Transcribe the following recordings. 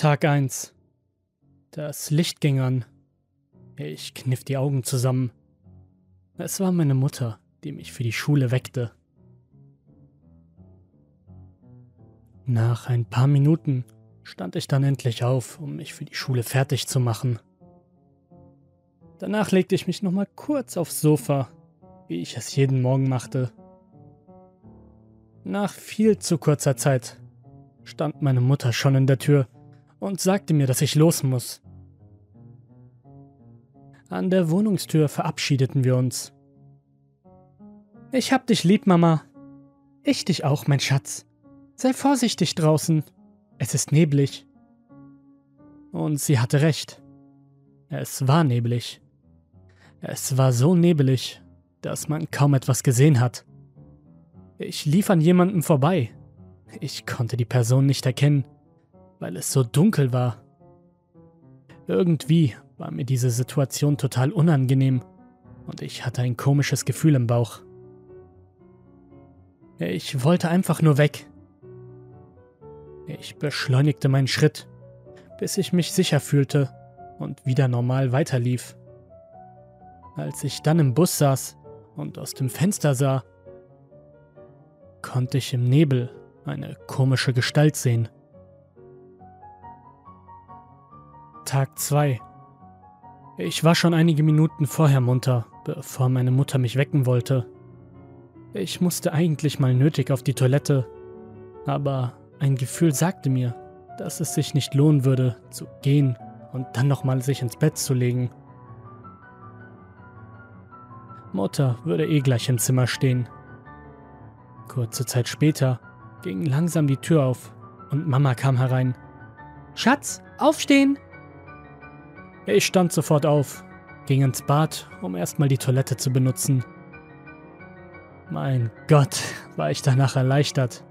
Tag 1. Das Licht ging an. Ich kniff die Augen zusammen. Es war meine Mutter, die mich für die Schule weckte. Nach ein paar Minuten stand ich dann endlich auf, um mich für die Schule fertig zu machen. Danach legte ich mich nochmal kurz aufs Sofa, wie ich es jeden Morgen machte. Nach viel zu kurzer Zeit stand meine Mutter schon in der Tür und sagte mir, dass ich los muss. An der Wohnungstür verabschiedeten wir uns. Ich hab dich lieb, Mama. Ich dich auch, mein Schatz. Sei vorsichtig draußen. Es ist neblig. Und sie hatte recht. Es war neblig. Es war so nebelig, dass man kaum etwas gesehen hat. Ich lief an jemandem vorbei. Ich konnte die Person nicht erkennen weil es so dunkel war. Irgendwie war mir diese Situation total unangenehm und ich hatte ein komisches Gefühl im Bauch. Ich wollte einfach nur weg. Ich beschleunigte meinen Schritt, bis ich mich sicher fühlte und wieder normal weiterlief. Als ich dann im Bus saß und aus dem Fenster sah, konnte ich im Nebel eine komische Gestalt sehen. Tag 2. Ich war schon einige Minuten vorher munter, bevor meine Mutter mich wecken wollte. Ich musste eigentlich mal nötig auf die Toilette, aber ein Gefühl sagte mir, dass es sich nicht lohnen würde, zu gehen und dann nochmal sich ins Bett zu legen. Mutter würde eh gleich im Zimmer stehen. Kurze Zeit später ging langsam die Tür auf und Mama kam herein. Schatz, aufstehen! Ich stand sofort auf, ging ins Bad, um erstmal die Toilette zu benutzen. Mein Gott, war ich danach erleichtert.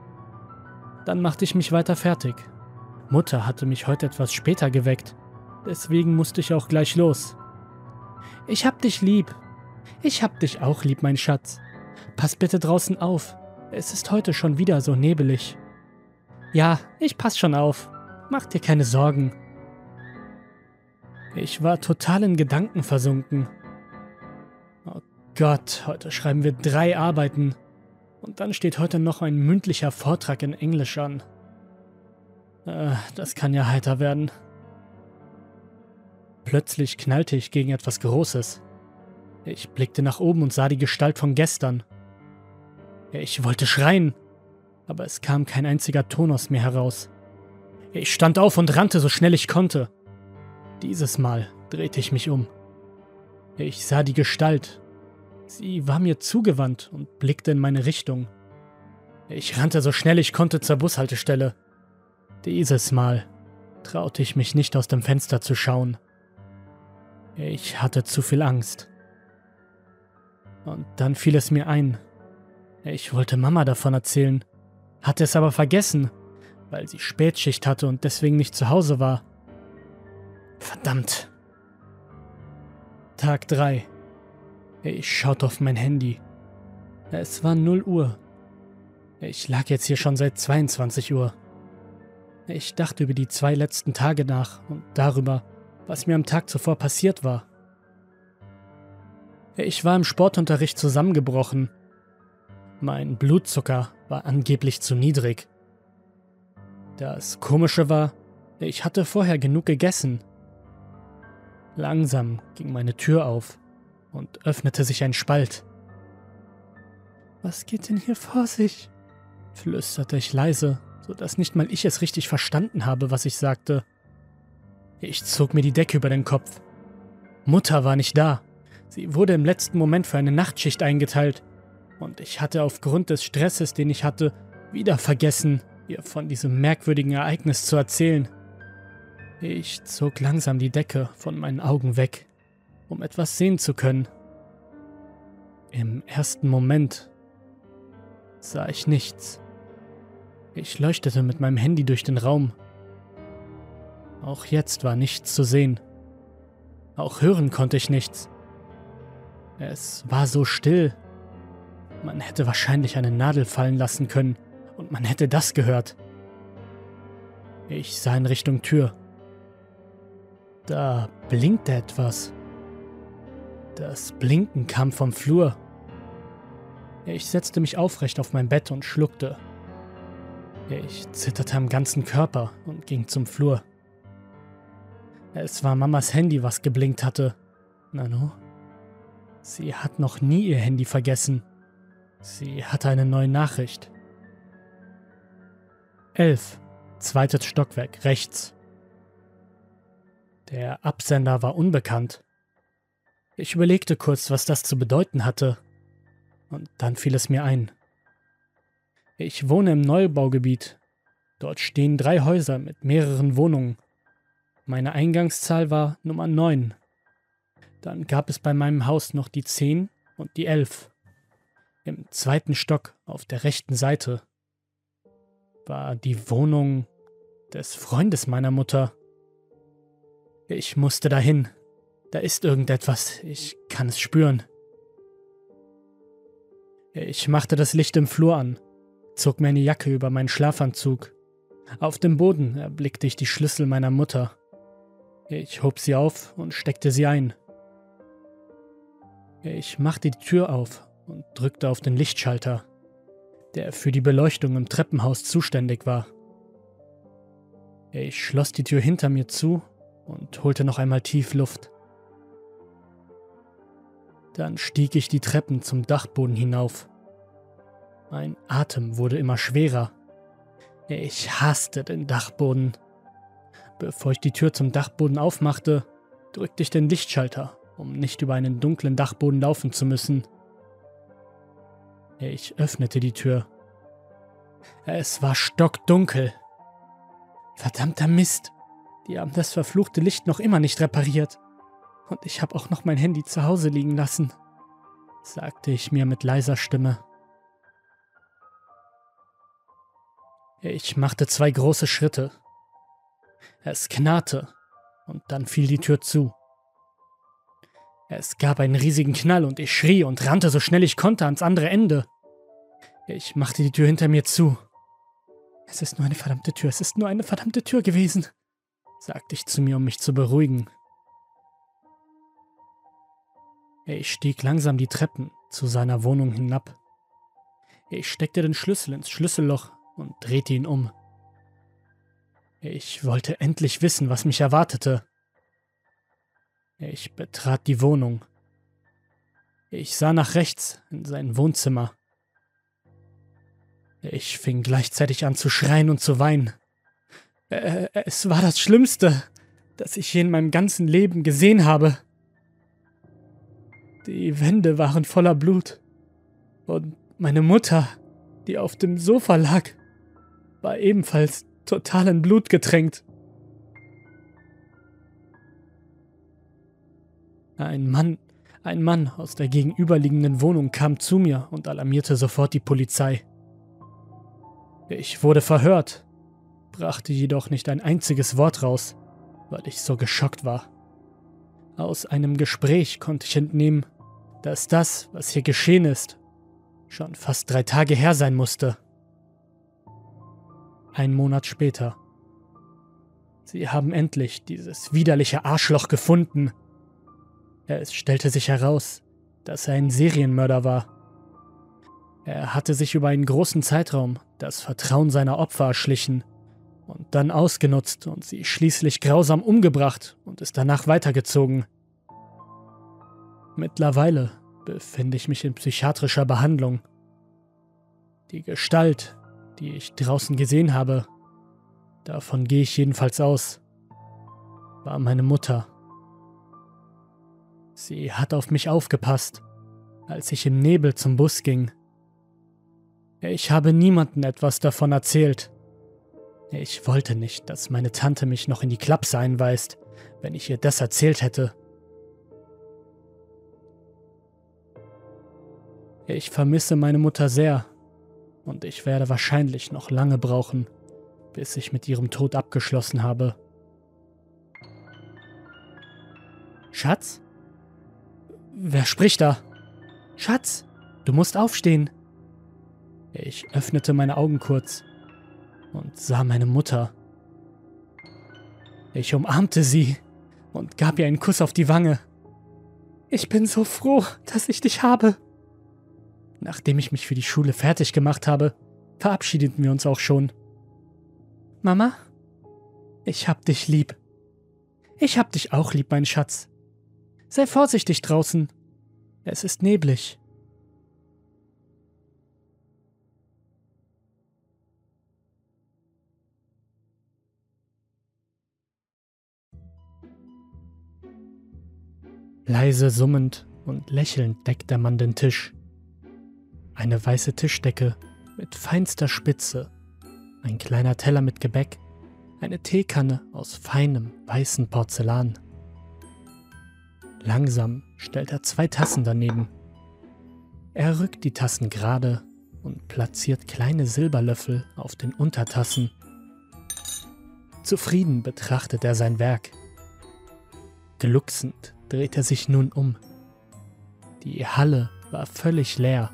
Dann machte ich mich weiter fertig. Mutter hatte mich heute etwas später geweckt, deswegen musste ich auch gleich los. Ich hab dich lieb. Ich hab dich auch lieb, mein Schatz. Pass bitte draußen auf. Es ist heute schon wieder so nebelig. Ja, ich pass schon auf. Mach dir keine Sorgen. Ich war total in Gedanken versunken. Oh Gott, heute schreiben wir drei Arbeiten. Und dann steht heute noch ein mündlicher Vortrag in Englisch an. Äh, das kann ja heiter werden. Plötzlich knallte ich gegen etwas Großes. Ich blickte nach oben und sah die Gestalt von gestern. Ich wollte schreien, aber es kam kein einziger Ton aus mir heraus. Ich stand auf und rannte so schnell ich konnte. Dieses Mal drehte ich mich um. Ich sah die Gestalt. Sie war mir zugewandt und blickte in meine Richtung. Ich rannte so schnell ich konnte zur Bushaltestelle. Dieses Mal traute ich mich nicht aus dem Fenster zu schauen. Ich hatte zu viel Angst. Und dann fiel es mir ein. Ich wollte Mama davon erzählen, hatte es aber vergessen, weil sie Spätschicht hatte und deswegen nicht zu Hause war. Verdammt. Tag 3. Ich schaute auf mein Handy. Es war 0 Uhr. Ich lag jetzt hier schon seit 22 Uhr. Ich dachte über die zwei letzten Tage nach und darüber, was mir am Tag zuvor passiert war. Ich war im Sportunterricht zusammengebrochen. Mein Blutzucker war angeblich zu niedrig. Das Komische war, ich hatte vorher genug gegessen. Langsam ging meine Tür auf und öffnete sich ein Spalt. Was geht denn hier vor sich? flüsterte ich leise, so dass nicht mal ich es richtig verstanden habe, was ich sagte. Ich zog mir die Decke über den Kopf. Mutter war nicht da. Sie wurde im letzten Moment für eine Nachtschicht eingeteilt. Und ich hatte aufgrund des Stresses, den ich hatte, wieder vergessen, ihr von diesem merkwürdigen Ereignis zu erzählen. Ich zog langsam die Decke von meinen Augen weg, um etwas sehen zu können. Im ersten Moment sah ich nichts. Ich leuchtete mit meinem Handy durch den Raum. Auch jetzt war nichts zu sehen. Auch hören konnte ich nichts. Es war so still. Man hätte wahrscheinlich eine Nadel fallen lassen können und man hätte das gehört. Ich sah in Richtung Tür. Da blinkte etwas. Das Blinken kam vom Flur. Ich setzte mich aufrecht auf mein Bett und schluckte. Ich zitterte am ganzen Körper und ging zum Flur. Es war Mamas Handy, was geblinkt hatte. Nano? Sie hat noch nie ihr Handy vergessen. Sie hatte eine neue Nachricht. 11. Zweites Stockwerk, rechts. Der Absender war unbekannt. Ich überlegte kurz, was das zu bedeuten hatte. Und dann fiel es mir ein. Ich wohne im Neubaugebiet. Dort stehen drei Häuser mit mehreren Wohnungen. Meine Eingangszahl war Nummer 9. Dann gab es bei meinem Haus noch die 10 und die 11. Im zweiten Stock auf der rechten Seite war die Wohnung des Freundes meiner Mutter. Ich musste dahin. Da ist irgendetwas, ich kann es spüren. Ich machte das Licht im Flur an, zog mir eine Jacke über meinen Schlafanzug. Auf dem Boden erblickte ich die Schlüssel meiner Mutter. Ich hob sie auf und steckte sie ein. Ich machte die Tür auf und drückte auf den Lichtschalter, der für die Beleuchtung im Treppenhaus zuständig war. Ich schloss die Tür hinter mir zu und holte noch einmal tief Luft. Dann stieg ich die Treppen zum Dachboden hinauf. Mein Atem wurde immer schwerer. Ich hasste den Dachboden. Bevor ich die Tür zum Dachboden aufmachte, drückte ich den Lichtschalter, um nicht über einen dunklen Dachboden laufen zu müssen. Ich öffnete die Tür. Es war stockdunkel. Verdammter Mist. Die haben das verfluchte Licht noch immer nicht repariert. Und ich habe auch noch mein Handy zu Hause liegen lassen, sagte ich mir mit leiser Stimme. Ich machte zwei große Schritte. Es knarrte und dann fiel die Tür zu. Es gab einen riesigen Knall und ich schrie und rannte so schnell ich konnte ans andere Ende. Ich machte die Tür hinter mir zu. Es ist nur eine verdammte Tür, es ist nur eine verdammte Tür gewesen, sagte ich zu mir, um mich zu beruhigen. Ich stieg langsam die Treppen zu seiner Wohnung hinab. Ich steckte den Schlüssel ins Schlüsselloch und drehte ihn um. Ich wollte endlich wissen, was mich erwartete. Ich betrat die Wohnung. Ich sah nach rechts in sein Wohnzimmer. Ich fing gleichzeitig an zu schreien und zu weinen. Es war das Schlimmste, das ich je in meinem ganzen Leben gesehen habe. Die Wände waren voller Blut. Und meine Mutter, die auf dem Sofa lag, war ebenfalls total in Blut getränkt. Ein Mann, ein Mann aus der gegenüberliegenden Wohnung kam zu mir und alarmierte sofort die Polizei. Ich wurde verhört, brachte jedoch nicht ein einziges Wort raus, weil ich so geschockt war. Aus einem Gespräch konnte ich entnehmen, dass das, was hier geschehen ist, schon fast drei Tage her sein musste. Ein Monat später. Sie haben endlich dieses widerliche Arschloch gefunden. Es stellte sich heraus, dass er ein Serienmörder war. Er hatte sich über einen großen Zeitraum das Vertrauen seiner Opfer erschlichen und dann ausgenutzt und sie schließlich grausam umgebracht und ist danach weitergezogen. Mittlerweile befinde ich mich in psychiatrischer Behandlung. Die Gestalt, die ich draußen gesehen habe, davon gehe ich jedenfalls aus, war meine Mutter. Sie hat auf mich aufgepasst, als ich im Nebel zum Bus ging. Ich habe niemandem etwas davon erzählt. Ich wollte nicht, dass meine Tante mich noch in die Klapse einweist, wenn ich ihr das erzählt hätte. Ich vermisse meine Mutter sehr und ich werde wahrscheinlich noch lange brauchen, bis ich mit ihrem Tod abgeschlossen habe. Schatz? Wer spricht da? Schatz, du musst aufstehen. Ich öffnete meine Augen kurz und sah meine Mutter. Ich umarmte sie und gab ihr einen Kuss auf die Wange. Ich bin so froh, dass ich dich habe. Nachdem ich mich für die Schule fertig gemacht habe, verabschiedeten wir uns auch schon. Mama, ich hab dich lieb. Ich hab dich auch lieb, mein Schatz. Sei vorsichtig draußen. Es ist neblig. Leise summend und lächelnd deckt der Mann den Tisch. Eine weiße Tischdecke mit feinster Spitze, ein kleiner Teller mit Gebäck, eine Teekanne aus feinem weißen Porzellan. Langsam stellt er zwei Tassen daneben. Er rückt die Tassen gerade und platziert kleine Silberlöffel auf den Untertassen. Zufrieden betrachtet er sein Werk. Glucksend dreht er sich nun um. Die Halle war völlig leer.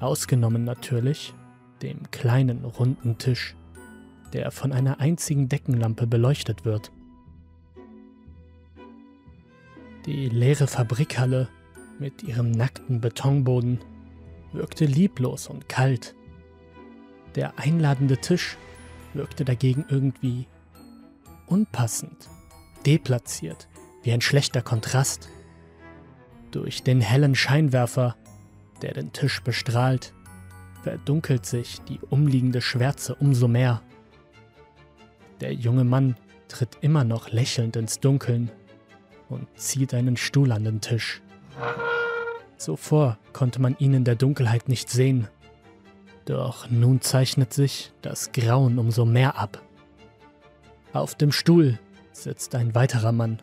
Ausgenommen natürlich dem kleinen runden Tisch, der von einer einzigen Deckenlampe beleuchtet wird. Die leere Fabrikhalle mit ihrem nackten Betonboden wirkte lieblos und kalt. Der einladende Tisch wirkte dagegen irgendwie unpassend, deplatziert wie ein schlechter Kontrast. Durch den hellen Scheinwerfer, der den Tisch bestrahlt, verdunkelt sich die umliegende Schwärze umso mehr. Der junge Mann tritt immer noch lächelnd ins Dunkeln und zieht einen Stuhl an den Tisch. Zuvor konnte man ihn in der Dunkelheit nicht sehen, doch nun zeichnet sich das Grauen umso mehr ab. Auf dem Stuhl sitzt ein weiterer Mann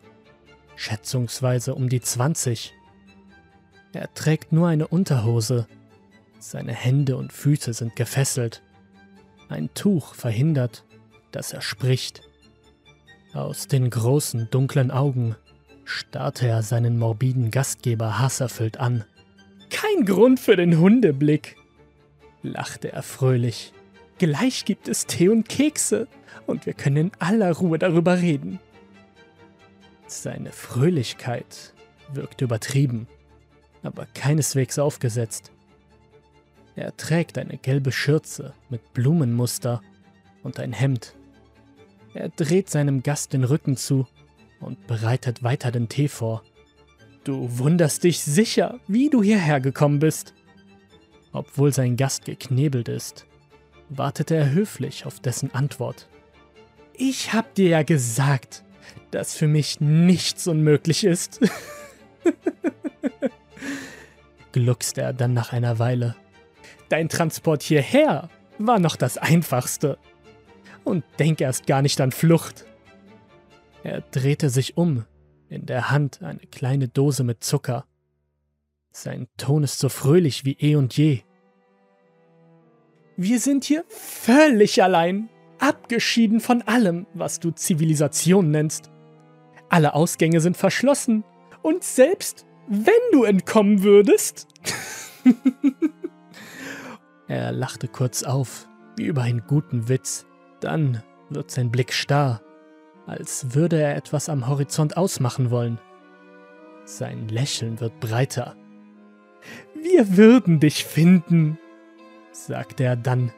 schätzungsweise um die 20. Er trägt nur eine Unterhose. Seine Hände und Füße sind gefesselt. Ein Tuch verhindert, dass er spricht. Aus den großen, dunklen Augen starrte er seinen morbiden Gastgeber hasserfüllt an. Kein Grund für den Hundeblick, lachte er fröhlich. Gleich gibt es Tee und Kekse und wir können in aller Ruhe darüber reden. Seine Fröhlichkeit wirkt übertrieben, aber keineswegs aufgesetzt. Er trägt eine gelbe Schürze mit Blumenmuster und ein Hemd. Er dreht seinem Gast den Rücken zu und bereitet weiter den Tee vor. Du wunderst dich sicher, wie du hierher gekommen bist. Obwohl sein Gast geknebelt ist, wartet er höflich auf dessen Antwort. Ich hab dir ja gesagt, dass für mich nichts unmöglich ist. Gluckste er dann nach einer Weile. Dein Transport hierher war noch das Einfachste. Und denk erst gar nicht an Flucht. Er drehte sich um, in der Hand eine kleine Dose mit Zucker. Sein Ton ist so fröhlich wie eh und je. Wir sind hier völlig allein, abgeschieden von allem, was du Zivilisation nennst. Alle Ausgänge sind verschlossen. Und selbst wenn du entkommen würdest. er lachte kurz auf, wie über einen guten Witz. Dann wird sein Blick starr, als würde er etwas am Horizont ausmachen wollen. Sein Lächeln wird breiter. Wir würden dich finden, sagte er dann.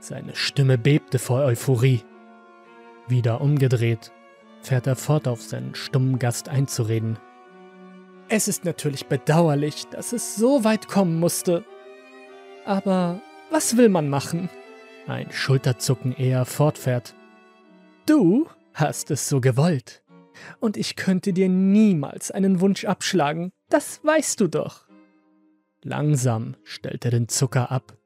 Seine Stimme bebte vor Euphorie. Wieder umgedreht fährt er fort auf seinen stummen Gast einzureden. Es ist natürlich bedauerlich, dass es so weit kommen musste. Aber was will man machen? Ein Schulterzucken eher fortfährt. Du hast es so gewollt. Und ich könnte dir niemals einen Wunsch abschlagen, das weißt du doch. Langsam stellt er den Zucker ab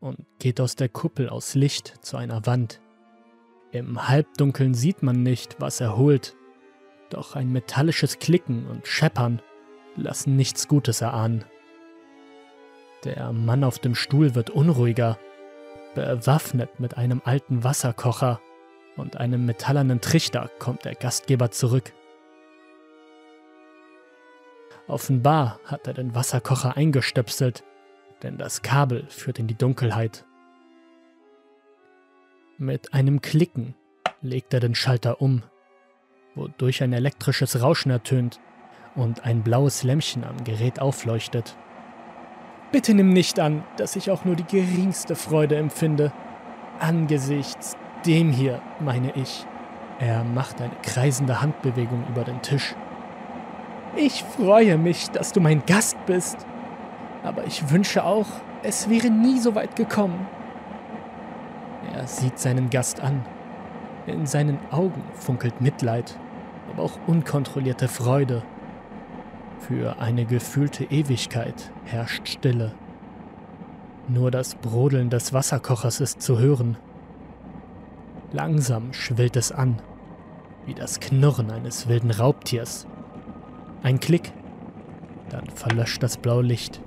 und geht aus der Kuppel aus Licht zu einer Wand. Im Halbdunkeln sieht man nicht, was er holt, doch ein metallisches Klicken und Scheppern lassen nichts Gutes erahnen. Der Mann auf dem Stuhl wird unruhiger, bewaffnet mit einem alten Wasserkocher und einem metallernen Trichter kommt der Gastgeber zurück. Offenbar hat er den Wasserkocher eingestöpselt, denn das Kabel führt in die Dunkelheit. Mit einem Klicken legt er den Schalter um wodurch ein elektrisches Rauschen ertönt und ein blaues Lämpchen am Gerät aufleuchtet. Bitte nimm nicht an, dass ich auch nur die geringste Freude empfinde. Angesichts dem hier, meine ich. Er macht eine kreisende Handbewegung über den Tisch. Ich freue mich, dass du mein Gast bist. Aber ich wünsche auch, es wäre nie so weit gekommen. Er sieht seinen Gast an. In seinen Augen funkelt Mitleid, aber auch unkontrollierte Freude. Für eine gefühlte Ewigkeit herrscht Stille. Nur das Brodeln des Wasserkochers ist zu hören. Langsam schwillt es an, wie das Knurren eines wilden Raubtiers. Ein Klick, dann verlöscht das blaue Licht.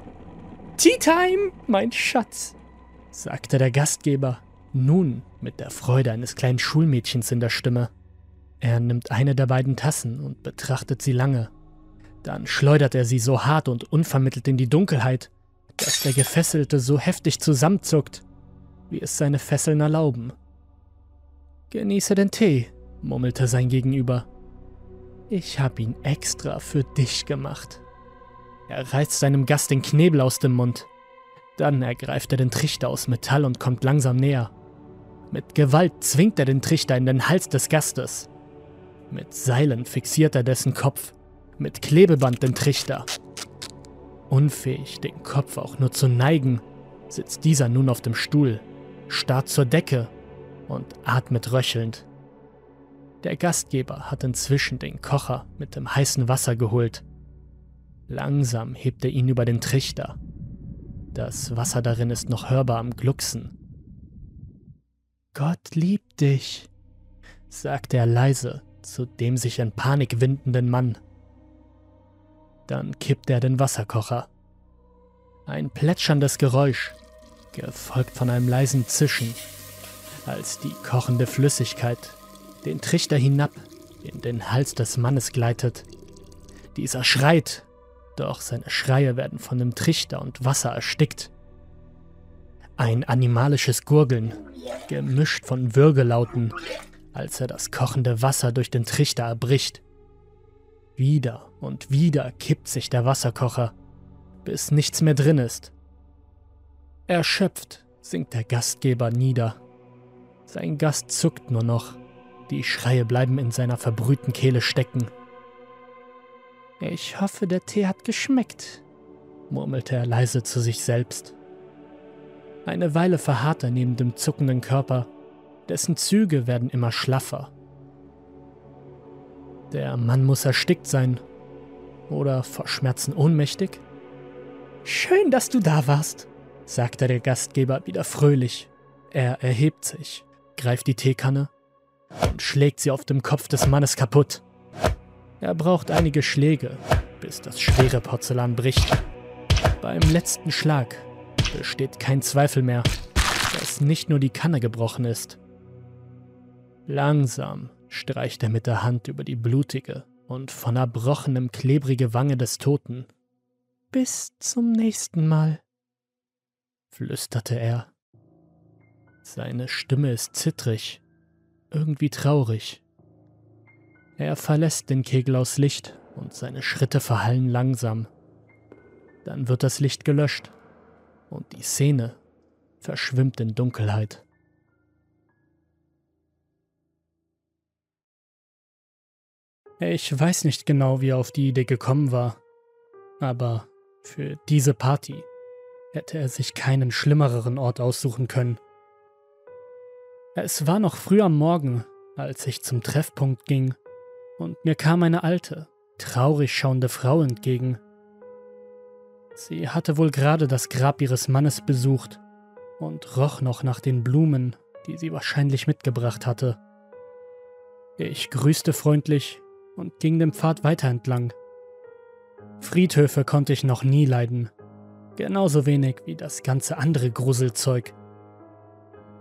Tea Time, mein Schatz, sagte der Gastgeber, nun mit der Freude eines kleinen Schulmädchens in der Stimme. Er nimmt eine der beiden Tassen und betrachtet sie lange. Dann schleudert er sie so hart und unvermittelt in die Dunkelheit, dass der Gefesselte so heftig zusammenzuckt, wie es seine Fesseln erlauben. Genieße den Tee, murmelte sein Gegenüber. Ich hab ihn extra für dich gemacht. Er reißt seinem Gast den Knebel aus dem Mund. Dann ergreift er den Trichter aus Metall und kommt langsam näher. Mit Gewalt zwingt er den Trichter in den Hals des Gastes. Mit Seilen fixiert er dessen Kopf, mit Klebeband den Trichter. Unfähig, den Kopf auch nur zu neigen, sitzt dieser nun auf dem Stuhl, starrt zur Decke und atmet röchelnd. Der Gastgeber hat inzwischen den Kocher mit dem heißen Wasser geholt. Langsam hebt er ihn über den Trichter. Das Wasser darin ist noch hörbar am Glucksen. Gott liebt dich, sagte er leise zu dem sich in Panik windenden Mann. Dann kippt er den Wasserkocher. Ein plätscherndes Geräusch, gefolgt von einem leisen Zischen, als die kochende Flüssigkeit den Trichter hinab in den Hals des Mannes gleitet. Dieser schreit, doch seine Schreie werden von dem Trichter und Wasser erstickt. Ein animalisches Gurgeln, gemischt von Würgelauten, als er das kochende Wasser durch den Trichter erbricht. Wieder und wieder kippt sich der Wasserkocher, bis nichts mehr drin ist. Erschöpft sinkt der Gastgeber nieder. Sein Gast zuckt nur noch, die Schreie bleiben in seiner verbrühten Kehle stecken. Ich hoffe, der Tee hat geschmeckt, murmelte er leise zu sich selbst. Eine Weile verharrt er neben dem zuckenden Körper, dessen Züge werden immer schlaffer. Der Mann muss erstickt sein oder vor Schmerzen ohnmächtig. Schön, dass du da warst, sagte der Gastgeber wieder fröhlich. Er erhebt sich, greift die Teekanne und schlägt sie auf dem Kopf des Mannes kaputt. Er braucht einige Schläge, bis das schwere Porzellan bricht. Beim letzten Schlag besteht kein Zweifel mehr, dass nicht nur die Kanne gebrochen ist. Langsam streicht er mit der Hand über die blutige und von erbrochenem klebrige Wange des Toten. Bis zum nächsten Mal, flüsterte er. Seine Stimme ist zittrig, irgendwie traurig. Er verlässt den Kegel aus Licht und seine Schritte verhallen langsam. Dann wird das Licht gelöscht und die Szene verschwimmt in Dunkelheit. Ich weiß nicht genau, wie er auf die Idee gekommen war, aber für diese Party hätte er sich keinen schlimmereren Ort aussuchen können. Es war noch früh am Morgen, als ich zum Treffpunkt ging, und mir kam eine alte, traurig schauende Frau entgegen. Sie hatte wohl gerade das Grab ihres Mannes besucht und roch noch nach den Blumen, die sie wahrscheinlich mitgebracht hatte. Ich grüßte freundlich und ging den Pfad weiter entlang. Friedhöfe konnte ich noch nie leiden, genauso wenig wie das ganze andere Gruselzeug.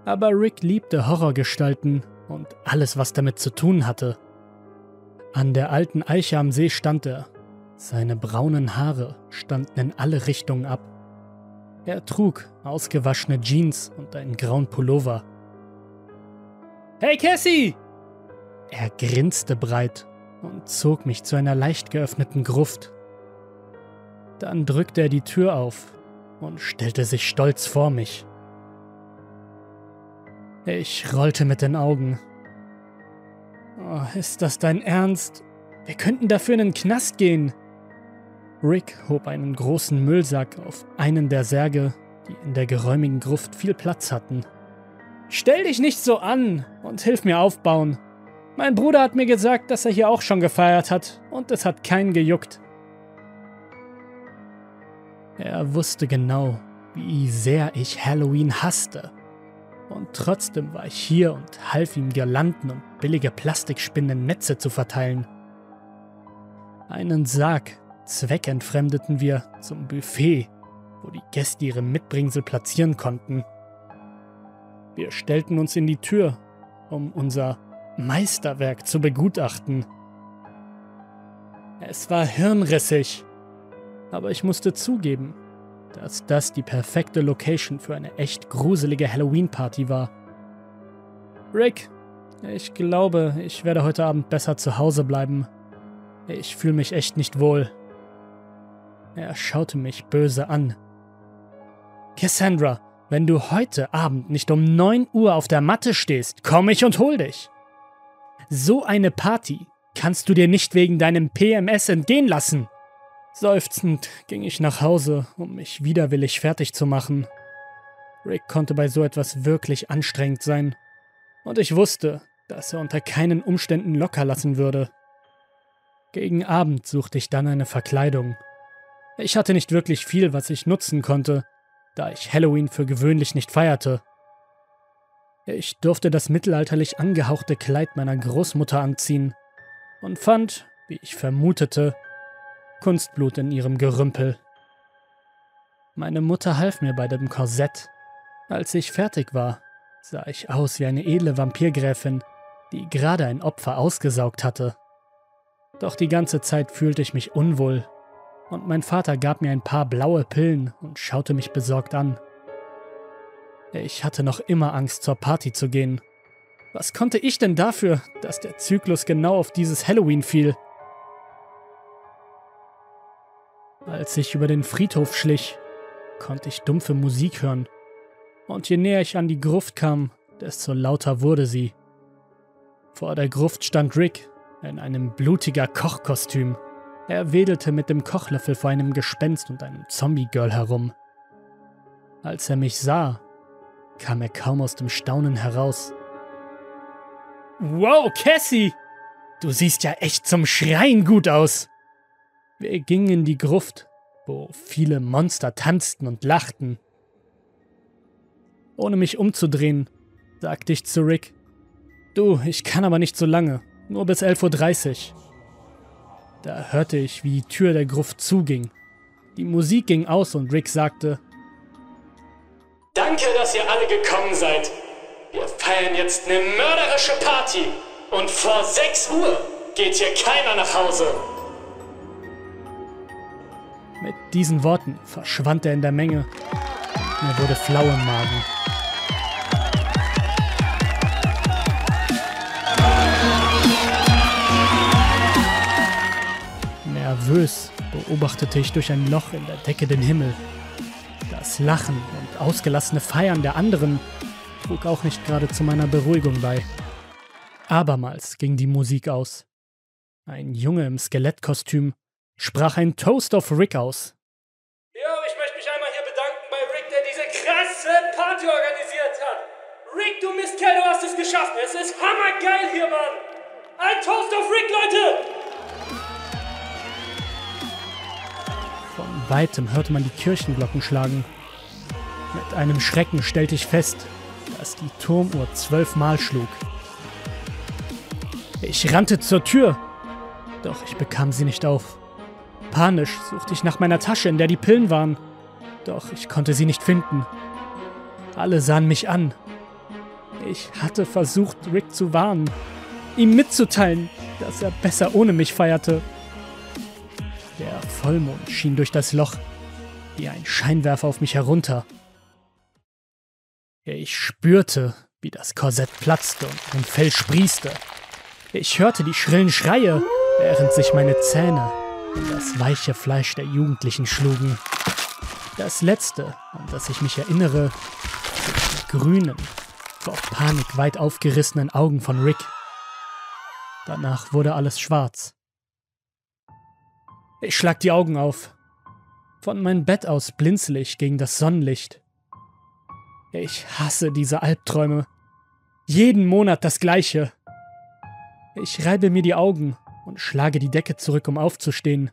Aber Rick liebte Horrorgestalten und alles, was damit zu tun hatte. An der alten Eiche am See stand er. Seine braunen Haare standen in alle Richtungen ab. Er trug ausgewaschene Jeans und einen grauen Pullover. Hey Cassie! Er grinste breit und zog mich zu einer leicht geöffneten Gruft. Dann drückte er die Tür auf und stellte sich stolz vor mich. Ich rollte mit den Augen. Oh, ist das dein Ernst? Wir könnten dafür in den Knast gehen. Rick hob einen großen Müllsack auf einen der Särge, die in der geräumigen Gruft viel Platz hatten. Stell dich nicht so an und hilf mir aufbauen. Mein Bruder hat mir gesagt, dass er hier auch schon gefeiert hat und es hat keinen gejuckt. Er wusste genau, wie sehr ich Halloween hasste. Und trotzdem war ich hier und half ihm Girlanden und billige Plastikspinnen Netze zu verteilen. Einen Sarg zweckentfremdeten wir zum Buffet, wo die Gäste ihre Mitbringsel platzieren konnten. Wir stellten uns in die Tür, um unser Meisterwerk zu begutachten. Es war hirnrissig, aber ich musste zugeben, dass das die perfekte Location für eine echt gruselige Halloween-Party war. Rick, ich glaube, ich werde heute Abend besser zu Hause bleiben. Ich fühle mich echt nicht wohl. Er schaute mich böse an. Cassandra, wenn du heute Abend nicht um 9 Uhr auf der Matte stehst, komme ich und hol dich. So eine Party kannst du dir nicht wegen deinem PMS entgehen lassen. Seufzend ging ich nach Hause, um mich widerwillig fertig zu machen. Rick konnte bei so etwas wirklich anstrengend sein. Und ich wusste, dass er unter keinen Umständen locker lassen würde. Gegen Abend suchte ich dann eine Verkleidung. Ich hatte nicht wirklich viel, was ich nutzen konnte, da ich Halloween für gewöhnlich nicht feierte. Ich durfte das mittelalterlich angehauchte Kleid meiner Großmutter anziehen und fand, wie ich vermutete, Kunstblut in ihrem Gerümpel. Meine Mutter half mir bei dem Korsett. Als ich fertig war, sah ich aus wie eine edle Vampirgräfin, die gerade ein Opfer ausgesaugt hatte. Doch die ganze Zeit fühlte ich mich unwohl, und mein Vater gab mir ein paar blaue Pillen und schaute mich besorgt an. Ich hatte noch immer Angst, zur Party zu gehen. Was konnte ich denn dafür, dass der Zyklus genau auf dieses Halloween fiel? Als ich über den Friedhof schlich, konnte ich dumpfe Musik hören. Und je näher ich an die Gruft kam, desto lauter wurde sie. Vor der Gruft stand Rick in einem blutiger Kochkostüm. Er wedelte mit dem Kochlöffel vor einem Gespenst und einem Zombie-Girl herum. Als er mich sah, kam er kaum aus dem Staunen heraus. Wow, Cassie! Du siehst ja echt zum Schreien gut aus! Wir gingen in die Gruft, wo viele Monster tanzten und lachten. Ohne mich umzudrehen, sagte ich zu Rick, Du, ich kann aber nicht so lange, nur bis 11.30 Uhr. Da hörte ich, wie die Tür der Gruft zuging. Die Musik ging aus und Rick sagte, Danke, dass ihr alle gekommen seid. Wir feiern jetzt eine mörderische Party. Und vor 6 Uhr geht hier keiner nach Hause. Mit diesen Worten verschwand er in der Menge. Mir wurde flau im Magen. Nervös beobachtete ich durch ein Loch in der Decke den Himmel. Das Lachen und ausgelassene Feiern der anderen trug auch nicht gerade zu meiner Beruhigung bei. Abermals ging die Musik aus. Ein Junge im Skelettkostüm sprach ein Toast of Rick aus. Ja, ich möchte mich einmal hier bedanken bei Rick, der diese krasse Party organisiert hat. Rick, du Mistkerl, du hast es geschafft. Es ist hammergeil hier, Mann. Ein Toast of Rick, Leute! Weitem hörte man die Kirchenglocken schlagen. Mit einem Schrecken stellte ich fest, dass die Turmuhr zwölfmal schlug. Ich rannte zur Tür, doch ich bekam sie nicht auf. Panisch suchte ich nach meiner Tasche, in der die Pillen waren, doch ich konnte sie nicht finden. Alle sahen mich an. Ich hatte versucht, Rick zu warnen, ihm mitzuteilen, dass er besser ohne mich feierte. Der Vollmond schien durch das Loch wie ein Scheinwerfer auf mich herunter. Ich spürte, wie das Korsett platzte und mein Fell sprießte. Ich hörte die schrillen Schreie. während sich meine Zähne in das weiche Fleisch der Jugendlichen schlugen. Das letzte, an das ich mich erinnere, sind die grünen, vor Panik weit aufgerissenen Augen von Rick. Danach wurde alles schwarz. Ich schlag die Augen auf. Von meinem Bett aus blinzel ich gegen das Sonnenlicht. Ich hasse diese Albträume. Jeden Monat das gleiche. Ich reibe mir die Augen und schlage die Decke zurück, um aufzustehen.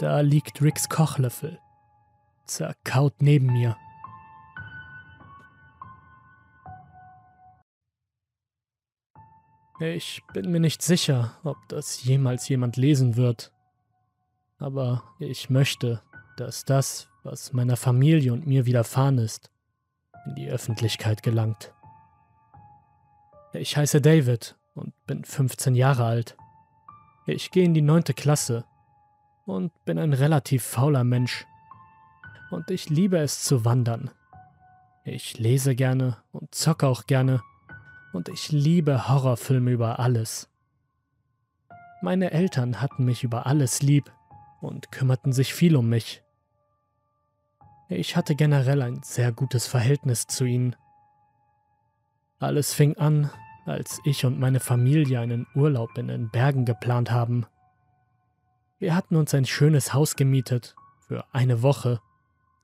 Da liegt Ricks Kochlöffel, zerkaut neben mir. Ich bin mir nicht sicher, ob das jemals jemand lesen wird. Aber ich möchte, dass das, was meiner Familie und mir widerfahren ist, in die Öffentlichkeit gelangt. Ich heiße David und bin 15 Jahre alt. Ich gehe in die neunte Klasse und bin ein relativ fauler Mensch. Und ich liebe es zu wandern. Ich lese gerne und zocke auch gerne. Und ich liebe Horrorfilme über alles. Meine Eltern hatten mich über alles lieb und kümmerten sich viel um mich. Ich hatte generell ein sehr gutes Verhältnis zu ihnen. Alles fing an, als ich und meine Familie einen Urlaub in den Bergen geplant haben. Wir hatten uns ein schönes Haus gemietet für eine Woche,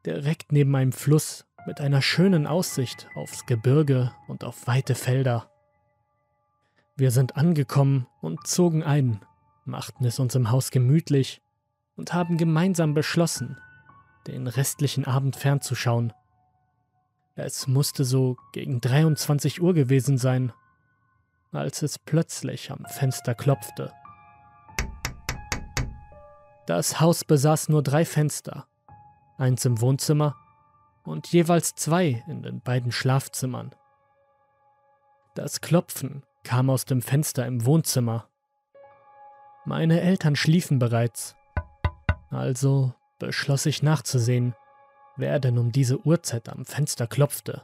direkt neben einem Fluss mit einer schönen Aussicht aufs Gebirge und auf weite Felder. Wir sind angekommen und zogen ein, machten es uns im Haus gemütlich und haben gemeinsam beschlossen, den restlichen Abend fernzuschauen. Es musste so gegen 23 Uhr gewesen sein, als es plötzlich am Fenster klopfte. Das Haus besaß nur drei Fenster, eins im Wohnzimmer und jeweils zwei in den beiden Schlafzimmern. Das Klopfen kam aus dem Fenster im Wohnzimmer. Meine Eltern schliefen bereits, also beschloss ich nachzusehen, wer denn um diese Uhrzeit am Fenster klopfte.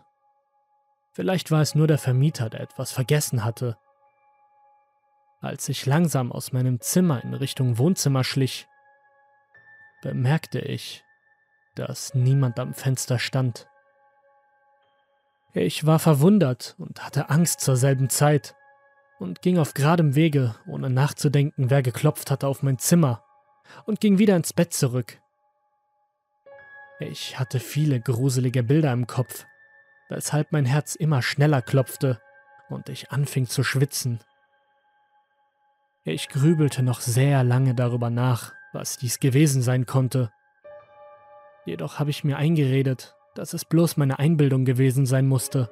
Vielleicht war es nur der Vermieter, der etwas vergessen hatte. Als ich langsam aus meinem Zimmer in Richtung Wohnzimmer schlich, bemerkte ich, dass niemand am Fenster stand. Ich war verwundert und hatte Angst zur selben Zeit und ging auf geradem Wege, ohne nachzudenken, wer geklopft hatte, auf mein Zimmer und ging wieder ins Bett zurück. Ich hatte viele gruselige Bilder im Kopf, weshalb mein Herz immer schneller klopfte und ich anfing zu schwitzen. Ich grübelte noch sehr lange darüber nach, was dies gewesen sein konnte. Jedoch habe ich mir eingeredet, dass es bloß meine Einbildung gewesen sein musste.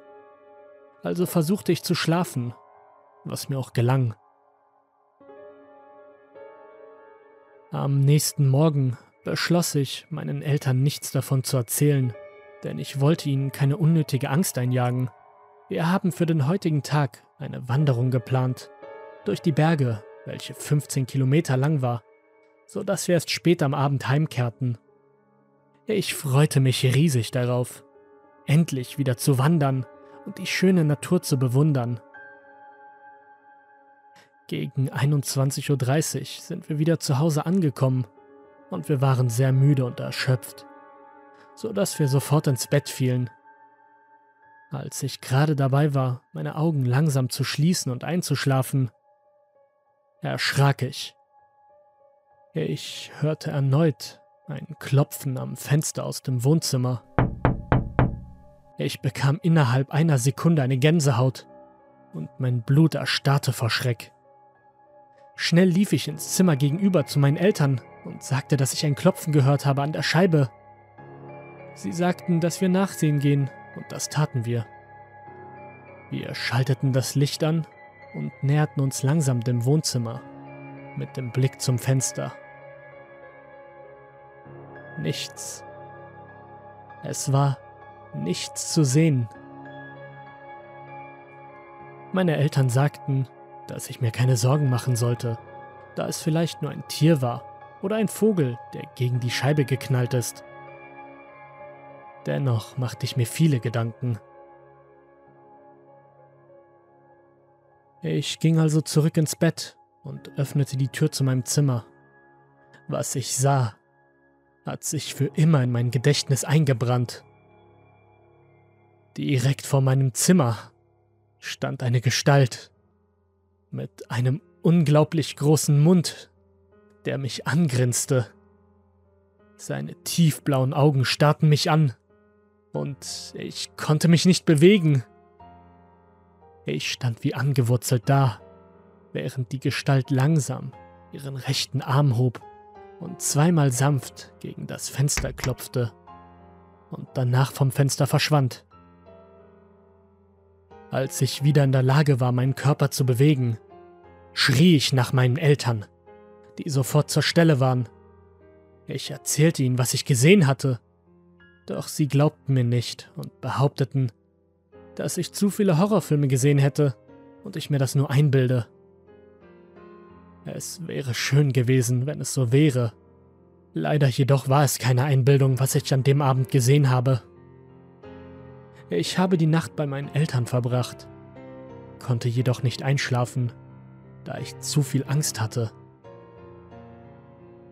Also versuchte ich zu schlafen, was mir auch gelang. Am nächsten Morgen beschloss ich, meinen Eltern nichts davon zu erzählen, denn ich wollte ihnen keine unnötige Angst einjagen. Wir haben für den heutigen Tag eine Wanderung geplant, durch die Berge, welche 15 Kilometer lang war, so dass wir erst spät am Abend heimkehrten. Ich freute mich riesig darauf, endlich wieder zu wandern und die schöne Natur zu bewundern. Gegen 21.30 Uhr sind wir wieder zu Hause angekommen und wir waren sehr müde und erschöpft, so dass wir sofort ins Bett fielen. Als ich gerade dabei war, meine Augen langsam zu schließen und einzuschlafen, erschrak ich. Ich hörte erneut ein Klopfen am Fenster aus dem Wohnzimmer. Ich bekam innerhalb einer Sekunde eine Gänsehaut und mein Blut erstarrte vor Schreck. Schnell lief ich ins Zimmer gegenüber zu meinen Eltern und sagte, dass ich ein Klopfen gehört habe an der Scheibe. Sie sagten, dass wir nachsehen gehen, und das taten wir. Wir schalteten das Licht an und näherten uns langsam dem Wohnzimmer, mit dem Blick zum Fenster. Nichts. Es war nichts zu sehen. Meine Eltern sagten, dass ich mir keine Sorgen machen sollte, da es vielleicht nur ein Tier war oder ein Vogel, der gegen die Scheibe geknallt ist. Dennoch machte ich mir viele Gedanken. Ich ging also zurück ins Bett und öffnete die Tür zu meinem Zimmer. Was ich sah, hat sich für immer in mein Gedächtnis eingebrannt. Direkt vor meinem Zimmer stand eine Gestalt mit einem unglaublich großen Mund, der mich angrinste. Seine tiefblauen Augen starrten mich an, und ich konnte mich nicht bewegen. Ich stand wie angewurzelt da, während die Gestalt langsam ihren rechten Arm hob und zweimal sanft gegen das Fenster klopfte und danach vom Fenster verschwand. Als ich wieder in der Lage war, meinen Körper zu bewegen, schrie ich nach meinen Eltern, die sofort zur Stelle waren. Ich erzählte ihnen, was ich gesehen hatte, doch sie glaubten mir nicht und behaupteten, dass ich zu viele Horrorfilme gesehen hätte und ich mir das nur einbilde. Es wäre schön gewesen, wenn es so wäre. Leider jedoch war es keine Einbildung, was ich an dem Abend gesehen habe. Ich habe die Nacht bei meinen Eltern verbracht, konnte jedoch nicht einschlafen, da ich zu viel Angst hatte.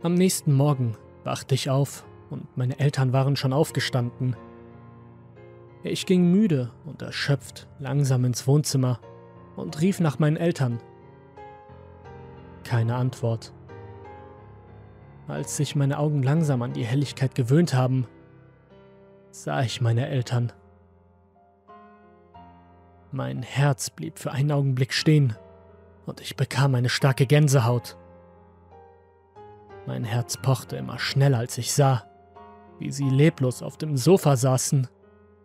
Am nächsten Morgen wachte ich auf und meine Eltern waren schon aufgestanden. Ich ging müde und erschöpft langsam ins Wohnzimmer und rief nach meinen Eltern. Keine Antwort. Als sich meine Augen langsam an die Helligkeit gewöhnt haben, sah ich meine Eltern. Mein Herz blieb für einen Augenblick stehen und ich bekam eine starke Gänsehaut. Mein Herz pochte immer schneller, als ich sah, wie sie leblos auf dem Sofa saßen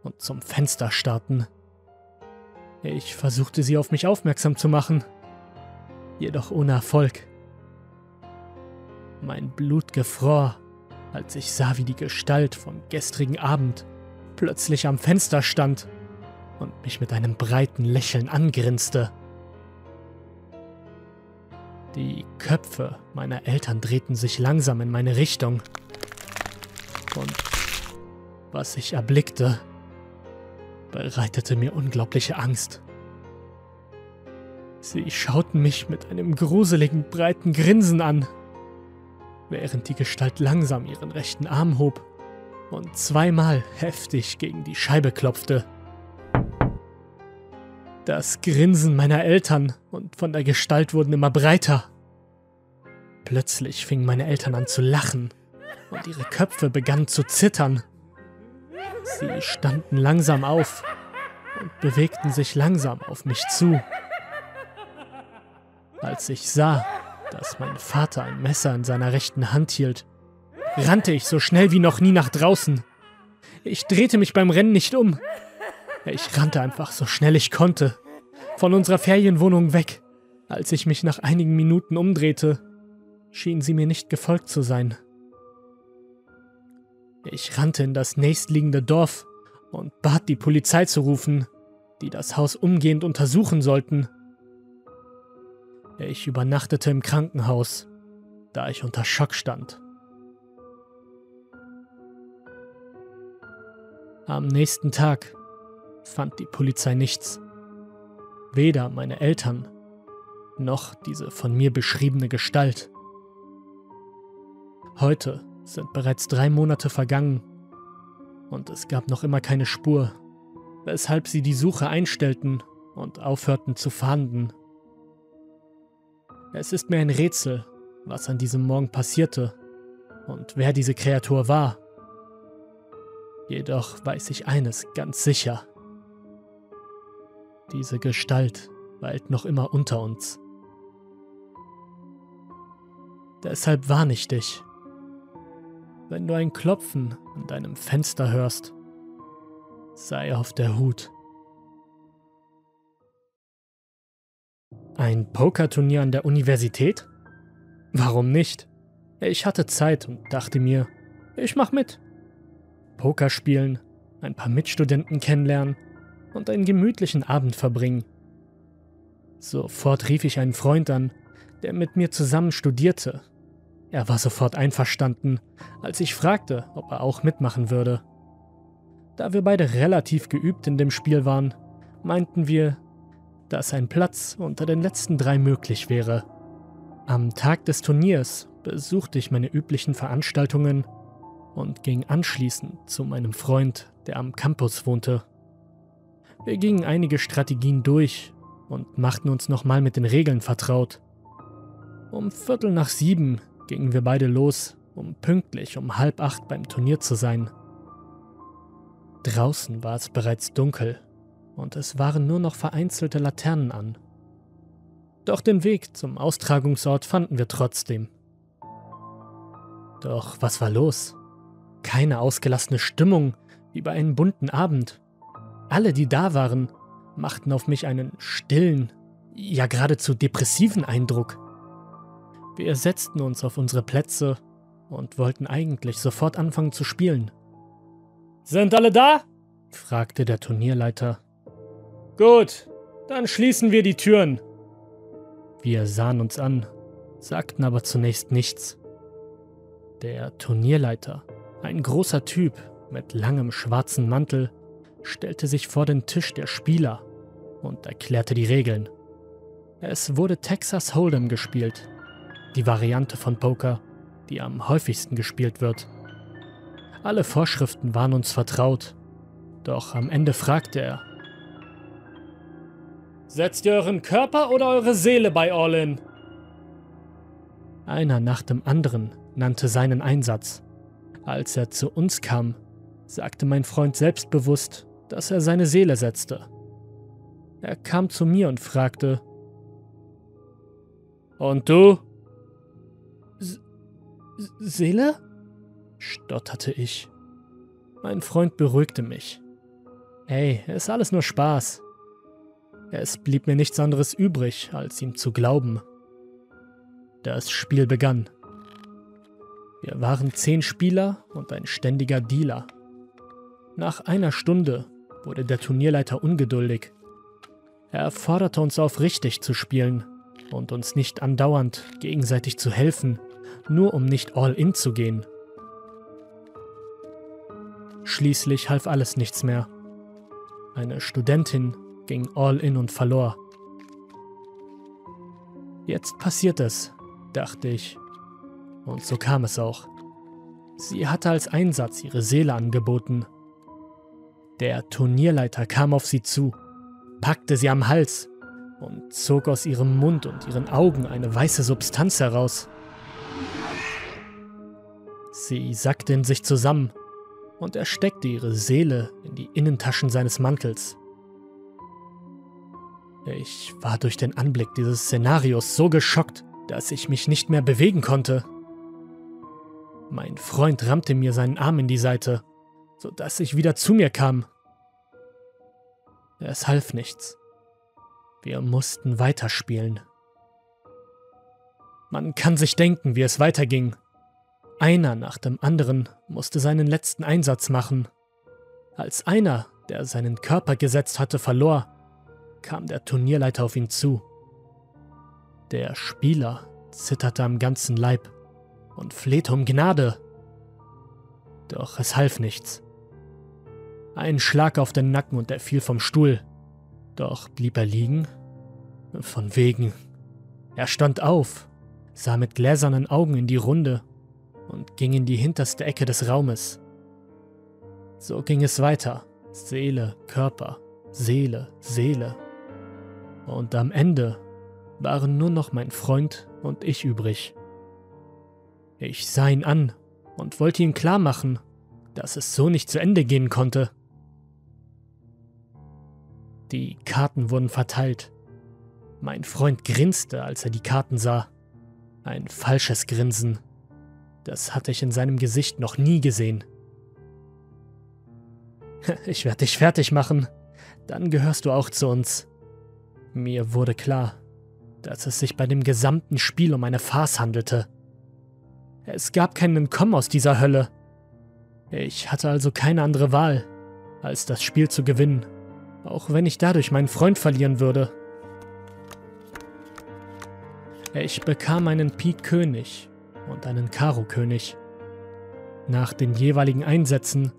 und zum Fenster starrten. Ich versuchte sie auf mich aufmerksam zu machen, jedoch ohne Erfolg. Mein Blut gefror, als ich sah, wie die Gestalt vom gestrigen Abend plötzlich am Fenster stand und mich mit einem breiten Lächeln angrinste. Die Köpfe meiner Eltern drehten sich langsam in meine Richtung und was ich erblickte, bereitete mir unglaubliche Angst. Sie schauten mich mit einem gruseligen, breiten Grinsen an, während die Gestalt langsam ihren rechten Arm hob und zweimal heftig gegen die Scheibe klopfte. Das Grinsen meiner Eltern und von der Gestalt wurden immer breiter. Plötzlich fingen meine Eltern an zu lachen und ihre Köpfe begannen zu zittern. Sie standen langsam auf und bewegten sich langsam auf mich zu. Als ich sah, dass mein Vater ein Messer in seiner rechten Hand hielt, rannte ich so schnell wie noch nie nach draußen. Ich drehte mich beim Rennen nicht um. Ich rannte einfach so schnell ich konnte, von unserer Ferienwohnung weg. Als ich mich nach einigen Minuten umdrehte, schien sie mir nicht gefolgt zu sein. Ich rannte in das nächstliegende Dorf und bat die Polizei zu rufen, die das Haus umgehend untersuchen sollten. Ich übernachtete im Krankenhaus, da ich unter Schock stand. Am nächsten Tag fand die Polizei nichts. Weder meine Eltern noch diese von mir beschriebene Gestalt. Heute sind bereits drei Monate vergangen und es gab noch immer keine Spur, weshalb sie die Suche einstellten und aufhörten zu fahnden. Es ist mir ein Rätsel, was an diesem Morgen passierte und wer diese Kreatur war. Jedoch weiß ich eines ganz sicher. Diese Gestalt weilt noch immer unter uns. Deshalb warne ich dich. Wenn du ein Klopfen an deinem Fenster hörst, sei auf der Hut. Ein Pokerturnier an der Universität? Warum nicht? Ich hatte Zeit und dachte mir, ich mach mit. Poker spielen, ein paar Mitstudenten kennenlernen und einen gemütlichen Abend verbringen. Sofort rief ich einen Freund an, der mit mir zusammen studierte er war sofort einverstanden, als ich fragte, ob er auch mitmachen würde. Da wir beide relativ geübt in dem Spiel waren, meinten wir, dass ein Platz unter den letzten drei möglich wäre. Am Tag des Turniers besuchte ich meine üblichen Veranstaltungen und ging anschließend zu meinem Freund, der am Campus wohnte. Wir gingen einige Strategien durch und machten uns nochmal mit den Regeln vertraut. Um Viertel nach sieben gingen wir beide los, um pünktlich um halb acht beim Turnier zu sein. Draußen war es bereits dunkel und es waren nur noch vereinzelte Laternen an. Doch den Weg zum Austragungsort fanden wir trotzdem. Doch was war los? Keine ausgelassene Stimmung wie bei einem bunten Abend. Alle, die da waren, machten auf mich einen stillen, ja geradezu depressiven Eindruck. Wir setzten uns auf unsere Plätze und wollten eigentlich sofort anfangen zu spielen. Sind alle da? fragte der Turnierleiter. Gut, dann schließen wir die Türen. Wir sahen uns an, sagten aber zunächst nichts. Der Turnierleiter, ein großer Typ mit langem schwarzen Mantel, stellte sich vor den Tisch der Spieler und erklärte die Regeln. Es wurde Texas Hold'em gespielt, die Variante von Poker, die am häufigsten gespielt wird. Alle Vorschriften waren uns vertraut, doch am Ende fragte er, Setzt ihr euren Körper oder eure Seele bei All-In? Einer nach dem anderen nannte seinen Einsatz. Als er zu uns kam, sagte mein Freund selbstbewusst, dass er seine Seele setzte. Er kam zu mir und fragte, Und du? S Seele? stotterte ich. Mein Freund beruhigte mich. Ey, ist alles nur Spaß. Es blieb mir nichts anderes übrig, als ihm zu glauben. Das Spiel begann. Wir waren zehn Spieler und ein ständiger Dealer. Nach einer Stunde wurde der Turnierleiter ungeduldig. Er forderte uns auf, richtig zu spielen und uns nicht andauernd gegenseitig zu helfen, nur um nicht all in zu gehen. Schließlich half alles nichts mehr. Eine Studentin ging all in und verlor. Jetzt passiert es, dachte ich. Und so kam es auch. Sie hatte als Einsatz ihre Seele angeboten. Der Turnierleiter kam auf sie zu, packte sie am Hals und zog aus ihrem Mund und ihren Augen eine weiße Substanz heraus. Sie sackte in sich zusammen und er steckte ihre Seele in die Innentaschen seines Mantels. Ich war durch den Anblick dieses Szenarios so geschockt, dass ich mich nicht mehr bewegen konnte. Mein Freund rammte mir seinen Arm in die Seite, sodass ich wieder zu mir kam. Es half nichts. Wir mussten weiterspielen. Man kann sich denken, wie es weiterging. Einer nach dem anderen musste seinen letzten Einsatz machen. Als einer, der seinen Körper gesetzt hatte, verlor, kam der Turnierleiter auf ihn zu. Der Spieler zitterte am ganzen Leib und flehte um Gnade. Doch es half nichts. Ein Schlag auf den Nacken und er fiel vom Stuhl. Doch blieb er liegen? Von wegen. Er stand auf, sah mit gläsernen Augen in die Runde und ging in die hinterste Ecke des Raumes. So ging es weiter. Seele, Körper, Seele, Seele. Und am Ende waren nur noch mein Freund und ich übrig. Ich sah ihn an und wollte ihm klar machen, dass es so nicht zu Ende gehen konnte. Die Karten wurden verteilt. Mein Freund grinste, als er die Karten sah. Ein falsches Grinsen. Das hatte ich in seinem Gesicht noch nie gesehen. Ich werde dich fertig machen. Dann gehörst du auch zu uns. Mir wurde klar, dass es sich bei dem gesamten Spiel um eine Farce handelte. Es gab keinen Entkommen aus dieser Hölle. Ich hatte also keine andere Wahl, als das Spiel zu gewinnen, auch wenn ich dadurch meinen Freund verlieren würde. Ich bekam einen Pik König und einen Karo König. Nach den jeweiligen Einsätzen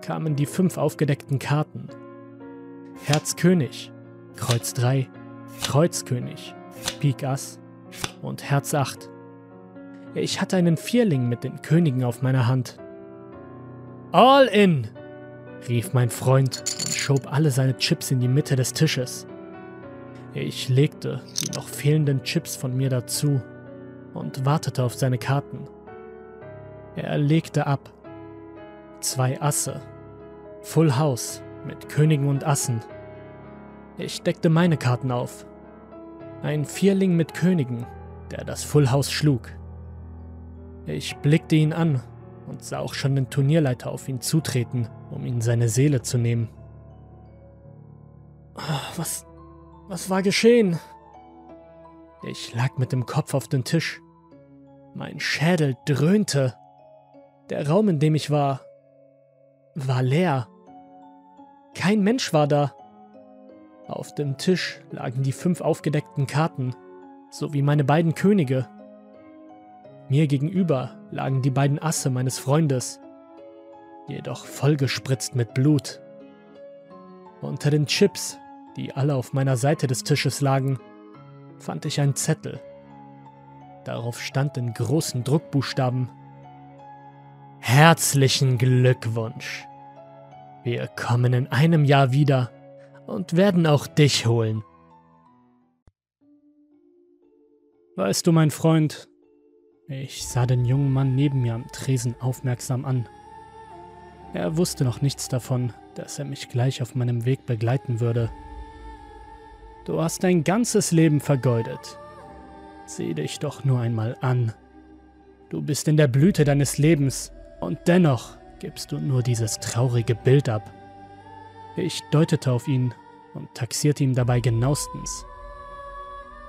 kamen die fünf aufgedeckten Karten. Herz König, Kreuz 3, Kreuzkönig, Pik Ass und Herz 8. Ich hatte einen Vierling mit den Königen auf meiner Hand. All in! rief mein Freund und schob alle seine Chips in die Mitte des Tisches. Ich legte die noch fehlenden Chips von mir dazu und wartete auf seine Karten. Er legte ab. Zwei Asse. Full House mit Königen und Assen. Ich deckte meine Karten auf. Ein Vierling mit Königen, der das Full House schlug. Ich blickte ihn an und sah auch schon den Turnierleiter auf ihn zutreten, um ihn seine Seele zu nehmen. Ah, was, was war geschehen? Ich lag mit dem Kopf auf dem Tisch. Mein Schädel dröhnte. Der Raum, in dem ich war, war leer. Kein Mensch war da. Auf dem Tisch lagen die fünf aufgedeckten Karten, sowie meine beiden Könige. Mir gegenüber lagen die beiden Asse meines Freundes, jedoch vollgespritzt mit Blut. Unter den Chips, die alle auf meiner Seite des Tisches lagen, fand ich einen Zettel. Darauf stand in großen Druckbuchstaben Herzlichen Glückwunsch. Wir kommen in einem Jahr wieder und werden auch dich holen. Weißt du, mein Freund, ich sah den jungen Mann neben mir am Tresen aufmerksam an. Er wusste noch nichts davon, dass er mich gleich auf meinem Weg begleiten würde. Du hast dein ganzes Leben vergeudet. Sieh dich doch nur einmal an. Du bist in der Blüte deines Lebens und dennoch gibst du nur dieses traurige Bild ab. Ich deutete auf ihn und taxierte ihm dabei genauestens.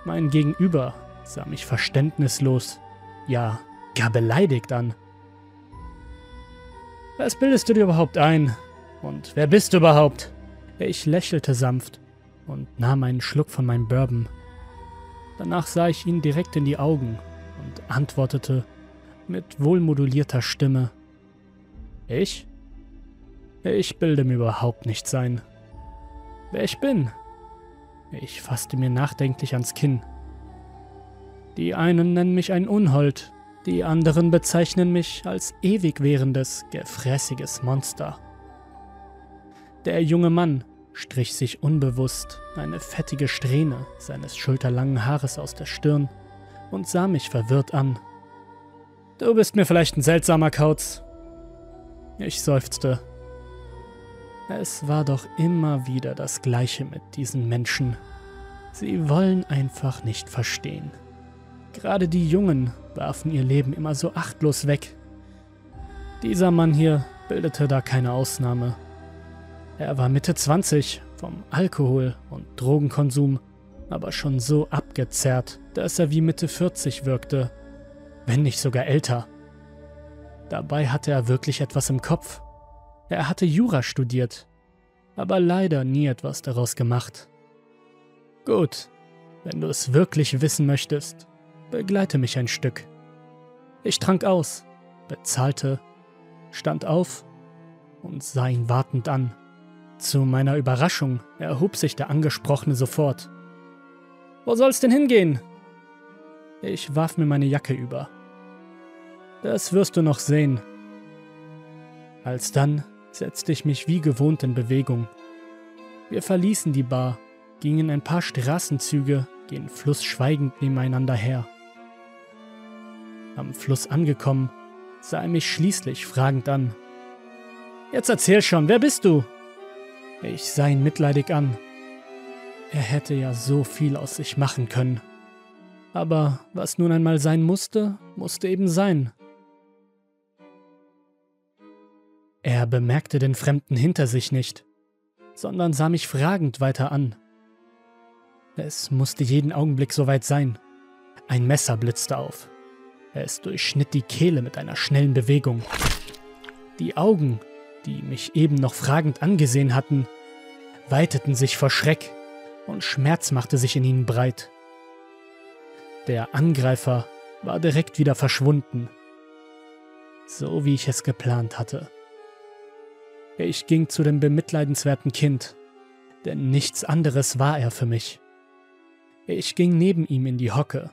Mein Gegenüber sah mich verständnislos, ja, gar beleidigt an. Was bildest du dir überhaupt ein? Und wer bist du überhaupt? Ich lächelte sanft und nahm einen Schluck von meinem Bourbon. Danach sah ich ihn direkt in die Augen und antwortete mit wohlmodulierter Stimme. Ich? Ich bilde mir überhaupt nichts ein. Wer ich bin? Ich fasste mir nachdenklich ans Kinn. Die einen nennen mich ein Unhold, die anderen bezeichnen mich als ewig währendes, gefräßiges Monster. Der junge Mann strich sich unbewusst eine fettige Strähne seines schulterlangen Haares aus der Stirn und sah mich verwirrt an. Du bist mir vielleicht ein seltsamer Kauz. Ich seufzte. Es war doch immer wieder das Gleiche mit diesen Menschen. Sie wollen einfach nicht verstehen. Gerade die Jungen werfen ihr Leben immer so achtlos weg. Dieser Mann hier bildete da keine Ausnahme. Er war Mitte 20, vom Alkohol und Drogenkonsum, aber schon so abgezerrt, dass er wie Mitte 40 wirkte, wenn nicht sogar älter. Dabei hatte er wirklich etwas im Kopf. Er hatte Jura studiert, aber leider nie etwas daraus gemacht. Gut, wenn du es wirklich wissen möchtest, begleite mich ein Stück. Ich trank aus, bezahlte, stand auf und sah ihn wartend an. Zu meiner Überraschung erhob sich der Angesprochene sofort. Wo soll's denn hingehen? Ich warf mir meine Jacke über. Das wirst du noch sehen. Alsdann setzte ich mich wie gewohnt in Bewegung. Wir verließen die Bar, gingen ein paar Straßenzüge gen Fluss schweigend nebeneinander her. Am Fluss angekommen, sah er mich schließlich fragend an. Jetzt erzähl schon, wer bist du? Ich sah ihn mitleidig an. Er hätte ja so viel aus sich machen können. Aber was nun einmal sein musste, musste eben sein. Er bemerkte den Fremden hinter sich nicht, sondern sah mich fragend weiter an. Es musste jeden Augenblick soweit sein. Ein Messer blitzte auf. Es durchschnitt die Kehle mit einer schnellen Bewegung. Die Augen die mich eben noch fragend angesehen hatten, weiteten sich vor Schreck und Schmerz machte sich in ihnen breit. Der Angreifer war direkt wieder verschwunden, so wie ich es geplant hatte. Ich ging zu dem bemitleidenswerten Kind, denn nichts anderes war er für mich. Ich ging neben ihm in die Hocke.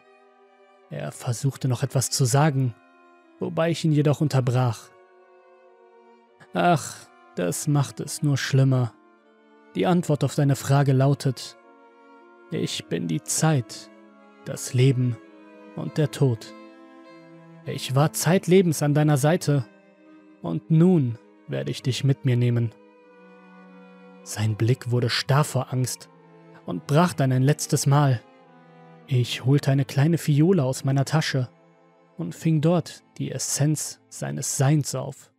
Er versuchte noch etwas zu sagen, wobei ich ihn jedoch unterbrach. Ach, das macht es nur schlimmer. Die Antwort auf deine Frage lautet, ich bin die Zeit, das Leben und der Tod. Ich war zeitlebens an deiner Seite und nun werde ich dich mit mir nehmen. Sein Blick wurde starr vor Angst und brach dann ein letztes Mal. Ich holte eine kleine Fiole aus meiner Tasche und fing dort die Essenz seines Seins auf.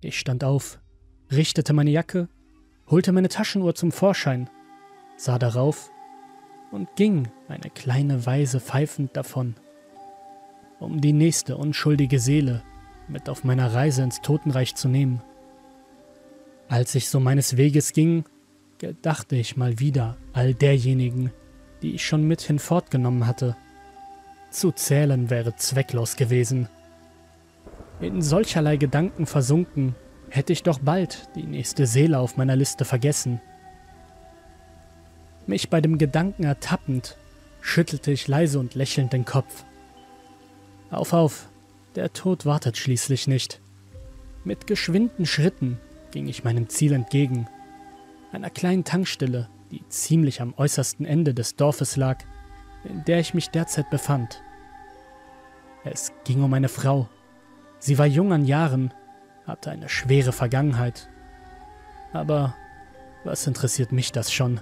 Ich stand auf, richtete meine Jacke, holte meine Taschenuhr zum Vorschein, sah darauf und ging eine kleine Weise pfeifend davon, um die nächste unschuldige Seele mit auf meiner Reise ins Totenreich zu nehmen. Als ich so meines Weges ging, gedachte ich mal wieder all derjenigen, die ich schon mit hinfortgenommen hatte. Zu zählen wäre zwecklos gewesen. In solcherlei Gedanken versunken, hätte ich doch bald die nächste Seele auf meiner Liste vergessen. Mich bei dem Gedanken ertappend, schüttelte ich leise und lächelnd den Kopf. Auf, auf, der Tod wartet schließlich nicht. Mit geschwinden Schritten ging ich meinem Ziel entgegen, einer kleinen Tankstelle, die ziemlich am äußersten Ende des Dorfes lag, in der ich mich derzeit befand. Es ging um eine Frau. Sie war jung an Jahren, hatte eine schwere Vergangenheit. Aber was interessiert mich das schon?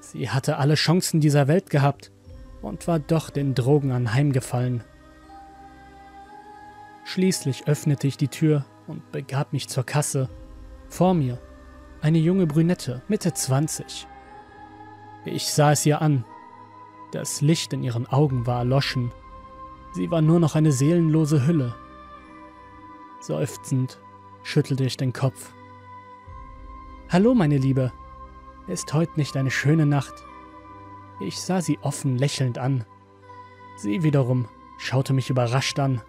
Sie hatte alle Chancen dieser Welt gehabt und war doch den Drogen anheimgefallen. Schließlich öffnete ich die Tür und begab mich zur Kasse. Vor mir eine junge Brünette, Mitte 20. Ich sah es ihr an. Das Licht in ihren Augen war erloschen. Sie war nur noch eine seelenlose Hülle. Seufzend schüttelte ich den Kopf. Hallo, meine Liebe. Ist heute nicht eine schöne Nacht? Ich sah sie offen lächelnd an. Sie wiederum schaute mich überrascht an.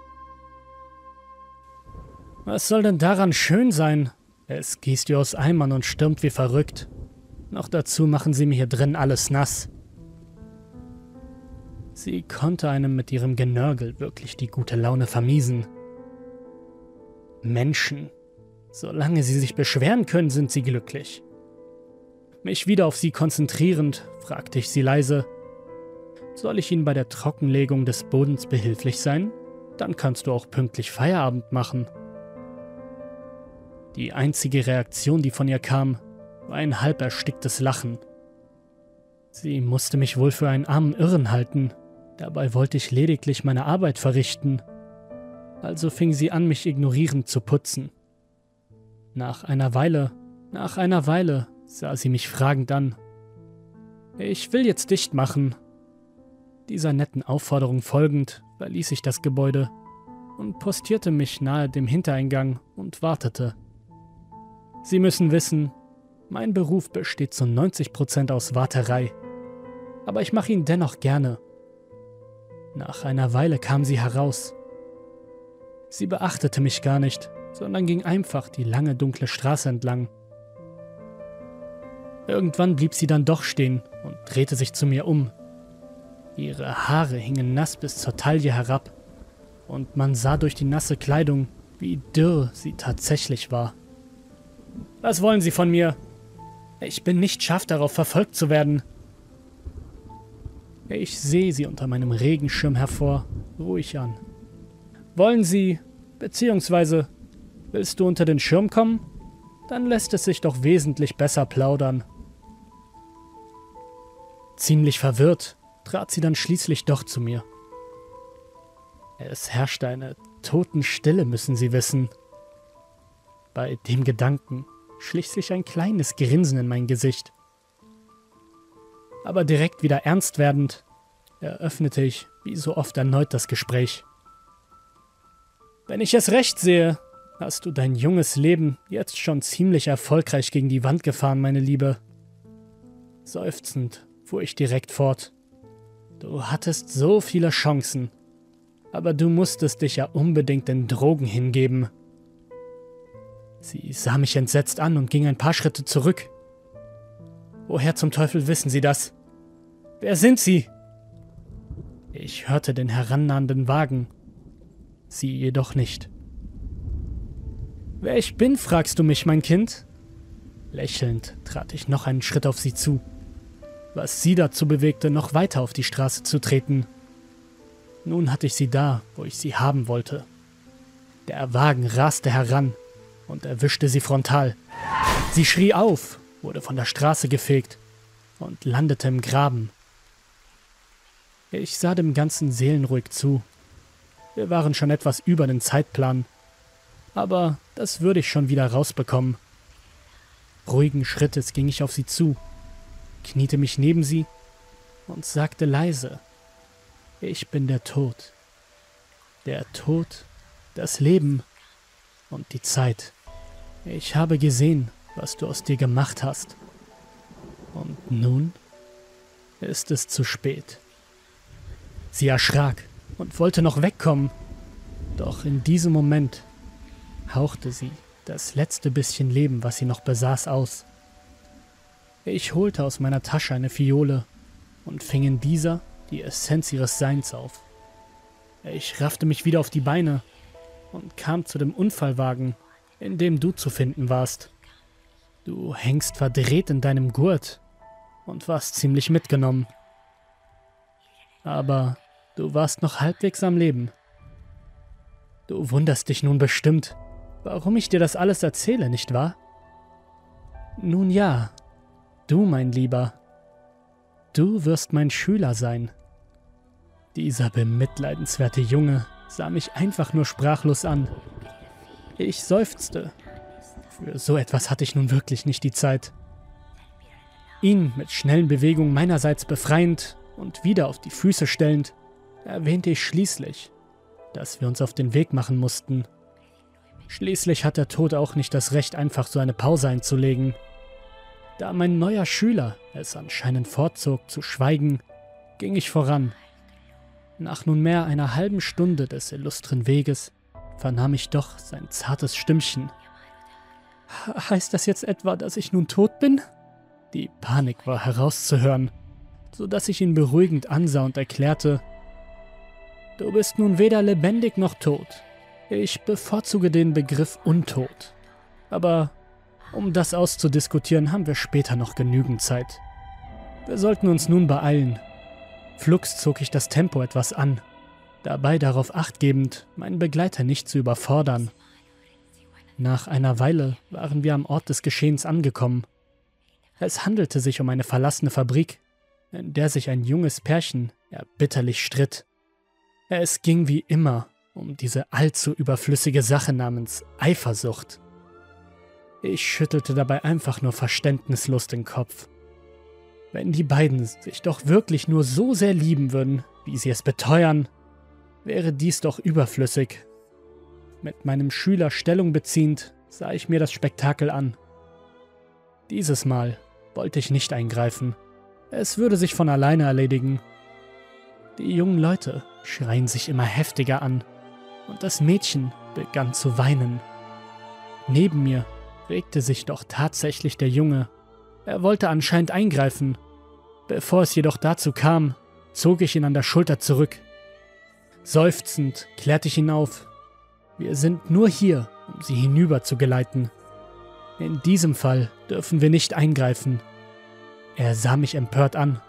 Was soll denn daran schön sein? Es gießt ihr aus Eimern und stürmt wie verrückt. Noch dazu machen sie mir hier drin alles nass. Sie konnte einem mit ihrem Genörgel wirklich die gute Laune vermiesen. Menschen. Solange sie sich beschweren können, sind sie glücklich. Mich wieder auf sie konzentrierend, fragte ich sie leise. Soll ich Ihnen bei der Trockenlegung des Bodens behilflich sein? Dann kannst du auch pünktlich Feierabend machen. Die einzige Reaktion, die von ihr kam, war ein halb ersticktes Lachen. Sie musste mich wohl für einen armen Irren halten, dabei wollte ich lediglich meine Arbeit verrichten. Also fing sie an, mich ignorierend zu putzen. Nach einer Weile, nach einer Weile sah sie mich fragend an. Ich will jetzt dicht machen. Dieser netten Aufforderung folgend verließ ich das Gebäude und postierte mich nahe dem Hintereingang und wartete. Sie müssen wissen, mein Beruf besteht zu 90% aus Warterei, aber ich mache ihn dennoch gerne. Nach einer Weile kam sie heraus. Sie beachtete mich gar nicht, sondern ging einfach die lange dunkle Straße entlang. Irgendwann blieb sie dann doch stehen und drehte sich zu mir um. Ihre Haare hingen nass bis zur Taille herab, und man sah durch die nasse Kleidung, wie dürr sie tatsächlich war. Was wollen Sie von mir? Ich bin nicht scharf darauf, verfolgt zu werden. Ich sehe sie unter meinem Regenschirm hervor, ruhig an. Wollen Sie, beziehungsweise, willst du unter den Schirm kommen? Dann lässt es sich doch wesentlich besser plaudern. Ziemlich verwirrt trat sie dann schließlich doch zu mir. Es herrschte eine Totenstille, müssen Sie wissen. Bei dem Gedanken schlich sich ein kleines Grinsen in mein Gesicht. Aber direkt wieder ernst werdend, eröffnete ich wie so oft erneut das Gespräch. Wenn ich es recht sehe, hast du dein junges Leben jetzt schon ziemlich erfolgreich gegen die Wand gefahren, meine Liebe. Seufzend fuhr ich direkt fort. Du hattest so viele Chancen, aber du musstest dich ja unbedingt den Drogen hingeben. Sie sah mich entsetzt an und ging ein paar Schritte zurück. Woher zum Teufel wissen Sie das? Wer sind Sie? Ich hörte den herannahenden Wagen, sie jedoch nicht. Wer ich bin, fragst du mich, mein Kind? Lächelnd trat ich noch einen Schritt auf sie zu, was sie dazu bewegte, noch weiter auf die Straße zu treten. Nun hatte ich sie da, wo ich sie haben wollte. Der Wagen raste heran und erwischte sie frontal. Sie schrie auf, wurde von der Straße gefegt und landete im Graben. Ich sah dem Ganzen seelenruhig zu. Wir waren schon etwas über den Zeitplan, aber das würde ich schon wieder rausbekommen. Ruhigen Schrittes ging ich auf sie zu, kniete mich neben sie und sagte leise, ich bin der Tod. Der Tod, das Leben und die Zeit. Ich habe gesehen, was du aus dir gemacht hast. Und nun ist es zu spät. Sie erschrak und wollte noch wegkommen. Doch in diesem Moment hauchte sie das letzte bisschen Leben, was sie noch besaß, aus. Ich holte aus meiner Tasche eine Fiole und fing in dieser die Essenz ihres Seins auf. Ich raffte mich wieder auf die Beine und kam zu dem Unfallwagen, in dem du zu finden warst. Du hängst verdreht in deinem Gurt und warst ziemlich mitgenommen. Aber du warst noch halbwegs am Leben. Du wunderst dich nun bestimmt, warum ich dir das alles erzähle, nicht wahr? Nun ja, du, mein Lieber, du wirst mein Schüler sein. Dieser bemitleidenswerte Junge sah mich einfach nur sprachlos an. Ich seufzte. Für so etwas hatte ich nun wirklich nicht die Zeit. Ihn mit schnellen Bewegungen meinerseits befreiend und wieder auf die Füße stellend, erwähnte ich schließlich, dass wir uns auf den Weg machen mussten. Schließlich hat der Tod auch nicht das Recht, einfach so eine Pause einzulegen. Da mein neuer Schüler es anscheinend vorzog zu schweigen, ging ich voran nach nunmehr einer halben Stunde des illustren Weges vernahm ich doch sein zartes Stimmchen. Heißt das jetzt etwa, dass ich nun tot bin? Die Panik war herauszuhören, so dass ich ihn beruhigend ansah und erklärte, Du bist nun weder lebendig noch tot. Ich bevorzuge den Begriff untot. Aber um das auszudiskutieren, haben wir später noch genügend Zeit. Wir sollten uns nun beeilen, Flugs zog ich das Tempo etwas an, dabei darauf achtgebend, meinen Begleiter nicht zu überfordern. Nach einer Weile waren wir am Ort des Geschehens angekommen. Es handelte sich um eine verlassene Fabrik, in der sich ein junges Pärchen erbitterlich stritt. Es ging wie immer um diese allzu überflüssige Sache namens Eifersucht. Ich schüttelte dabei einfach nur verständnislos den Kopf. Wenn die beiden sich doch wirklich nur so sehr lieben würden, wie sie es beteuern, wäre dies doch überflüssig. Mit meinem Schüler Stellung beziehend sah ich mir das Spektakel an. Dieses Mal wollte ich nicht eingreifen. Es würde sich von alleine erledigen. Die jungen Leute schreien sich immer heftiger an und das Mädchen begann zu weinen. Neben mir regte sich doch tatsächlich der Junge er wollte anscheinend eingreifen. Bevor es jedoch dazu kam, zog ich ihn an der Schulter zurück. Seufzend klärte ich ihn auf. Wir sind nur hier, um sie hinüber zu geleiten. In diesem Fall dürfen wir nicht eingreifen. Er sah mich empört an.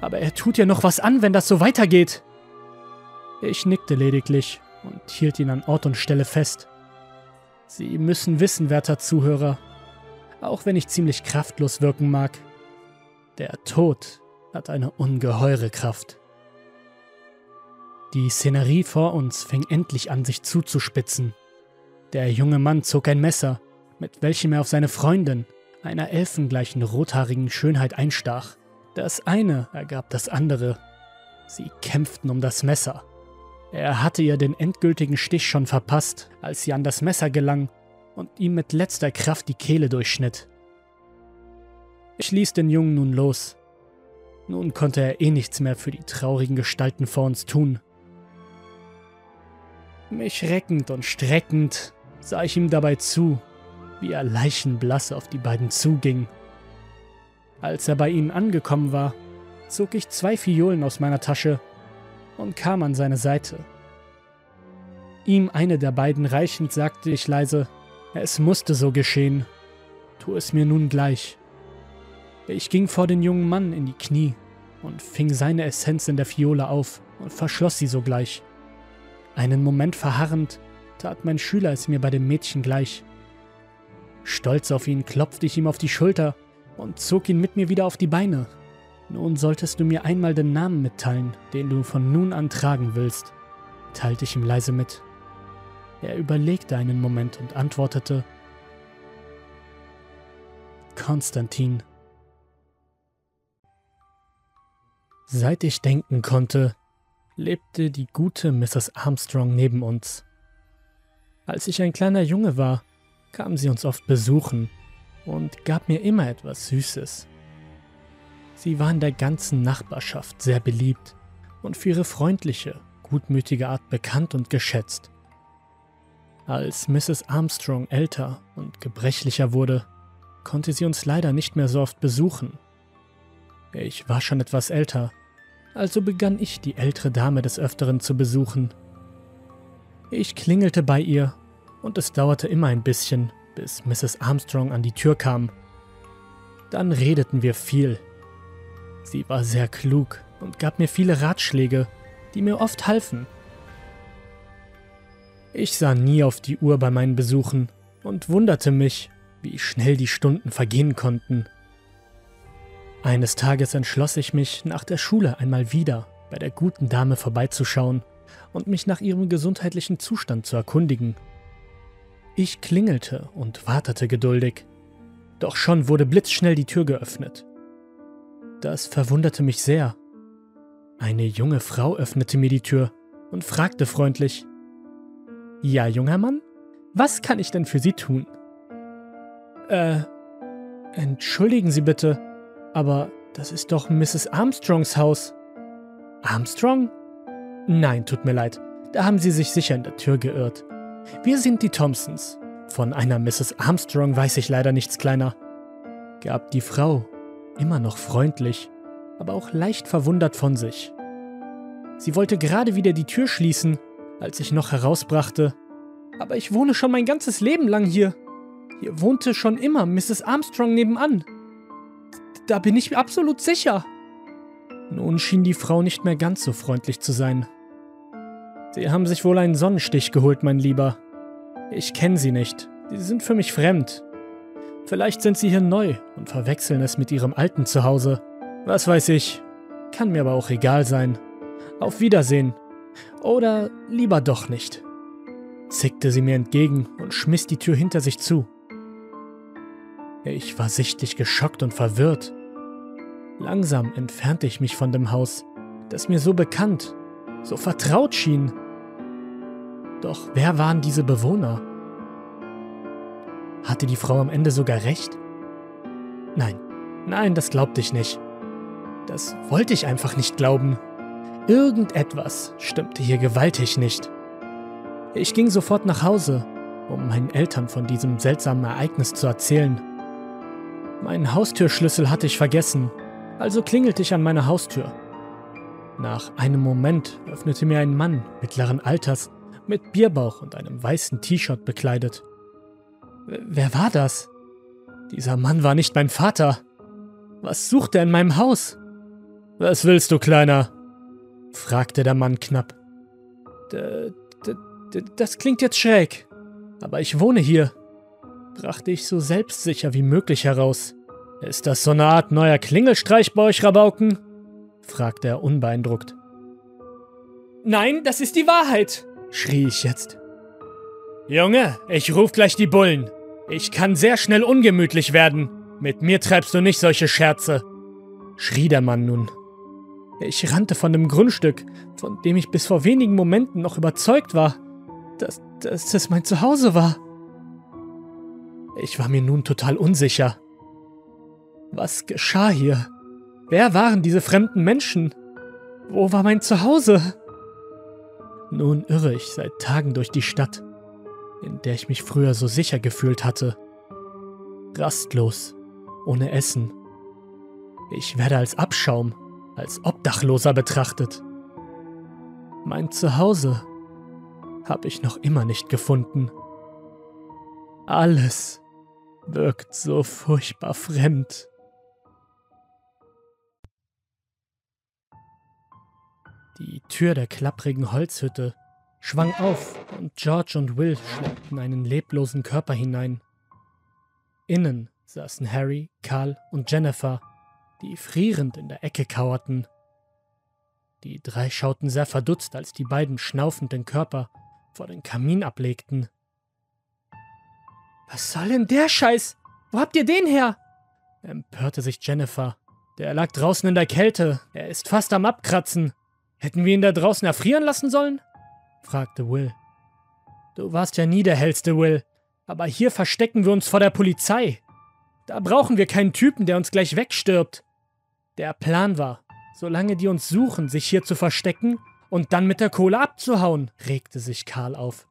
Aber er tut ja noch was an, wenn das so weitergeht. Ich nickte lediglich und hielt ihn an Ort und Stelle fest. Sie müssen wissen, werter Zuhörer, auch wenn ich ziemlich kraftlos wirken mag. Der Tod hat eine ungeheure Kraft. Die Szenerie vor uns fing endlich an, sich zuzuspitzen. Der junge Mann zog ein Messer, mit welchem er auf seine Freundin, einer elfengleichen rothaarigen Schönheit, einstach. Das eine ergab das andere. Sie kämpften um das Messer. Er hatte ihr den endgültigen Stich schon verpasst, als sie an das Messer gelang und ihm mit letzter Kraft die Kehle durchschnitt. Ich ließ den Jungen nun los. Nun konnte er eh nichts mehr für die traurigen Gestalten vor uns tun. Mich reckend und streckend sah ich ihm dabei zu, wie er leichenblass auf die beiden zuging. Als er bei ihnen angekommen war, zog ich zwei Fiolen aus meiner Tasche und kam an seine Seite. Ihm eine der beiden reichend sagte ich leise, es musste so geschehen. Tu es mir nun gleich. Ich ging vor den jungen Mann in die Knie und fing seine Essenz in der Fiole auf und verschloss sie sogleich. Einen Moment verharrend tat mein Schüler es mir bei dem Mädchen gleich. Stolz auf ihn klopfte ich ihm auf die Schulter und zog ihn mit mir wieder auf die Beine. Nun solltest du mir einmal den Namen mitteilen, den du von nun an tragen willst, teilte ich ihm leise mit. Er überlegte einen Moment und antwortete Konstantin. Seit ich denken konnte, lebte die gute Mrs. Armstrong neben uns. Als ich ein kleiner Junge war, kam sie uns oft besuchen und gab mir immer etwas Süßes. Sie war in der ganzen Nachbarschaft sehr beliebt und für ihre freundliche, gutmütige Art bekannt und geschätzt. Als Mrs. Armstrong älter und gebrechlicher wurde, konnte sie uns leider nicht mehr so oft besuchen. Ich war schon etwas älter also begann ich die ältere Dame des Öfteren zu besuchen. Ich klingelte bei ihr und es dauerte immer ein bisschen, bis Mrs. Armstrong an die Tür kam. Dann redeten wir viel. Sie war sehr klug und gab mir viele Ratschläge, die mir oft halfen. Ich sah nie auf die Uhr bei meinen Besuchen und wunderte mich, wie schnell die Stunden vergehen konnten. Eines Tages entschloss ich mich, nach der Schule einmal wieder bei der guten Dame vorbeizuschauen und mich nach ihrem gesundheitlichen Zustand zu erkundigen. Ich klingelte und wartete geduldig, doch schon wurde blitzschnell die Tür geöffnet. Das verwunderte mich sehr. Eine junge Frau öffnete mir die Tür und fragte freundlich, Ja, junger Mann, was kann ich denn für Sie tun? Äh, entschuldigen Sie bitte, aber das ist doch Mrs. Armstrongs Haus. Armstrong? Nein, tut mir leid. Da haben Sie sich sicher in der Tür geirrt. Wir sind die Thompsons. Von einer Mrs. Armstrong weiß ich leider nichts kleiner. Gab die Frau, immer noch freundlich, aber auch leicht verwundert von sich. Sie wollte gerade wieder die Tür schließen, als ich noch herausbrachte. Aber ich wohne schon mein ganzes Leben lang hier. Hier wohnte schon immer Mrs. Armstrong nebenan. Da bin ich absolut sicher. Nun schien die Frau nicht mehr ganz so freundlich zu sein. Sie haben sich wohl einen Sonnenstich geholt, mein Lieber. Ich kenne Sie nicht. Sie sind für mich fremd. Vielleicht sind Sie hier neu und verwechseln es mit Ihrem alten Zuhause. Was weiß ich. Kann mir aber auch egal sein. Auf Wiedersehen. Oder lieber doch nicht. zickte sie mir entgegen und schmiss die Tür hinter sich zu. Ich war sichtlich geschockt und verwirrt. Langsam entfernte ich mich von dem Haus, das mir so bekannt, so vertraut schien. Doch wer waren diese Bewohner? Hatte die Frau am Ende sogar recht? Nein, nein, das glaubte ich nicht. Das wollte ich einfach nicht glauben. Irgendetwas stimmte hier gewaltig nicht. Ich ging sofort nach Hause, um meinen Eltern von diesem seltsamen Ereignis zu erzählen. Meinen Haustürschlüssel hatte ich vergessen, also klingelte ich an meiner Haustür. Nach einem Moment öffnete mir ein Mann mittleren Alters mit Bierbauch und einem weißen T-Shirt bekleidet. Wer war das? Dieser Mann war nicht mein Vater. Was sucht er in meinem Haus? Was willst du, Kleiner? fragte der Mann knapp. D das klingt jetzt schräg, aber ich wohne hier brachte ich so selbstsicher wie möglich heraus. Ist das so eine Art neuer Klingelstreich bei euch, Rabauken? fragte er unbeeindruckt. Nein, das ist die Wahrheit, schrie ich jetzt. Junge, ich ruf gleich die Bullen. Ich kann sehr schnell ungemütlich werden. Mit mir treibst du nicht solche Scherze, schrie der Mann nun. Ich rannte von dem Grundstück, von dem ich bis vor wenigen Momenten noch überzeugt war, dass, dass es mein Zuhause war. Ich war mir nun total unsicher. Was geschah hier? Wer waren diese fremden Menschen? Wo war mein Zuhause? Nun irre ich seit Tagen durch die Stadt, in der ich mich früher so sicher gefühlt hatte. Rastlos, ohne Essen. Ich werde als Abschaum, als Obdachloser betrachtet. Mein Zuhause habe ich noch immer nicht gefunden. Alles wirkt so furchtbar fremd. Die Tür der klapprigen Holzhütte schwang auf und George und Will schleppten einen leblosen Körper hinein. Innen saßen Harry, Karl und Jennifer, die frierend in der Ecke kauerten. Die drei schauten sehr verdutzt, als die beiden schnaufend den Körper vor den Kamin ablegten. Was soll denn der Scheiß? Wo habt ihr den her? empörte sich Jennifer. Der lag draußen in der Kälte. Er ist fast am Abkratzen. Hätten wir ihn da draußen erfrieren lassen sollen? fragte Will. Du warst ja nie der hellste, Will. Aber hier verstecken wir uns vor der Polizei. Da brauchen wir keinen Typen, der uns gleich wegstirbt. Der Plan war, solange die uns suchen, sich hier zu verstecken und dann mit der Kohle abzuhauen, regte sich Karl auf.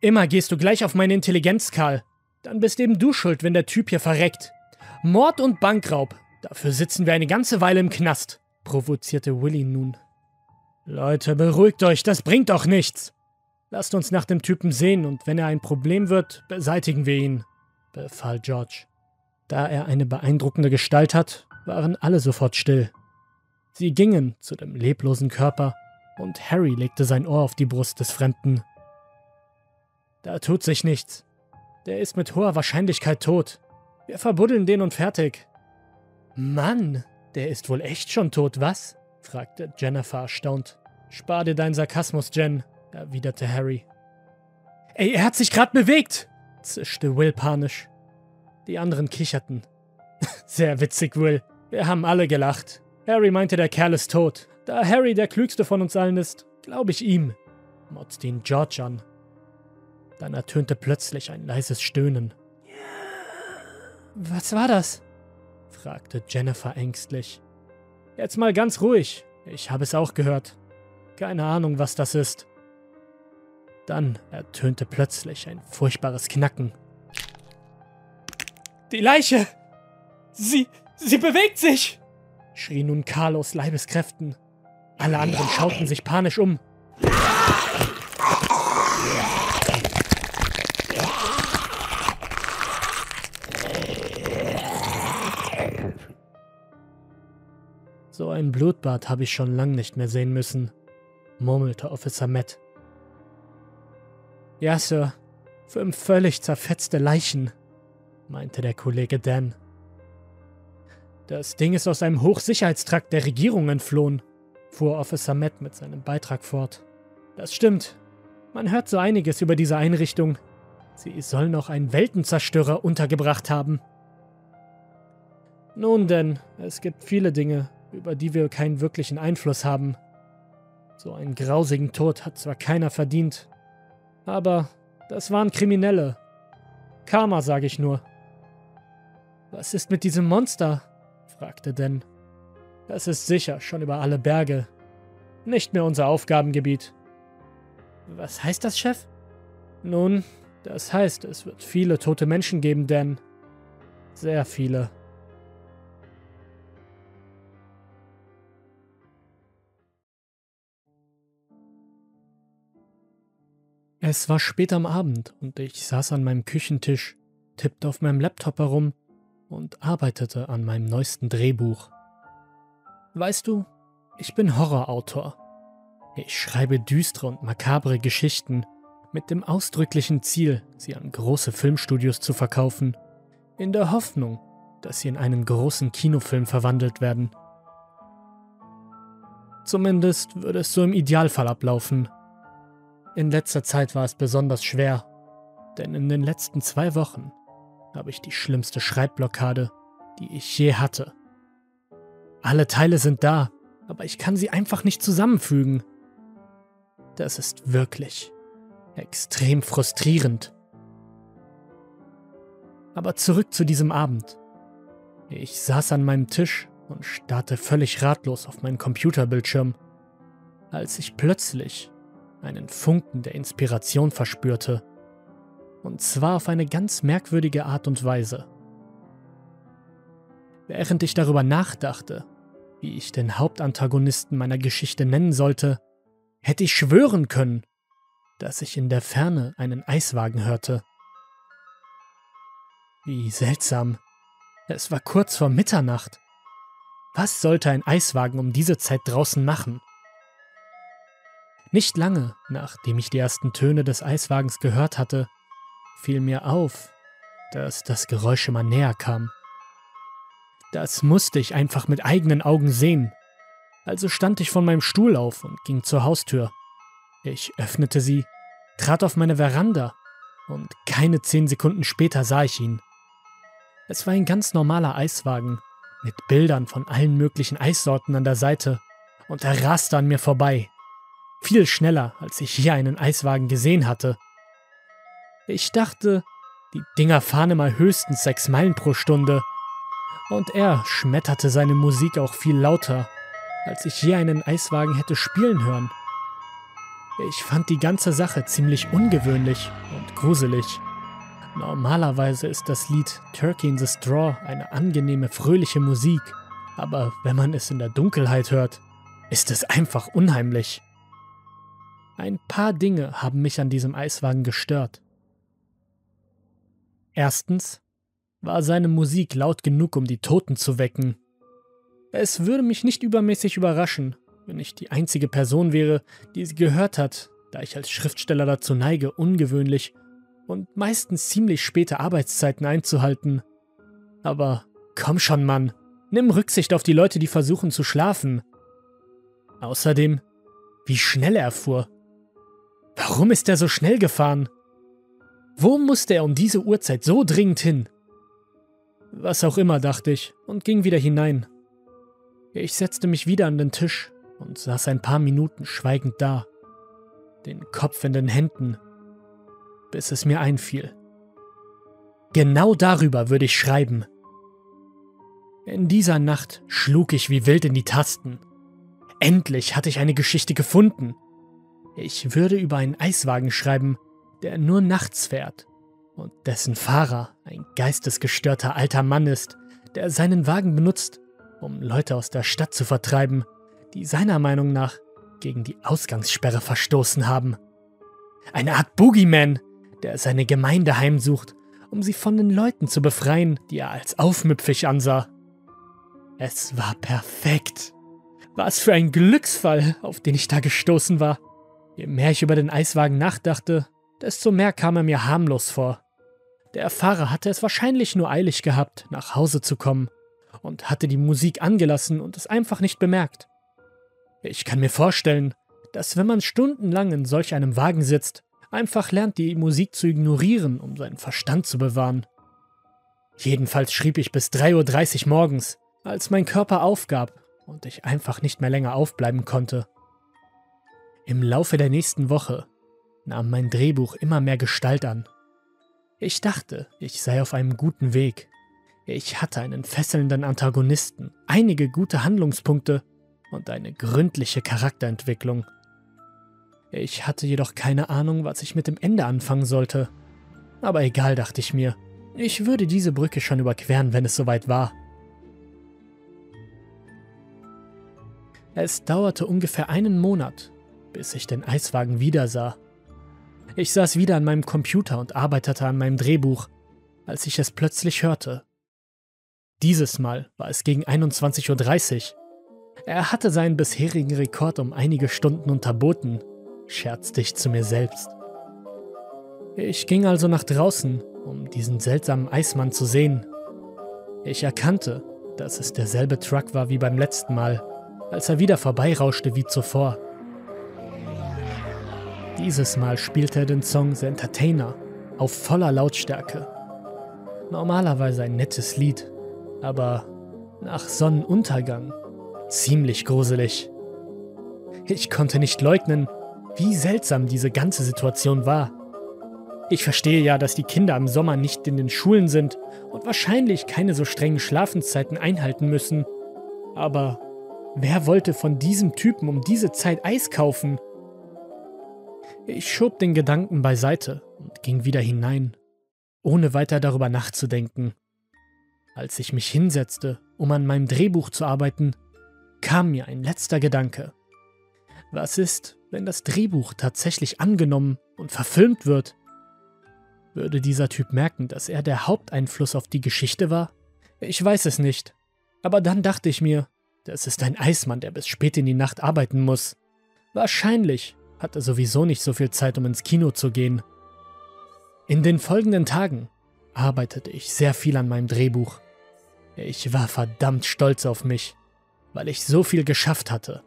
Immer gehst du gleich auf meine Intelligenz, Karl. Dann bist eben du schuld, wenn der Typ hier verreckt. Mord und Bankraub. Dafür sitzen wir eine ganze Weile im Knast, provozierte Willy nun. Leute, beruhigt euch, das bringt doch nichts. Lasst uns nach dem Typen sehen und wenn er ein Problem wird, beseitigen wir ihn, befahl George. Da er eine beeindruckende Gestalt hat, waren alle sofort still. Sie gingen zu dem leblosen Körper und Harry legte sein Ohr auf die Brust des Fremden. Da tut sich nichts. Der ist mit hoher Wahrscheinlichkeit tot. Wir verbuddeln den und fertig. Mann, der ist wohl echt schon tot, was? fragte Jennifer erstaunt. Spar dir deinen Sarkasmus, Jen, erwiderte Harry. Ey, er hat sich gerade bewegt, zischte Will panisch. Die anderen kicherten. Sehr witzig, Will. Wir haben alle gelacht. Harry meinte, der Kerl ist tot. Da Harry der klügste von uns allen ist, glaube ich ihm, motzte ihn George an. Dann ertönte plötzlich ein leises Stöhnen. Was war das? fragte Jennifer ängstlich. Jetzt mal ganz ruhig. Ich habe es auch gehört. Keine Ahnung, was das ist. Dann ertönte plötzlich ein furchtbares Knacken. Die Leiche! Sie, sie bewegt sich! schrie nun Karl aus Leibeskräften. Alle anderen schauten sich panisch um. So ein Blutbad habe ich schon lang nicht mehr sehen müssen, murmelte Officer Matt. Ja, Sir, fünf völlig zerfetzte Leichen, meinte der Kollege Dan. Das Ding ist aus einem Hochsicherheitstrakt der Regierung entflohen, fuhr Officer Matt mit seinem Beitrag fort. Das stimmt. Man hört so einiges über diese Einrichtung. Sie sollen auch einen Weltenzerstörer untergebracht haben. Nun denn, es gibt viele Dinge, über die wir keinen wirklichen Einfluss haben. So einen grausigen Tod hat zwar keiner verdient, aber das waren Kriminelle. Karma, sage ich nur. Was ist mit diesem Monster? fragte Dan. Das ist sicher schon über alle Berge. Nicht mehr unser Aufgabengebiet. Was heißt das, Chef? Nun, das heißt, es wird viele tote Menschen geben, Dan. Sehr viele. Es war spät am Abend und ich saß an meinem Küchentisch, tippte auf meinem Laptop herum und arbeitete an meinem neuesten Drehbuch. Weißt du, ich bin Horrorautor. Ich schreibe düstere und makabre Geschichten mit dem ausdrücklichen Ziel, sie an große Filmstudios zu verkaufen, in der Hoffnung, dass sie in einen großen Kinofilm verwandelt werden. Zumindest würde es so im Idealfall ablaufen. In letzter Zeit war es besonders schwer, denn in den letzten zwei Wochen habe ich die schlimmste Schreibblockade, die ich je hatte. Alle Teile sind da, aber ich kann sie einfach nicht zusammenfügen. Das ist wirklich extrem frustrierend. Aber zurück zu diesem Abend. Ich saß an meinem Tisch und starrte völlig ratlos auf meinen Computerbildschirm, als ich plötzlich einen Funken der Inspiration verspürte und zwar auf eine ganz merkwürdige Art und Weise. Während ich darüber nachdachte, wie ich den Hauptantagonisten meiner Geschichte nennen sollte, hätte ich schwören können, dass ich in der Ferne einen Eiswagen hörte. Wie seltsam. Es war kurz vor Mitternacht. Was sollte ein Eiswagen um diese Zeit draußen machen? Nicht lange, nachdem ich die ersten Töne des Eiswagens gehört hatte, fiel mir auf, dass das Geräusch immer näher kam. Das musste ich einfach mit eigenen Augen sehen. Also stand ich von meinem Stuhl auf und ging zur Haustür. Ich öffnete sie, trat auf meine Veranda und keine zehn Sekunden später sah ich ihn. Es war ein ganz normaler Eiswagen mit Bildern von allen möglichen Eissorten an der Seite und er raste an mir vorbei. Viel schneller, als ich hier einen Eiswagen gesehen hatte. Ich dachte, die Dinger fahren immer höchstens sechs Meilen pro Stunde. Und er schmetterte seine Musik auch viel lauter, als ich je einen Eiswagen hätte spielen hören. Ich fand die ganze Sache ziemlich ungewöhnlich und gruselig. Normalerweise ist das Lied Turkey in the Straw eine angenehme, fröhliche Musik, aber wenn man es in der Dunkelheit hört, ist es einfach unheimlich. Ein paar Dinge haben mich an diesem Eiswagen gestört. Erstens war seine Musik laut genug, um die Toten zu wecken. Es würde mich nicht übermäßig überraschen, wenn ich die einzige Person wäre, die sie gehört hat, da ich als Schriftsteller dazu neige, ungewöhnlich und meistens ziemlich späte Arbeitszeiten einzuhalten. Aber komm schon, Mann, nimm Rücksicht auf die Leute, die versuchen zu schlafen. Außerdem, wie schnell er fuhr. Warum ist er so schnell gefahren? Wo musste er um diese Uhrzeit so dringend hin? Was auch immer, dachte ich und ging wieder hinein. Ich setzte mich wieder an den Tisch und saß ein paar Minuten schweigend da, den Kopf in den Händen, bis es mir einfiel. Genau darüber würde ich schreiben. In dieser Nacht schlug ich wie wild in die Tasten. Endlich hatte ich eine Geschichte gefunden, ich würde über einen Eiswagen schreiben, der nur nachts fährt und dessen Fahrer ein geistesgestörter alter Mann ist, der seinen Wagen benutzt, um Leute aus der Stadt zu vertreiben, die seiner Meinung nach gegen die Ausgangssperre verstoßen haben. Eine Art Boogeyman, der seine Gemeinde heimsucht, um sie von den Leuten zu befreien, die er als aufmüpfig ansah. Es war perfekt. Was für ein Glücksfall, auf den ich da gestoßen war. Je mehr ich über den Eiswagen nachdachte, desto mehr kam er mir harmlos vor. Der Fahrer hatte es wahrscheinlich nur eilig gehabt, nach Hause zu kommen, und hatte die Musik angelassen und es einfach nicht bemerkt. Ich kann mir vorstellen, dass wenn man stundenlang in solch einem Wagen sitzt, einfach lernt, die Musik zu ignorieren, um seinen Verstand zu bewahren. Jedenfalls schrieb ich bis 3.30 Uhr morgens, als mein Körper aufgab und ich einfach nicht mehr länger aufbleiben konnte. Im Laufe der nächsten Woche nahm mein Drehbuch immer mehr Gestalt an. Ich dachte, ich sei auf einem guten Weg. Ich hatte einen fesselnden Antagonisten, einige gute Handlungspunkte und eine gründliche Charakterentwicklung. Ich hatte jedoch keine Ahnung, was ich mit dem Ende anfangen sollte. Aber egal, dachte ich mir. Ich würde diese Brücke schon überqueren, wenn es soweit war. Es dauerte ungefähr einen Monat, bis ich den Eiswagen wieder sah. Ich saß wieder an meinem Computer und arbeitete an meinem Drehbuch, als ich es plötzlich hörte. Dieses Mal war es gegen 21.30 Uhr. Er hatte seinen bisherigen Rekord um einige Stunden unterboten, scherzte ich zu mir selbst. Ich ging also nach draußen, um diesen seltsamen Eismann zu sehen. Ich erkannte, dass es derselbe Truck war wie beim letzten Mal, als er wieder vorbeirauschte wie zuvor. Dieses Mal spielte er den Song The Entertainer auf voller Lautstärke. Normalerweise ein nettes Lied, aber nach Sonnenuntergang ziemlich gruselig. Ich konnte nicht leugnen, wie seltsam diese ganze Situation war. Ich verstehe ja, dass die Kinder im Sommer nicht in den Schulen sind und wahrscheinlich keine so strengen Schlafenszeiten einhalten müssen. Aber wer wollte von diesem Typen um diese Zeit Eis kaufen? Ich schob den Gedanken beiseite und ging wieder hinein, ohne weiter darüber nachzudenken. Als ich mich hinsetzte, um an meinem Drehbuch zu arbeiten, kam mir ein letzter Gedanke. Was ist, wenn das Drehbuch tatsächlich angenommen und verfilmt wird? Würde dieser Typ merken, dass er der Haupteinfluss auf die Geschichte war? Ich weiß es nicht. Aber dann dachte ich mir, das ist ein Eismann, der bis spät in die Nacht arbeiten muss. Wahrscheinlich hat er sowieso nicht so viel Zeit, um ins Kino zu gehen. In den folgenden Tagen arbeitete ich sehr viel an meinem Drehbuch. Ich war verdammt stolz auf mich, weil ich so viel geschafft hatte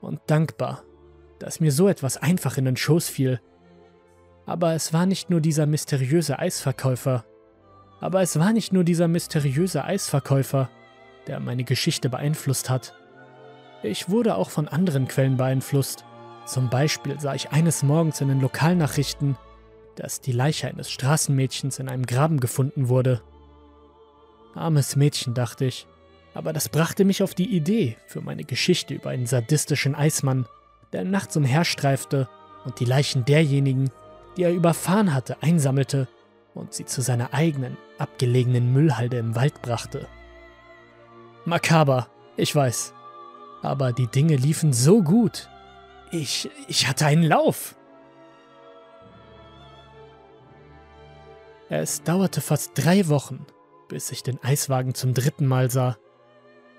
und dankbar, dass mir so etwas einfach in den Schoß fiel. Aber es war nicht nur dieser mysteriöse Eisverkäufer. Aber es war nicht nur dieser mysteriöse Eisverkäufer, der meine Geschichte beeinflusst hat. Ich wurde auch von anderen Quellen beeinflusst. Zum Beispiel sah ich eines Morgens in den Lokalnachrichten, dass die Leiche eines Straßenmädchens in einem Graben gefunden wurde. Armes Mädchen, dachte ich, aber das brachte mich auf die Idee für meine Geschichte über einen sadistischen Eismann, der nachts umherstreifte und die Leichen derjenigen, die er überfahren hatte, einsammelte und sie zu seiner eigenen, abgelegenen Müllhalde im Wald brachte. Makaber, ich weiß. Aber die Dinge liefen so gut. Ich, ich hatte einen Lauf. Es dauerte fast drei Wochen, bis ich den Eiswagen zum dritten Mal sah.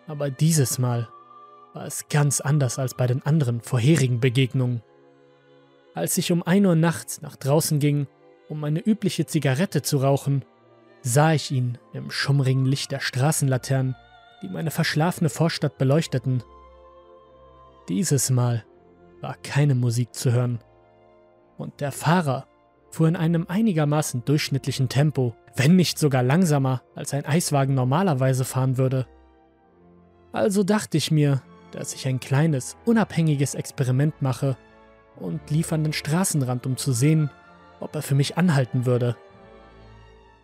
Aber dieses Mal war es ganz anders als bei den anderen vorherigen Begegnungen. Als ich um 1 Uhr nachts nach draußen ging, um meine übliche Zigarette zu rauchen, sah ich ihn im schummrigen Licht der Straßenlaternen, die meine verschlafene Vorstadt beleuchteten. Dieses Mal war keine Musik zu hören. Und der Fahrer fuhr in einem einigermaßen durchschnittlichen Tempo, wenn nicht sogar langsamer, als ein Eiswagen normalerweise fahren würde. Also dachte ich mir, dass ich ein kleines, unabhängiges Experiment mache und lief an den Straßenrand, um zu sehen, ob er für mich anhalten würde.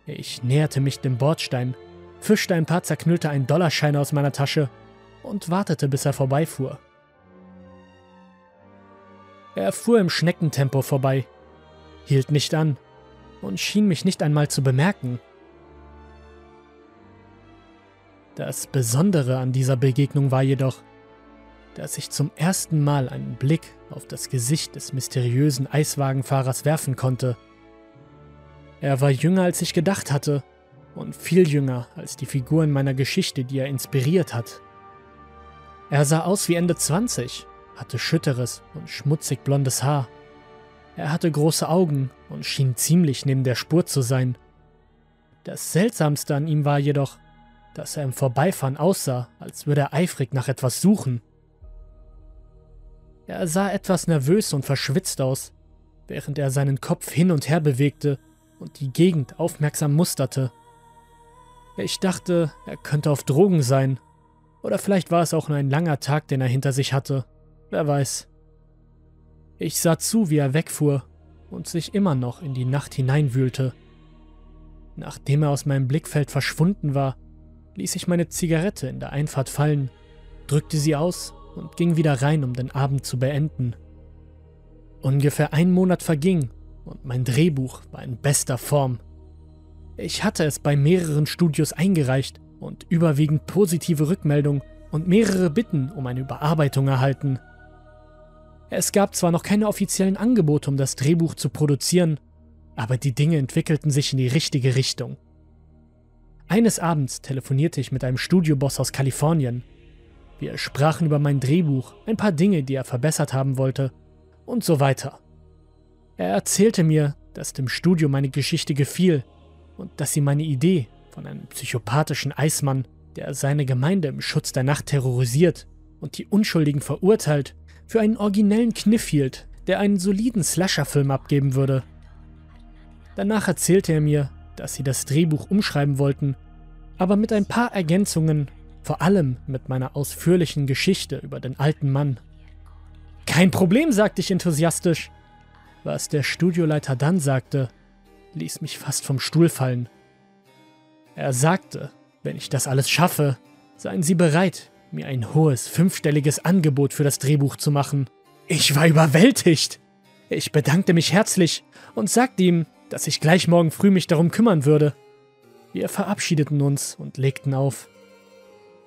Ich näherte mich dem Bordstein, fischte ein paar zerknüllte Ein-Dollarscheine aus meiner Tasche und wartete, bis er vorbeifuhr. Er fuhr im Schneckentempo vorbei, hielt nicht an und schien mich nicht einmal zu bemerken. Das Besondere an dieser Begegnung war jedoch, dass ich zum ersten Mal einen Blick auf das Gesicht des mysteriösen Eiswagenfahrers werfen konnte. Er war jünger als ich gedacht hatte und viel jünger als die Figur in meiner Geschichte, die er inspiriert hat. Er sah aus wie Ende 20, hatte schütteres und schmutzig blondes Haar. Er hatte große Augen und schien ziemlich neben der Spur zu sein. Das Seltsamste an ihm war jedoch, dass er im Vorbeifahren aussah, als würde er eifrig nach etwas suchen. Er sah etwas nervös und verschwitzt aus, während er seinen Kopf hin und her bewegte und die Gegend aufmerksam musterte. Ich dachte, er könnte auf Drogen sein, oder vielleicht war es auch nur ein langer Tag, den er hinter sich hatte, wer weiß. Ich sah zu, wie er wegfuhr und sich immer noch in die Nacht hineinwühlte. Nachdem er aus meinem Blickfeld verschwunden war, ließ ich meine Zigarette in der Einfahrt fallen, drückte sie aus und ging wieder rein, um den Abend zu beenden. Ungefähr ein Monat verging und mein Drehbuch war in bester Form. Ich hatte es bei mehreren Studios eingereicht und überwiegend positive Rückmeldungen und mehrere Bitten um eine Überarbeitung erhalten. Es gab zwar noch keine offiziellen Angebote, um das Drehbuch zu produzieren, aber die Dinge entwickelten sich in die richtige Richtung. Eines Abends telefonierte ich mit einem Studioboss aus Kalifornien. Wir sprachen über mein Drehbuch, ein paar Dinge, die er verbessert haben wollte und so weiter. Er erzählte mir, dass dem Studio meine Geschichte gefiel und dass sie meine Idee von einem psychopathischen Eismann, der seine Gemeinde im Schutz der Nacht terrorisiert und die Unschuldigen verurteilt, für einen originellen Kniff hielt, der einen soliden Slasher-Film abgeben würde. Danach erzählte er mir, dass sie das Drehbuch umschreiben wollten, aber mit ein paar Ergänzungen, vor allem mit meiner ausführlichen Geschichte über den alten Mann. Kein Problem, sagte ich enthusiastisch. Was der Studioleiter dann sagte, ließ mich fast vom Stuhl fallen. Er sagte, wenn ich das alles schaffe, seien Sie bereit, mir ein hohes, fünfstelliges Angebot für das Drehbuch zu machen. Ich war überwältigt. Ich bedankte mich herzlich und sagte ihm, dass ich gleich morgen früh mich darum kümmern würde. Wir verabschiedeten uns und legten auf.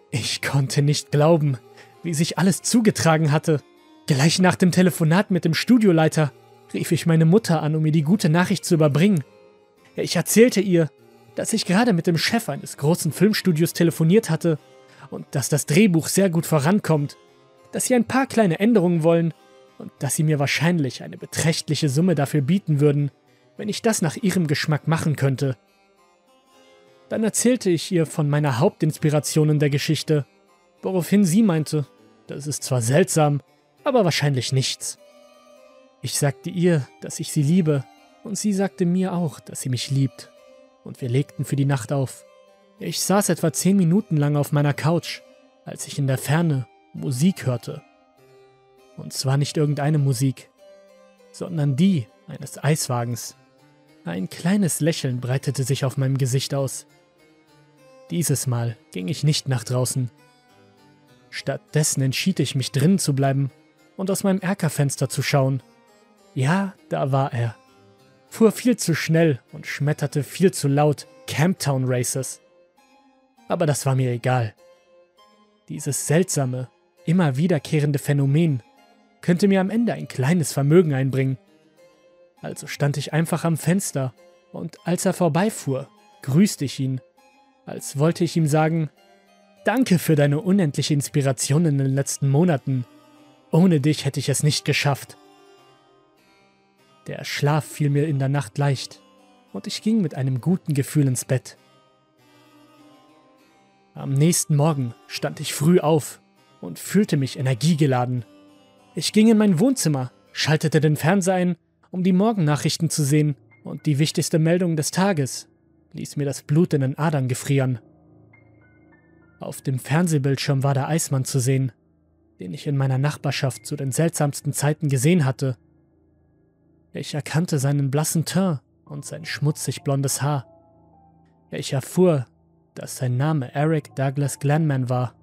Ich konnte nicht glauben, wie sich alles zugetragen hatte. Gleich nach dem Telefonat mit dem Studioleiter rief ich meine Mutter an, um ihr die gute Nachricht zu überbringen. Ich erzählte ihr, dass ich gerade mit dem Chef eines großen Filmstudios telefoniert hatte und dass das Drehbuch sehr gut vorankommt, dass sie ein paar kleine Änderungen wollen und dass sie mir wahrscheinlich eine beträchtliche Summe dafür bieten würden, wenn ich das nach ihrem Geschmack machen könnte. Dann erzählte ich ihr von meiner Hauptinspiration in der Geschichte, woraufhin sie meinte, das ist zwar seltsam, aber wahrscheinlich nichts. Ich sagte ihr, dass ich sie liebe, und sie sagte mir auch, dass sie mich liebt. Und wir legten für die Nacht auf. Ich saß etwa zehn Minuten lang auf meiner Couch, als ich in der Ferne Musik hörte. Und zwar nicht irgendeine Musik, sondern die eines Eiswagens. Ein kleines Lächeln breitete sich auf meinem Gesicht aus. Dieses Mal ging ich nicht nach draußen. Stattdessen entschied ich mich drinnen zu bleiben und aus meinem Erkerfenster zu schauen. Ja, da war er. Fuhr viel zu schnell und schmetterte viel zu laut Camptown Races. Aber das war mir egal. Dieses seltsame, immer wiederkehrende Phänomen könnte mir am Ende ein kleines Vermögen einbringen. Also stand ich einfach am Fenster und als er vorbeifuhr, grüßte ich ihn, als wollte ich ihm sagen, Danke für deine unendliche Inspiration in den letzten Monaten. Ohne dich hätte ich es nicht geschafft. Der Schlaf fiel mir in der Nacht leicht und ich ging mit einem guten Gefühl ins Bett. Am nächsten Morgen stand ich früh auf und fühlte mich energiegeladen. Ich ging in mein Wohnzimmer, schaltete den Fernseher ein, um die Morgennachrichten zu sehen und die wichtigste Meldung des Tages ließ mir das Blut in den Adern gefrieren. Auf dem Fernsehbildschirm war der Eismann zu sehen, den ich in meiner Nachbarschaft zu den seltsamsten Zeiten gesehen hatte. Ich erkannte seinen blassen Teint und sein schmutzig blondes Haar. Ich erfuhr, dass sein Name Eric Douglas Glenman war.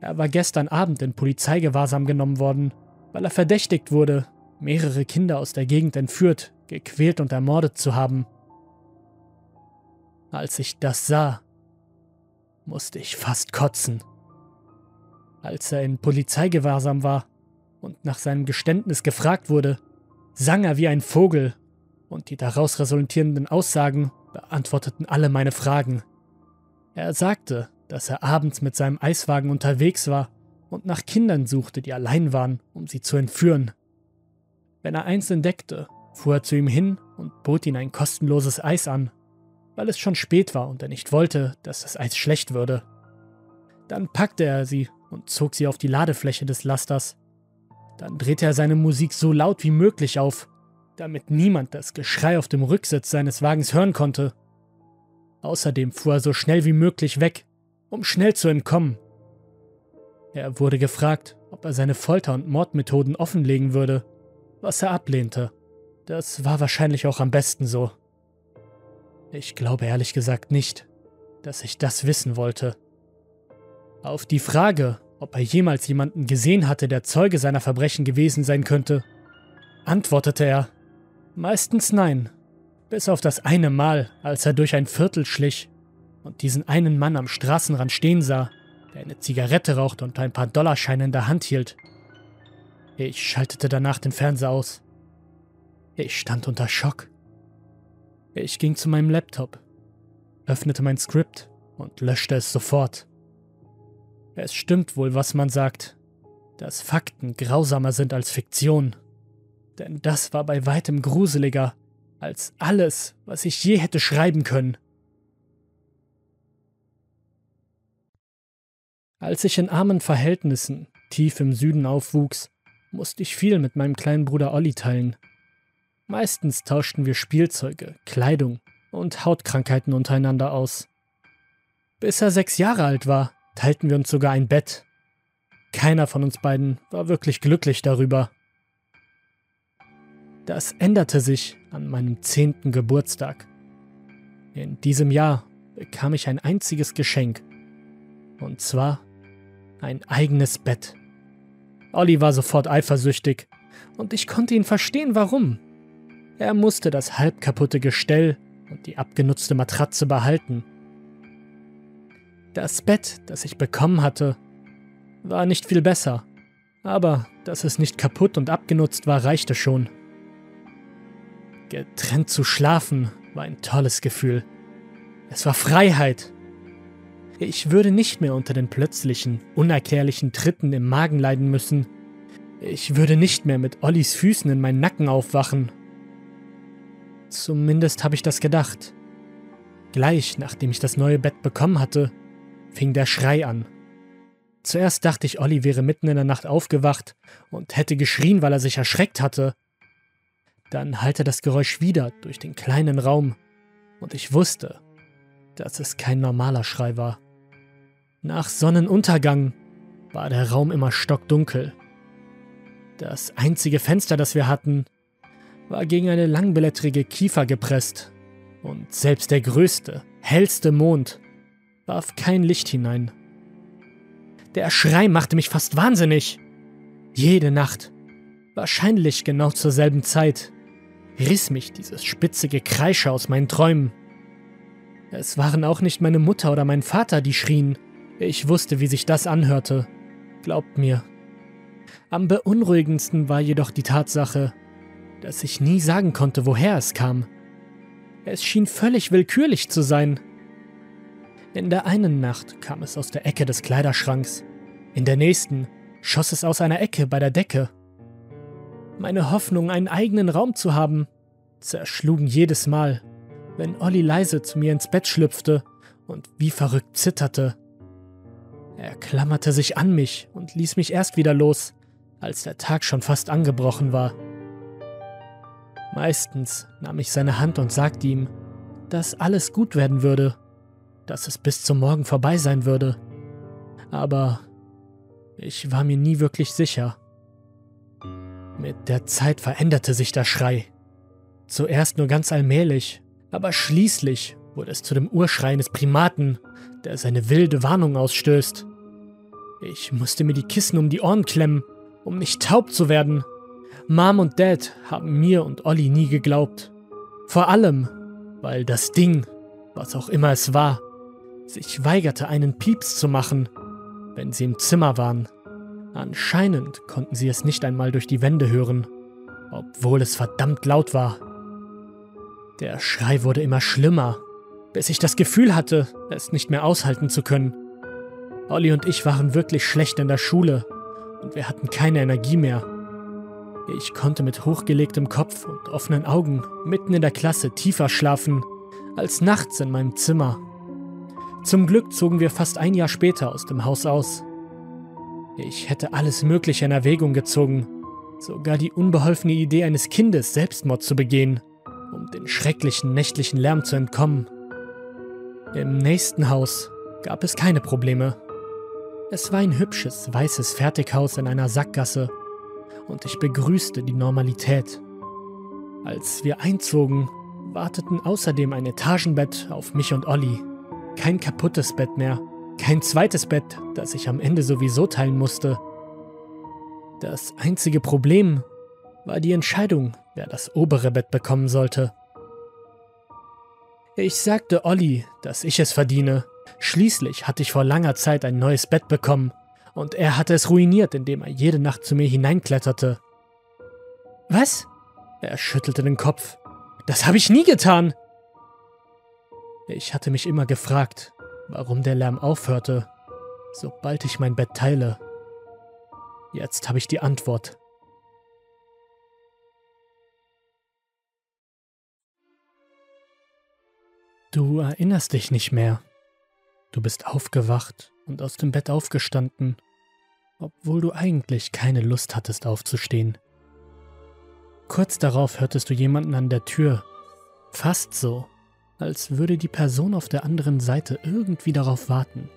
Er war gestern Abend in Polizeigewahrsam genommen worden, weil er verdächtigt wurde, mehrere Kinder aus der Gegend entführt, gequält und ermordet zu haben. Als ich das sah, musste ich fast kotzen. Als er in Polizeigewahrsam war und nach seinem Geständnis gefragt wurde, sang er wie ein Vogel und die daraus resultierenden Aussagen beantworteten alle meine Fragen. Er sagte, dass er abends mit seinem Eiswagen unterwegs war und nach Kindern suchte, die allein waren, um sie zu entführen. Wenn er eins entdeckte, fuhr er zu ihm hin und bot ihm ein kostenloses Eis an, weil es schon spät war und er nicht wollte, dass das Eis schlecht würde. Dann packte er sie und zog sie auf die Ladefläche des Lasters. Dann drehte er seine Musik so laut wie möglich auf, damit niemand das Geschrei auf dem Rücksitz seines Wagens hören konnte. Außerdem fuhr er so schnell wie möglich weg, um schnell zu entkommen. Er wurde gefragt, ob er seine Folter- und Mordmethoden offenlegen würde, was er ablehnte. Das war wahrscheinlich auch am besten so. Ich glaube ehrlich gesagt nicht, dass ich das wissen wollte. Auf die Frage, ob er jemals jemanden gesehen hatte, der Zeuge seiner Verbrechen gewesen sein könnte, antwortete er, meistens nein, bis auf das eine Mal, als er durch ein Viertel schlich und diesen einen Mann am Straßenrand stehen sah, der eine Zigarette rauchte und ein paar Dollarscheine in der Hand hielt. Ich schaltete danach den Fernseher aus. Ich stand unter Schock. Ich ging zu meinem Laptop, öffnete mein Skript und löschte es sofort. Es stimmt wohl, was man sagt, dass Fakten grausamer sind als Fiktion. Denn das war bei weitem gruseliger als alles, was ich je hätte schreiben können. Als ich in armen Verhältnissen tief im Süden aufwuchs, musste ich viel mit meinem kleinen Bruder Olli teilen. Meistens tauschten wir Spielzeuge, Kleidung und Hautkrankheiten untereinander aus. Bis er sechs Jahre alt war, teilten wir uns sogar ein Bett. Keiner von uns beiden war wirklich glücklich darüber. Das änderte sich an meinem zehnten Geburtstag. In diesem Jahr bekam ich ein einziges Geschenk. Und zwar ein eigenes Bett. Olli war sofort eifersüchtig und ich konnte ihn verstehen, warum. Er musste das halb kaputte Gestell und die abgenutzte Matratze behalten. Das Bett, das ich bekommen hatte, war nicht viel besser. Aber dass es nicht kaputt und abgenutzt war, reichte schon. Getrennt zu schlafen war ein tolles Gefühl. Es war Freiheit. Ich würde nicht mehr unter den plötzlichen, unerklärlichen Tritten im Magen leiden müssen. Ich würde nicht mehr mit Ollis Füßen in meinen Nacken aufwachen. Zumindest habe ich das gedacht. Gleich nachdem ich das neue Bett bekommen hatte, fing der Schrei an. Zuerst dachte ich, Olli wäre mitten in der Nacht aufgewacht und hätte geschrien, weil er sich erschreckt hatte. Dann hallte das Geräusch wieder durch den kleinen Raum und ich wusste, dass es kein normaler Schrei war. Nach Sonnenuntergang war der Raum immer stockdunkel. Das einzige Fenster, das wir hatten, war gegen eine langblättrige Kiefer gepresst und selbst der größte, hellste Mond warf kein Licht hinein. Der Schrei machte mich fast wahnsinnig. Jede Nacht, wahrscheinlich genau zur selben Zeit, riss mich dieses spitzige Kreische aus meinen Träumen. Es waren auch nicht meine Mutter oder mein Vater, die schrien. Ich wusste, wie sich das anhörte. Glaubt mir. Am beunruhigendsten war jedoch die Tatsache, dass ich nie sagen konnte, woher es kam. Es schien völlig willkürlich zu sein. In der einen Nacht kam es aus der Ecke des Kleiderschranks, in der nächsten schoss es aus einer Ecke bei der Decke. Meine Hoffnung, einen eigenen Raum zu haben, zerschlugen jedes Mal, wenn Olli leise zu mir ins Bett schlüpfte und wie verrückt zitterte. Er klammerte sich an mich und ließ mich erst wieder los, als der Tag schon fast angebrochen war. Meistens nahm ich seine Hand und sagte ihm, dass alles gut werden würde dass es bis zum Morgen vorbei sein würde. Aber ich war mir nie wirklich sicher. Mit der Zeit veränderte sich der Schrei. Zuerst nur ganz allmählich, aber schließlich wurde es zu dem Urschrei eines Primaten, der seine wilde Warnung ausstößt. Ich musste mir die Kissen um die Ohren klemmen, um nicht taub zu werden. Mom und Dad haben mir und Olli nie geglaubt. Vor allem, weil das Ding, was auch immer es war, sich weigerte, einen Pieps zu machen, wenn sie im Zimmer waren. Anscheinend konnten sie es nicht einmal durch die Wände hören, obwohl es verdammt laut war. Der Schrei wurde immer schlimmer, bis ich das Gefühl hatte, es nicht mehr aushalten zu können. Olli und ich waren wirklich schlecht in der Schule und wir hatten keine Energie mehr. Ich konnte mit hochgelegtem Kopf und offenen Augen mitten in der Klasse tiefer schlafen als nachts in meinem Zimmer. Zum Glück zogen wir fast ein Jahr später aus dem Haus aus. Ich hätte alles Mögliche in Erwägung gezogen, sogar die unbeholfene Idee eines Kindes, Selbstmord zu begehen, um den schrecklichen nächtlichen Lärm zu entkommen. Im nächsten Haus gab es keine Probleme. Es war ein hübsches, weißes Fertighaus in einer Sackgasse und ich begrüßte die Normalität. Als wir einzogen, warteten außerdem ein Etagenbett auf mich und Olli. Kein kaputtes Bett mehr. Kein zweites Bett, das ich am Ende sowieso teilen musste. Das einzige Problem war die Entscheidung, wer das obere Bett bekommen sollte. Ich sagte Olli, dass ich es verdiene. Schließlich hatte ich vor langer Zeit ein neues Bett bekommen und er hatte es ruiniert, indem er jede Nacht zu mir hineinkletterte. Was? Er schüttelte den Kopf. Das habe ich nie getan. Ich hatte mich immer gefragt, warum der Lärm aufhörte, sobald ich mein Bett teile. Jetzt habe ich die Antwort. Du erinnerst dich nicht mehr. Du bist aufgewacht und aus dem Bett aufgestanden, obwohl du eigentlich keine Lust hattest aufzustehen. Kurz darauf hörtest du jemanden an der Tür, fast so, als würde die Person auf der anderen Seite irgendwie darauf warten,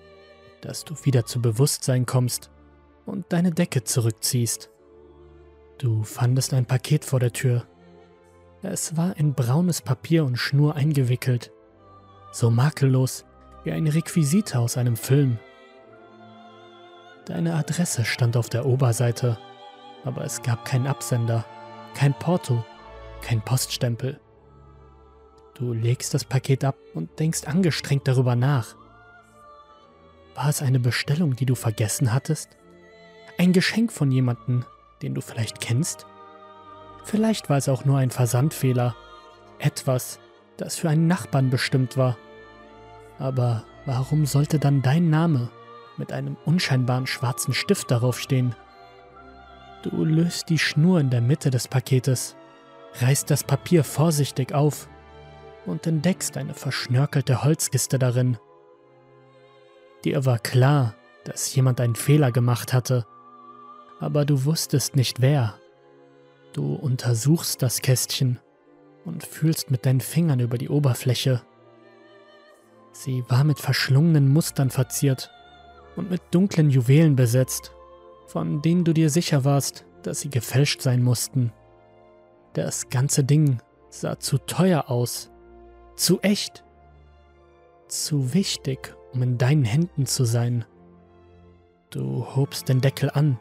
dass du wieder zu Bewusstsein kommst und deine Decke zurückziehst. Du fandest ein Paket vor der Tür. Es war in braunes Papier und Schnur eingewickelt, so makellos wie eine Requisite aus einem Film. Deine Adresse stand auf der Oberseite, aber es gab keinen Absender, kein Porto, kein Poststempel. Du legst das Paket ab und denkst angestrengt darüber nach. War es eine Bestellung, die du vergessen hattest? Ein Geschenk von jemandem, den du vielleicht kennst? Vielleicht war es auch nur ein Versandfehler. Etwas, das für einen Nachbarn bestimmt war. Aber warum sollte dann dein Name mit einem unscheinbaren schwarzen Stift darauf stehen? Du löst die Schnur in der Mitte des Paketes, reißt das Papier vorsichtig auf und entdeckst eine verschnörkelte Holzkiste darin. Dir war klar, dass jemand einen Fehler gemacht hatte, aber du wusstest nicht wer. Du untersuchst das Kästchen und fühlst mit deinen Fingern über die Oberfläche. Sie war mit verschlungenen Mustern verziert und mit dunklen Juwelen besetzt, von denen du dir sicher warst, dass sie gefälscht sein mussten. Das ganze Ding sah zu teuer aus, zu echt, zu wichtig, um in deinen Händen zu sein. Du hobst den Deckel an,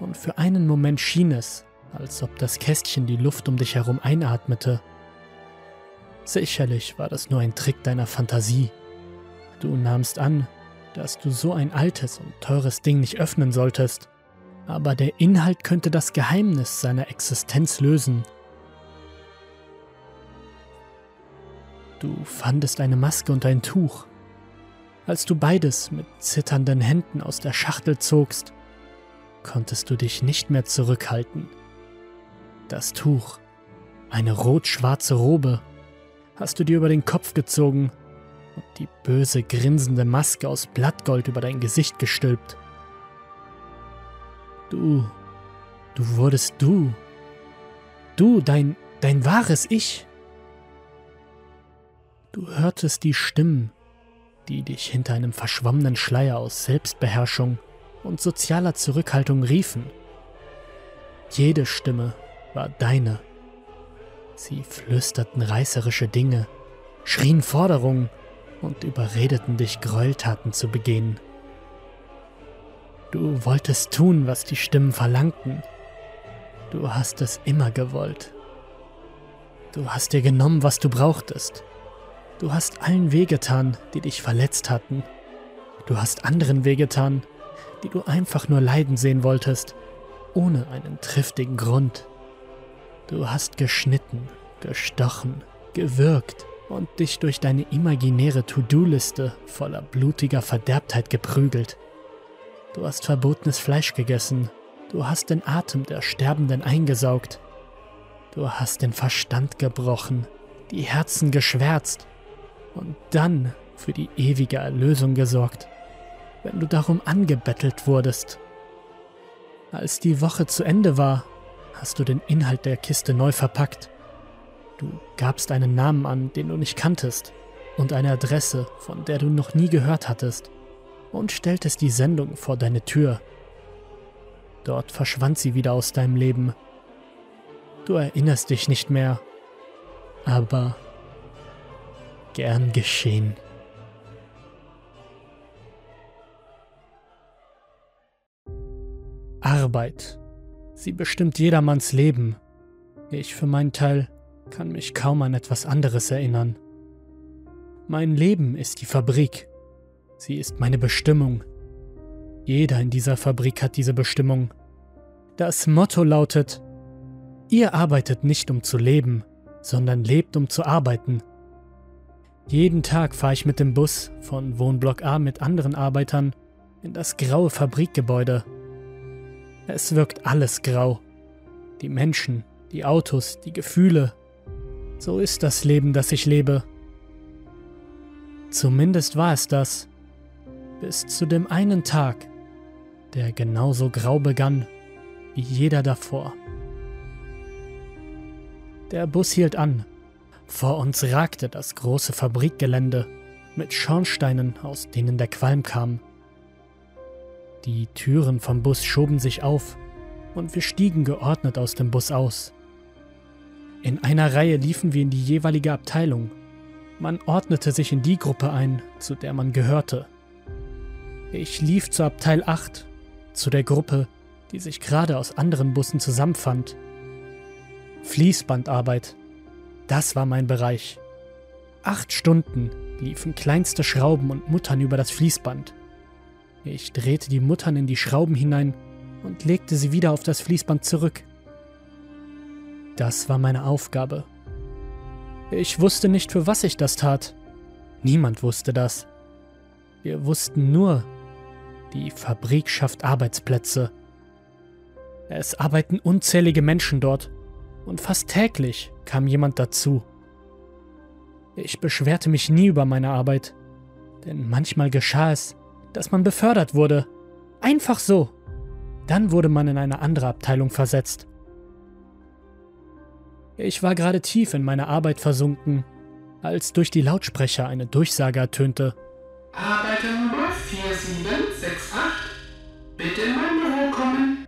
und für einen Moment schien es, als ob das Kästchen die Luft um dich herum einatmete. Sicherlich war das nur ein Trick deiner Fantasie. Du nahmst an, dass du so ein altes und teures Ding nicht öffnen solltest, aber der Inhalt könnte das Geheimnis seiner Existenz lösen. Du fandest eine Maske und ein Tuch. Als du beides mit zitternden Händen aus der Schachtel zogst, konntest du dich nicht mehr zurückhalten. Das Tuch, eine rot-schwarze Robe, hast du dir über den Kopf gezogen und die böse grinsende Maske aus Blattgold über dein Gesicht gestülpt. Du, du wurdest du. Du, dein, dein wahres Ich. Du hörtest die Stimmen, die dich hinter einem verschwommenen Schleier aus Selbstbeherrschung und sozialer Zurückhaltung riefen. Jede Stimme war deine. Sie flüsterten reißerische Dinge, schrien Forderungen und überredeten dich, Gräueltaten zu begehen. Du wolltest tun, was die Stimmen verlangten. Du hast es immer gewollt. Du hast dir genommen, was du brauchtest. Du hast allen wehgetan, die dich verletzt hatten. Du hast anderen wehgetan, die du einfach nur leiden sehen wolltest, ohne einen triftigen Grund. Du hast geschnitten, gestochen, gewürgt und dich durch deine imaginäre To-Do-Liste voller blutiger Verderbtheit geprügelt. Du hast verbotenes Fleisch gegessen, du hast den Atem der Sterbenden eingesaugt, du hast den Verstand gebrochen, die Herzen geschwärzt und dann für die ewige Erlösung gesorgt, wenn du darum angebettelt wurdest. Als die Woche zu Ende war, hast du den Inhalt der Kiste neu verpackt. Du gabst einen Namen an, den du nicht kanntest, und eine Adresse, von der du noch nie gehört hattest, und stelltest die Sendung vor deine Tür. Dort verschwand sie wieder aus deinem Leben. Du erinnerst dich nicht mehr, aber gern geschehen. Arbeit. Sie bestimmt jedermanns Leben. Ich für meinen Teil kann mich kaum an etwas anderes erinnern. Mein Leben ist die Fabrik. Sie ist meine Bestimmung. Jeder in dieser Fabrik hat diese Bestimmung. Das Motto lautet, ihr arbeitet nicht um zu leben, sondern lebt um zu arbeiten. Jeden Tag fahre ich mit dem Bus von Wohnblock A mit anderen Arbeitern in das graue Fabrikgebäude. Es wirkt alles grau. Die Menschen, die Autos, die Gefühle. So ist das Leben, das ich lebe. Zumindest war es das. Bis zu dem einen Tag, der genauso grau begann wie jeder davor. Der Bus hielt an vor uns ragte das große Fabrikgelände mit Schornsteinen, aus denen der Qualm kam. Die Türen vom Bus schoben sich auf und wir stiegen geordnet aus dem Bus aus. In einer Reihe liefen wir in die jeweilige Abteilung. Man ordnete sich in die Gruppe ein, zu der man gehörte. Ich lief zur Abteil 8, zu der Gruppe, die sich gerade aus anderen Bussen zusammenfand. Fließbandarbeit das war mein Bereich. Acht Stunden liefen kleinste Schrauben und Muttern über das Fließband. Ich drehte die Muttern in die Schrauben hinein und legte sie wieder auf das Fließband zurück. Das war meine Aufgabe. Ich wusste nicht, für was ich das tat. Niemand wusste das. Wir wussten nur, die Fabrik schafft Arbeitsplätze. Es arbeiten unzählige Menschen dort und fast täglich kam jemand dazu. Ich beschwerte mich nie über meine Arbeit, denn manchmal geschah es, dass man befördert wurde. Einfach so. Dann wurde man in eine andere Abteilung versetzt. Ich war gerade tief in meine Arbeit versunken, als durch die Lautsprecher eine Durchsage ertönte. Arbeiter Nummer 4768, bitte in mein Büro kommen.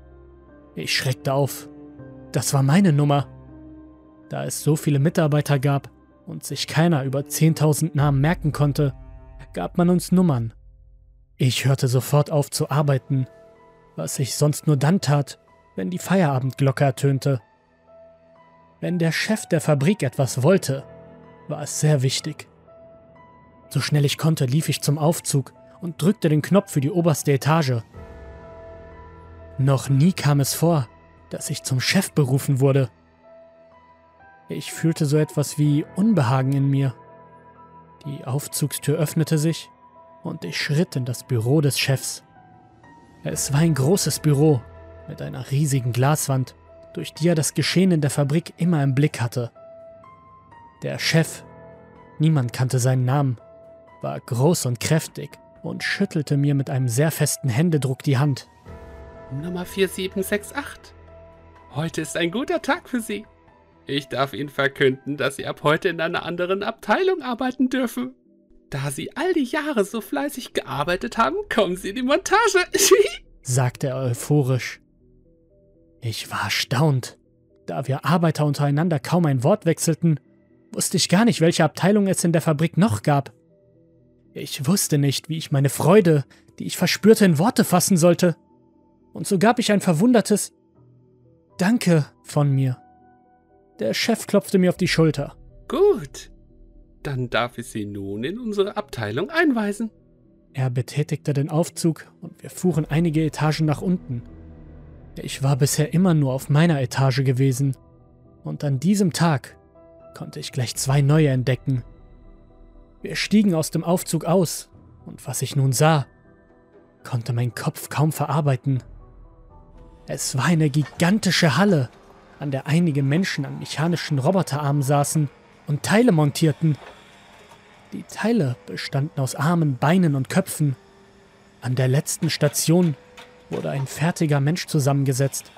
Ich schreckte auf. Das war meine Nummer. Da es so viele Mitarbeiter gab und sich keiner über 10.000 Namen merken konnte, gab man uns Nummern. Ich hörte sofort auf zu arbeiten, was ich sonst nur dann tat, wenn die Feierabendglocke ertönte. Wenn der Chef der Fabrik etwas wollte, war es sehr wichtig. So schnell ich konnte, lief ich zum Aufzug und drückte den Knopf für die oberste Etage. Noch nie kam es vor, dass ich zum Chef berufen wurde. Ich fühlte so etwas wie Unbehagen in mir. Die Aufzugstür öffnete sich und ich schritt in das Büro des Chefs. Es war ein großes Büro mit einer riesigen Glaswand, durch die er das Geschehen in der Fabrik immer im Blick hatte. Der Chef, niemand kannte seinen Namen, war groß und kräftig und schüttelte mir mit einem sehr festen Händedruck die Hand. Nummer 4768. Heute ist ein guter Tag für Sie. Ich darf Ihnen verkünden, dass Sie ab heute in einer anderen Abteilung arbeiten dürfen. Da Sie all die Jahre so fleißig gearbeitet haben, kommen Sie in die Montage, sagte er euphorisch. Ich war erstaunt. Da wir Arbeiter untereinander kaum ein Wort wechselten, wusste ich gar nicht, welche Abteilung es in der Fabrik noch gab. Ich wusste nicht, wie ich meine Freude, die ich verspürte, in Worte fassen sollte. Und so gab ich ein verwundertes Danke von mir. Der Chef klopfte mir auf die Schulter. Gut. Dann darf ich Sie nun in unsere Abteilung einweisen. Er betätigte den Aufzug und wir fuhren einige Etagen nach unten. Ich war bisher immer nur auf meiner Etage gewesen. Und an diesem Tag konnte ich gleich zwei neue entdecken. Wir stiegen aus dem Aufzug aus, und was ich nun sah, konnte mein Kopf kaum verarbeiten. Es war eine gigantische Halle, an der einige Menschen an mechanischen Roboterarmen saßen und Teile montierten. Die Teile bestanden aus Armen, Beinen und Köpfen. An der letzten Station wurde ein fertiger Mensch zusammengesetzt,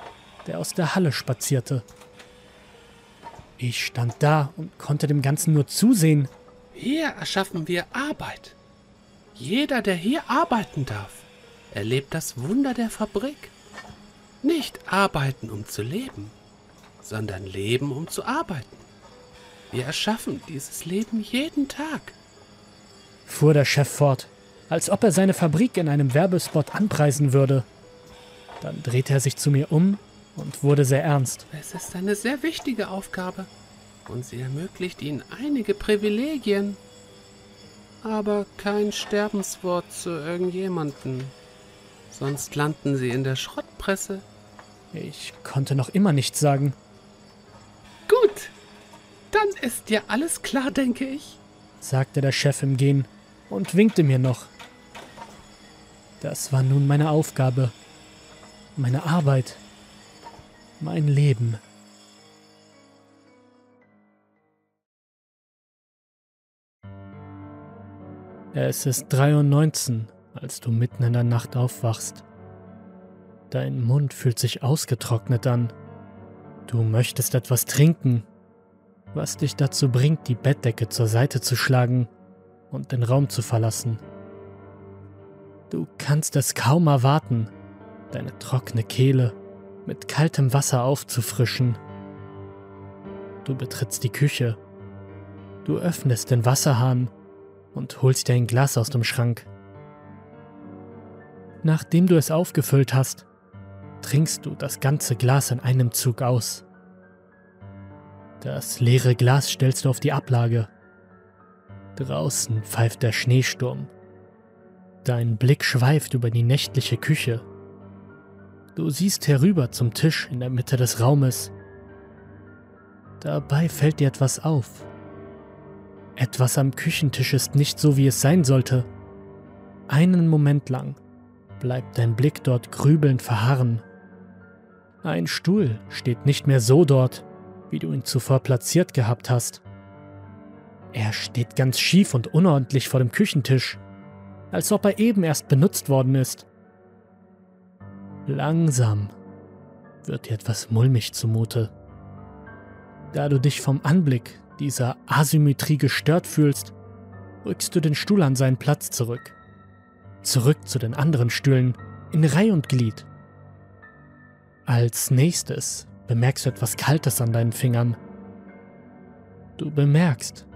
der aus der Halle spazierte. Ich stand da und konnte dem Ganzen nur zusehen. Hier erschaffen wir Arbeit. Jeder, der hier arbeiten darf, erlebt das Wunder der Fabrik. Nicht arbeiten, um zu leben, sondern leben, um zu arbeiten. Wir erschaffen dieses Leben jeden Tag. Fuhr der Chef fort, als ob er seine Fabrik in einem Werbespot anpreisen würde. Dann drehte er sich zu mir um und wurde sehr ernst. Es ist eine sehr wichtige Aufgabe und sie ermöglicht ihnen einige Privilegien, aber kein Sterbenswort zu irgendjemanden. Sonst landen sie in der Schrottpresse. Ich konnte noch immer nichts sagen. Gut, dann ist dir alles klar, denke ich, sagte der Chef im Gehen und winkte mir noch. Das war nun meine Aufgabe, meine Arbeit, mein Leben. Es ist 3.19 Uhr, als du mitten in der Nacht aufwachst. Dein Mund fühlt sich ausgetrocknet an. Du möchtest etwas trinken, was dich dazu bringt, die Bettdecke zur Seite zu schlagen und den Raum zu verlassen. Du kannst es kaum erwarten, deine trockene Kehle mit kaltem Wasser aufzufrischen. Du betrittst die Küche. Du öffnest den Wasserhahn und holst dir ein Glas aus dem Schrank. Nachdem du es aufgefüllt hast, trinkst du das ganze Glas in einem Zug aus. Das leere Glas stellst du auf die Ablage. Draußen pfeift der Schneesturm. Dein Blick schweift über die nächtliche Küche. Du siehst herüber zum Tisch in der Mitte des Raumes. Dabei fällt dir etwas auf. Etwas am Küchentisch ist nicht so, wie es sein sollte. Einen Moment lang bleibt dein Blick dort grübelnd verharren. Ein Stuhl steht nicht mehr so dort, wie du ihn zuvor platziert gehabt hast. Er steht ganz schief und unordentlich vor dem Küchentisch, als ob er eben erst benutzt worden ist. Langsam wird dir etwas mulmig zumute. Da du dich vom Anblick dieser Asymmetrie gestört fühlst, rückst du den Stuhl an seinen Platz zurück. Zurück zu den anderen Stühlen, in Reih und Glied. Als nächstes bemerkst du etwas Kaltes an deinen Fingern. Du bemerkst,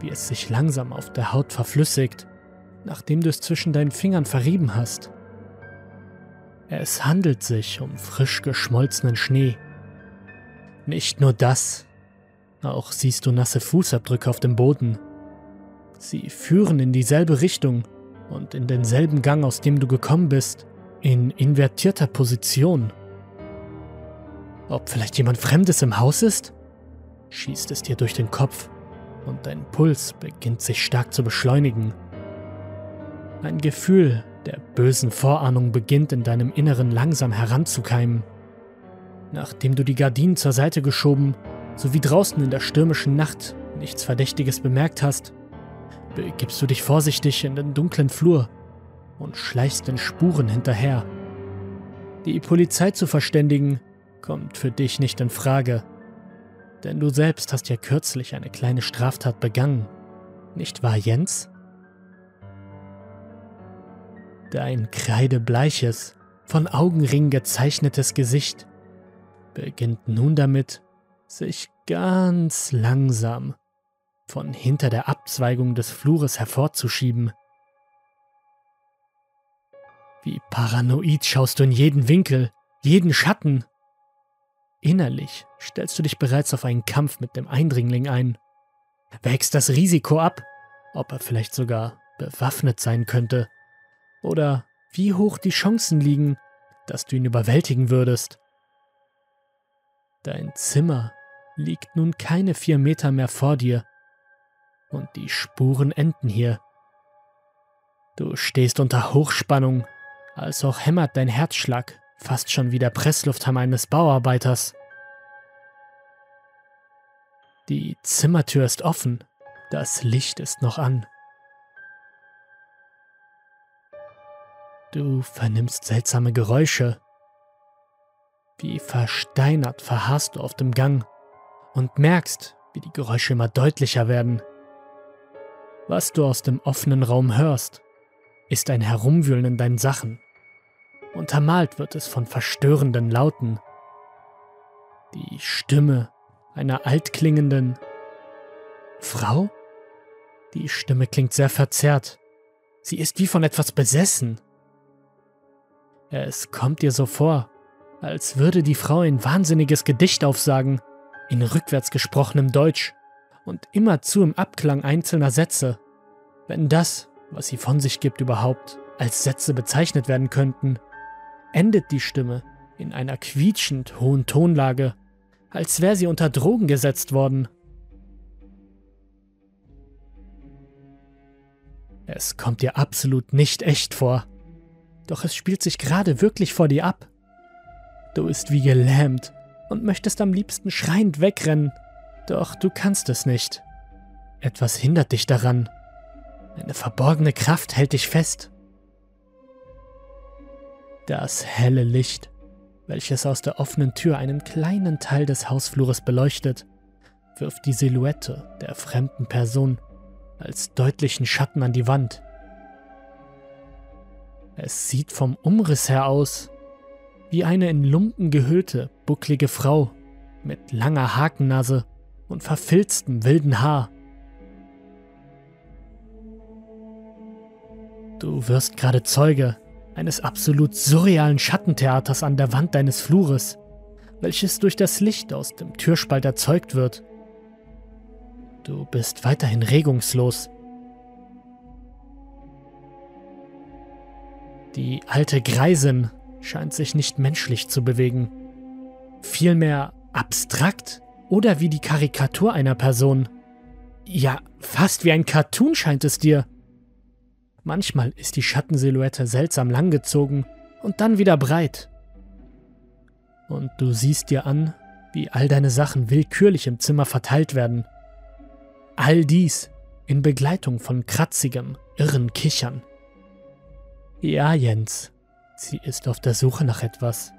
wie es sich langsam auf der Haut verflüssigt, nachdem du es zwischen deinen Fingern verrieben hast. Es handelt sich um frisch geschmolzenen Schnee. Nicht nur das, auch siehst du nasse Fußabdrücke auf dem Boden. Sie führen in dieselbe Richtung und in denselben Gang, aus dem du gekommen bist, in invertierter Position. Ob vielleicht jemand Fremdes im Haus ist? Schießt es dir durch den Kopf und dein Puls beginnt sich stark zu beschleunigen. Ein Gefühl der bösen Vorahnung beginnt in deinem Inneren langsam heranzukeimen. Nachdem du die Gardinen zur Seite geschoben sowie draußen in der stürmischen Nacht nichts Verdächtiges bemerkt hast, begibst du dich vorsichtig in den dunklen Flur und schleichst den Spuren hinterher. Die Polizei zu verständigen, kommt für dich nicht in Frage, denn du selbst hast ja kürzlich eine kleine Straftat begangen, nicht wahr, Jens? Dein kreidebleiches, von Augenringen gezeichnetes Gesicht beginnt nun damit, sich ganz langsam von hinter der Abzweigung des Flures hervorzuschieben. Wie paranoid schaust du in jeden Winkel, jeden Schatten. Innerlich stellst du dich bereits auf einen Kampf mit dem Eindringling ein. Wägst das Risiko ab, ob er vielleicht sogar bewaffnet sein könnte, oder wie hoch die Chancen liegen, dass du ihn überwältigen würdest. Dein Zimmer liegt nun keine vier Meter mehr vor dir, und die Spuren enden hier. Du stehst unter Hochspannung, als auch hämmert dein Herzschlag fast schon wie der Presslufthammer eines Bauarbeiters. Die Zimmertür ist offen, das Licht ist noch an. Du vernimmst seltsame Geräusche. Wie versteinert verharrst du auf dem Gang und merkst, wie die Geräusche immer deutlicher werden. Was du aus dem offenen Raum hörst, ist ein Herumwühlen in deinen Sachen. Untermalt wird es von verstörenden Lauten. Die Stimme einer altklingenden Frau? Die Stimme klingt sehr verzerrt. Sie ist wie von etwas besessen. Es kommt dir so vor, als würde die Frau ein wahnsinniges Gedicht aufsagen, in rückwärts gesprochenem Deutsch und immerzu im Abklang einzelner Sätze, wenn das, was sie von sich gibt, überhaupt als Sätze bezeichnet werden könnten, endet die Stimme in einer quietschend hohen Tonlage, als wäre sie unter Drogen gesetzt worden. Es kommt dir absolut nicht echt vor, doch es spielt sich gerade wirklich vor dir ab. Du bist wie gelähmt und möchtest am liebsten schreiend wegrennen, doch du kannst es nicht. Etwas hindert dich daran. Eine verborgene Kraft hält dich fest. Das helle Licht, welches aus der offenen Tür einen kleinen Teil des Hausflures beleuchtet, wirft die Silhouette der fremden Person als deutlichen Schatten an die Wand. Es sieht vom Umriss her aus wie eine in Lumpen gehüllte, bucklige Frau mit langer Hakennase und verfilztem wilden Haar. Du wirst gerade Zeuge eines absolut surrealen Schattentheaters an der Wand deines Flures, welches durch das Licht aus dem Türspalt erzeugt wird. Du bist weiterhin regungslos. Die alte Greisin, scheint sich nicht menschlich zu bewegen. Vielmehr abstrakt oder wie die Karikatur einer Person. Ja, fast wie ein Cartoon scheint es dir. Manchmal ist die Schattensilhouette seltsam langgezogen und dann wieder breit. Und du siehst dir an, wie all deine Sachen willkürlich im Zimmer verteilt werden. All dies in Begleitung von kratzigem, irren Kichern. Ja, Jens, sie ist auf der Suche nach etwas.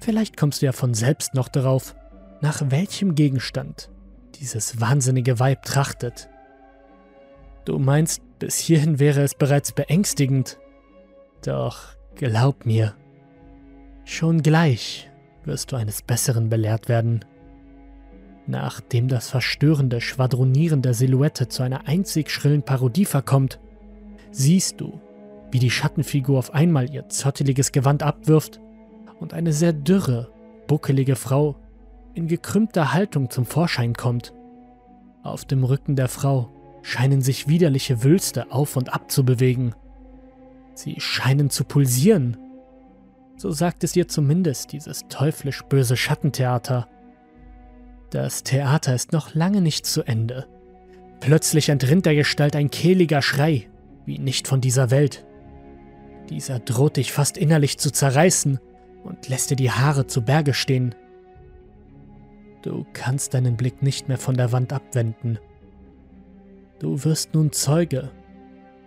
Vielleicht kommst du ja von selbst noch darauf, nach welchem Gegenstand dieses wahnsinnige Weib trachtet. Du meinst, bis hierhin wäre es bereits beängstigend. Doch glaub mir, schon gleich wirst du eines Besseren belehrt werden. Nachdem das verstörende Schwadronieren der Silhouette zu einer einzig schrillen Parodie verkommt, siehst du, wie die Schattenfigur auf einmal ihr zotteliges Gewand abwirft und eine sehr dürre, buckelige Frau in gekrümmter Haltung zum Vorschein kommt. Auf dem Rücken der Frau scheinen sich widerliche Wülste auf und ab zu bewegen. Sie scheinen zu pulsieren. So sagt es ihr zumindest dieses teuflisch böse Schattentheater. Das Theater ist noch lange nicht zu Ende. Plötzlich entrinnt der Gestalt ein kehliger Schrei, wie nicht von dieser Welt. Dieser droht dich fast innerlich zu zerreißen und lässt dir die Haare zu Berge stehen. Du kannst deinen Blick nicht mehr von der Wand abwenden. Du wirst nun Zeuge,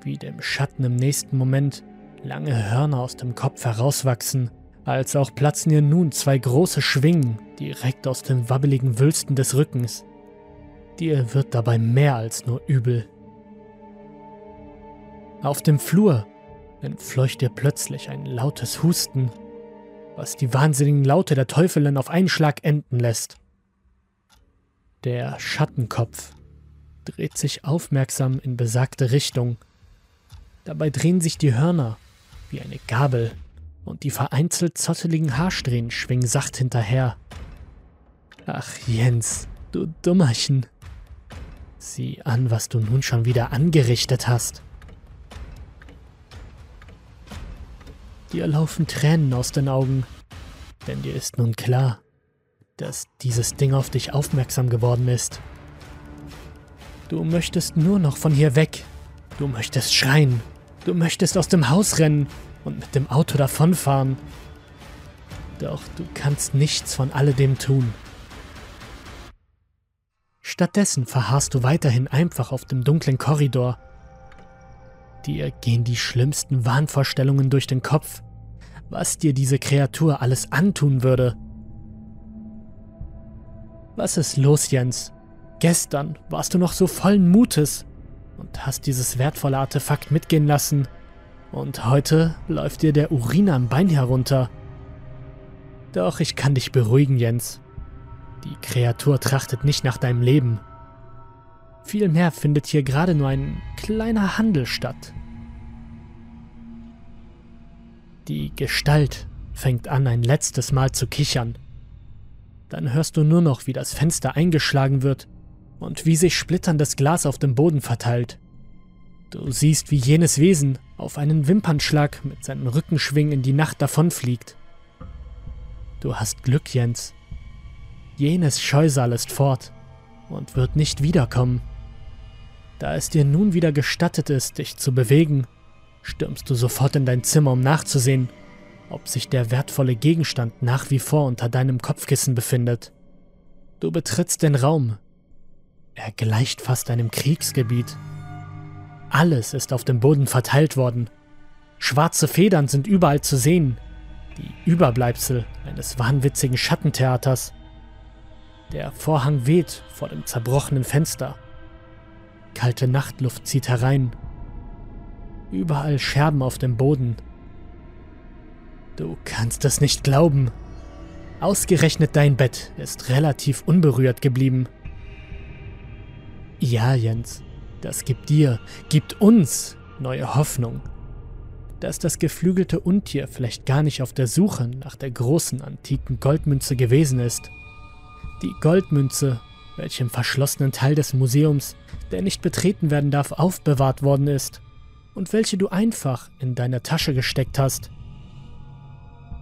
wie dem Schatten im nächsten Moment lange Hörner aus dem Kopf herauswachsen, als auch platzen ihr nun zwei große Schwingen direkt aus den wabbeligen Wülsten des Rückens. Dir wird dabei mehr als nur übel. Auf dem Flur entfleucht dir plötzlich ein lautes Husten, was die wahnsinnigen Laute der Teufelin auf einen Schlag enden lässt. Der Schattenkopf dreht sich aufmerksam in besagte Richtung. Dabei drehen sich die Hörner wie eine Gabel und die vereinzelt zotteligen Haarsträhnen schwingen sacht hinterher. Ach Jens, du Dummerchen. Sieh an, was du nun schon wieder angerichtet hast. Dir laufen Tränen aus den Augen, denn dir ist nun klar, dass dieses Ding auf dich aufmerksam geworden ist. Du möchtest nur noch von hier weg. Du möchtest schreien. Du möchtest aus dem Haus rennen und mit dem Auto davonfahren. Doch du kannst nichts von alledem tun. Stattdessen verharrst du weiterhin einfach auf dem dunklen Korridor. Dir gehen die schlimmsten Wahnvorstellungen durch den Kopf, was dir diese Kreatur alles antun würde. Was ist los, Jens? Gestern warst du noch so vollen Mutes und hast dieses wertvolle Artefakt mitgehen lassen. Und heute läuft dir der Urin am Bein herunter. Doch ich kann dich beruhigen, Jens. Die Kreatur trachtet nicht nach deinem Leben. Vielmehr findet hier gerade nur ein kleiner Handel statt. Die Gestalt fängt an, ein letztes Mal zu kichern. Dann hörst du nur noch, wie das Fenster eingeschlagen wird und wie sich splitterndes Glas auf dem Boden verteilt. Du siehst, wie jenes Wesen auf einen Wimpernschlag mit seinem Rückenschwingen in die Nacht davonfliegt. Du hast Glück, Jens. Jenes Scheusal ist fort und wird nicht wiederkommen. Da es dir nun wieder gestattet ist, dich zu bewegen, stürmst du sofort in dein Zimmer, um nachzusehen, ob sich der wertvolle Gegenstand nach wie vor unter deinem Kopfkissen befindet. Du betrittst den Raum. Er gleicht fast einem Kriegsgebiet. Alles ist auf dem Boden verteilt worden. Schwarze Federn sind überall zu sehen. Die Überbleibsel eines wahnwitzigen Schattentheaters. Der Vorhang weht vor dem zerbrochenen Fenster. Kalte Nachtluft zieht herein. Überall Scherben auf dem Boden, Du kannst es nicht glauben. Ausgerechnet dein Bett ist relativ unberührt geblieben. Ja, Jens, das gibt dir, gibt uns neue Hoffnung. Dass das geflügelte Untier vielleicht gar nicht auf der Suche nach der großen antiken Goldmünze gewesen ist. Die Goldmünze, welche im verschlossenen Teil des Museums, der nicht betreten werden darf, aufbewahrt worden ist und welche du einfach in deine Tasche gesteckt hast,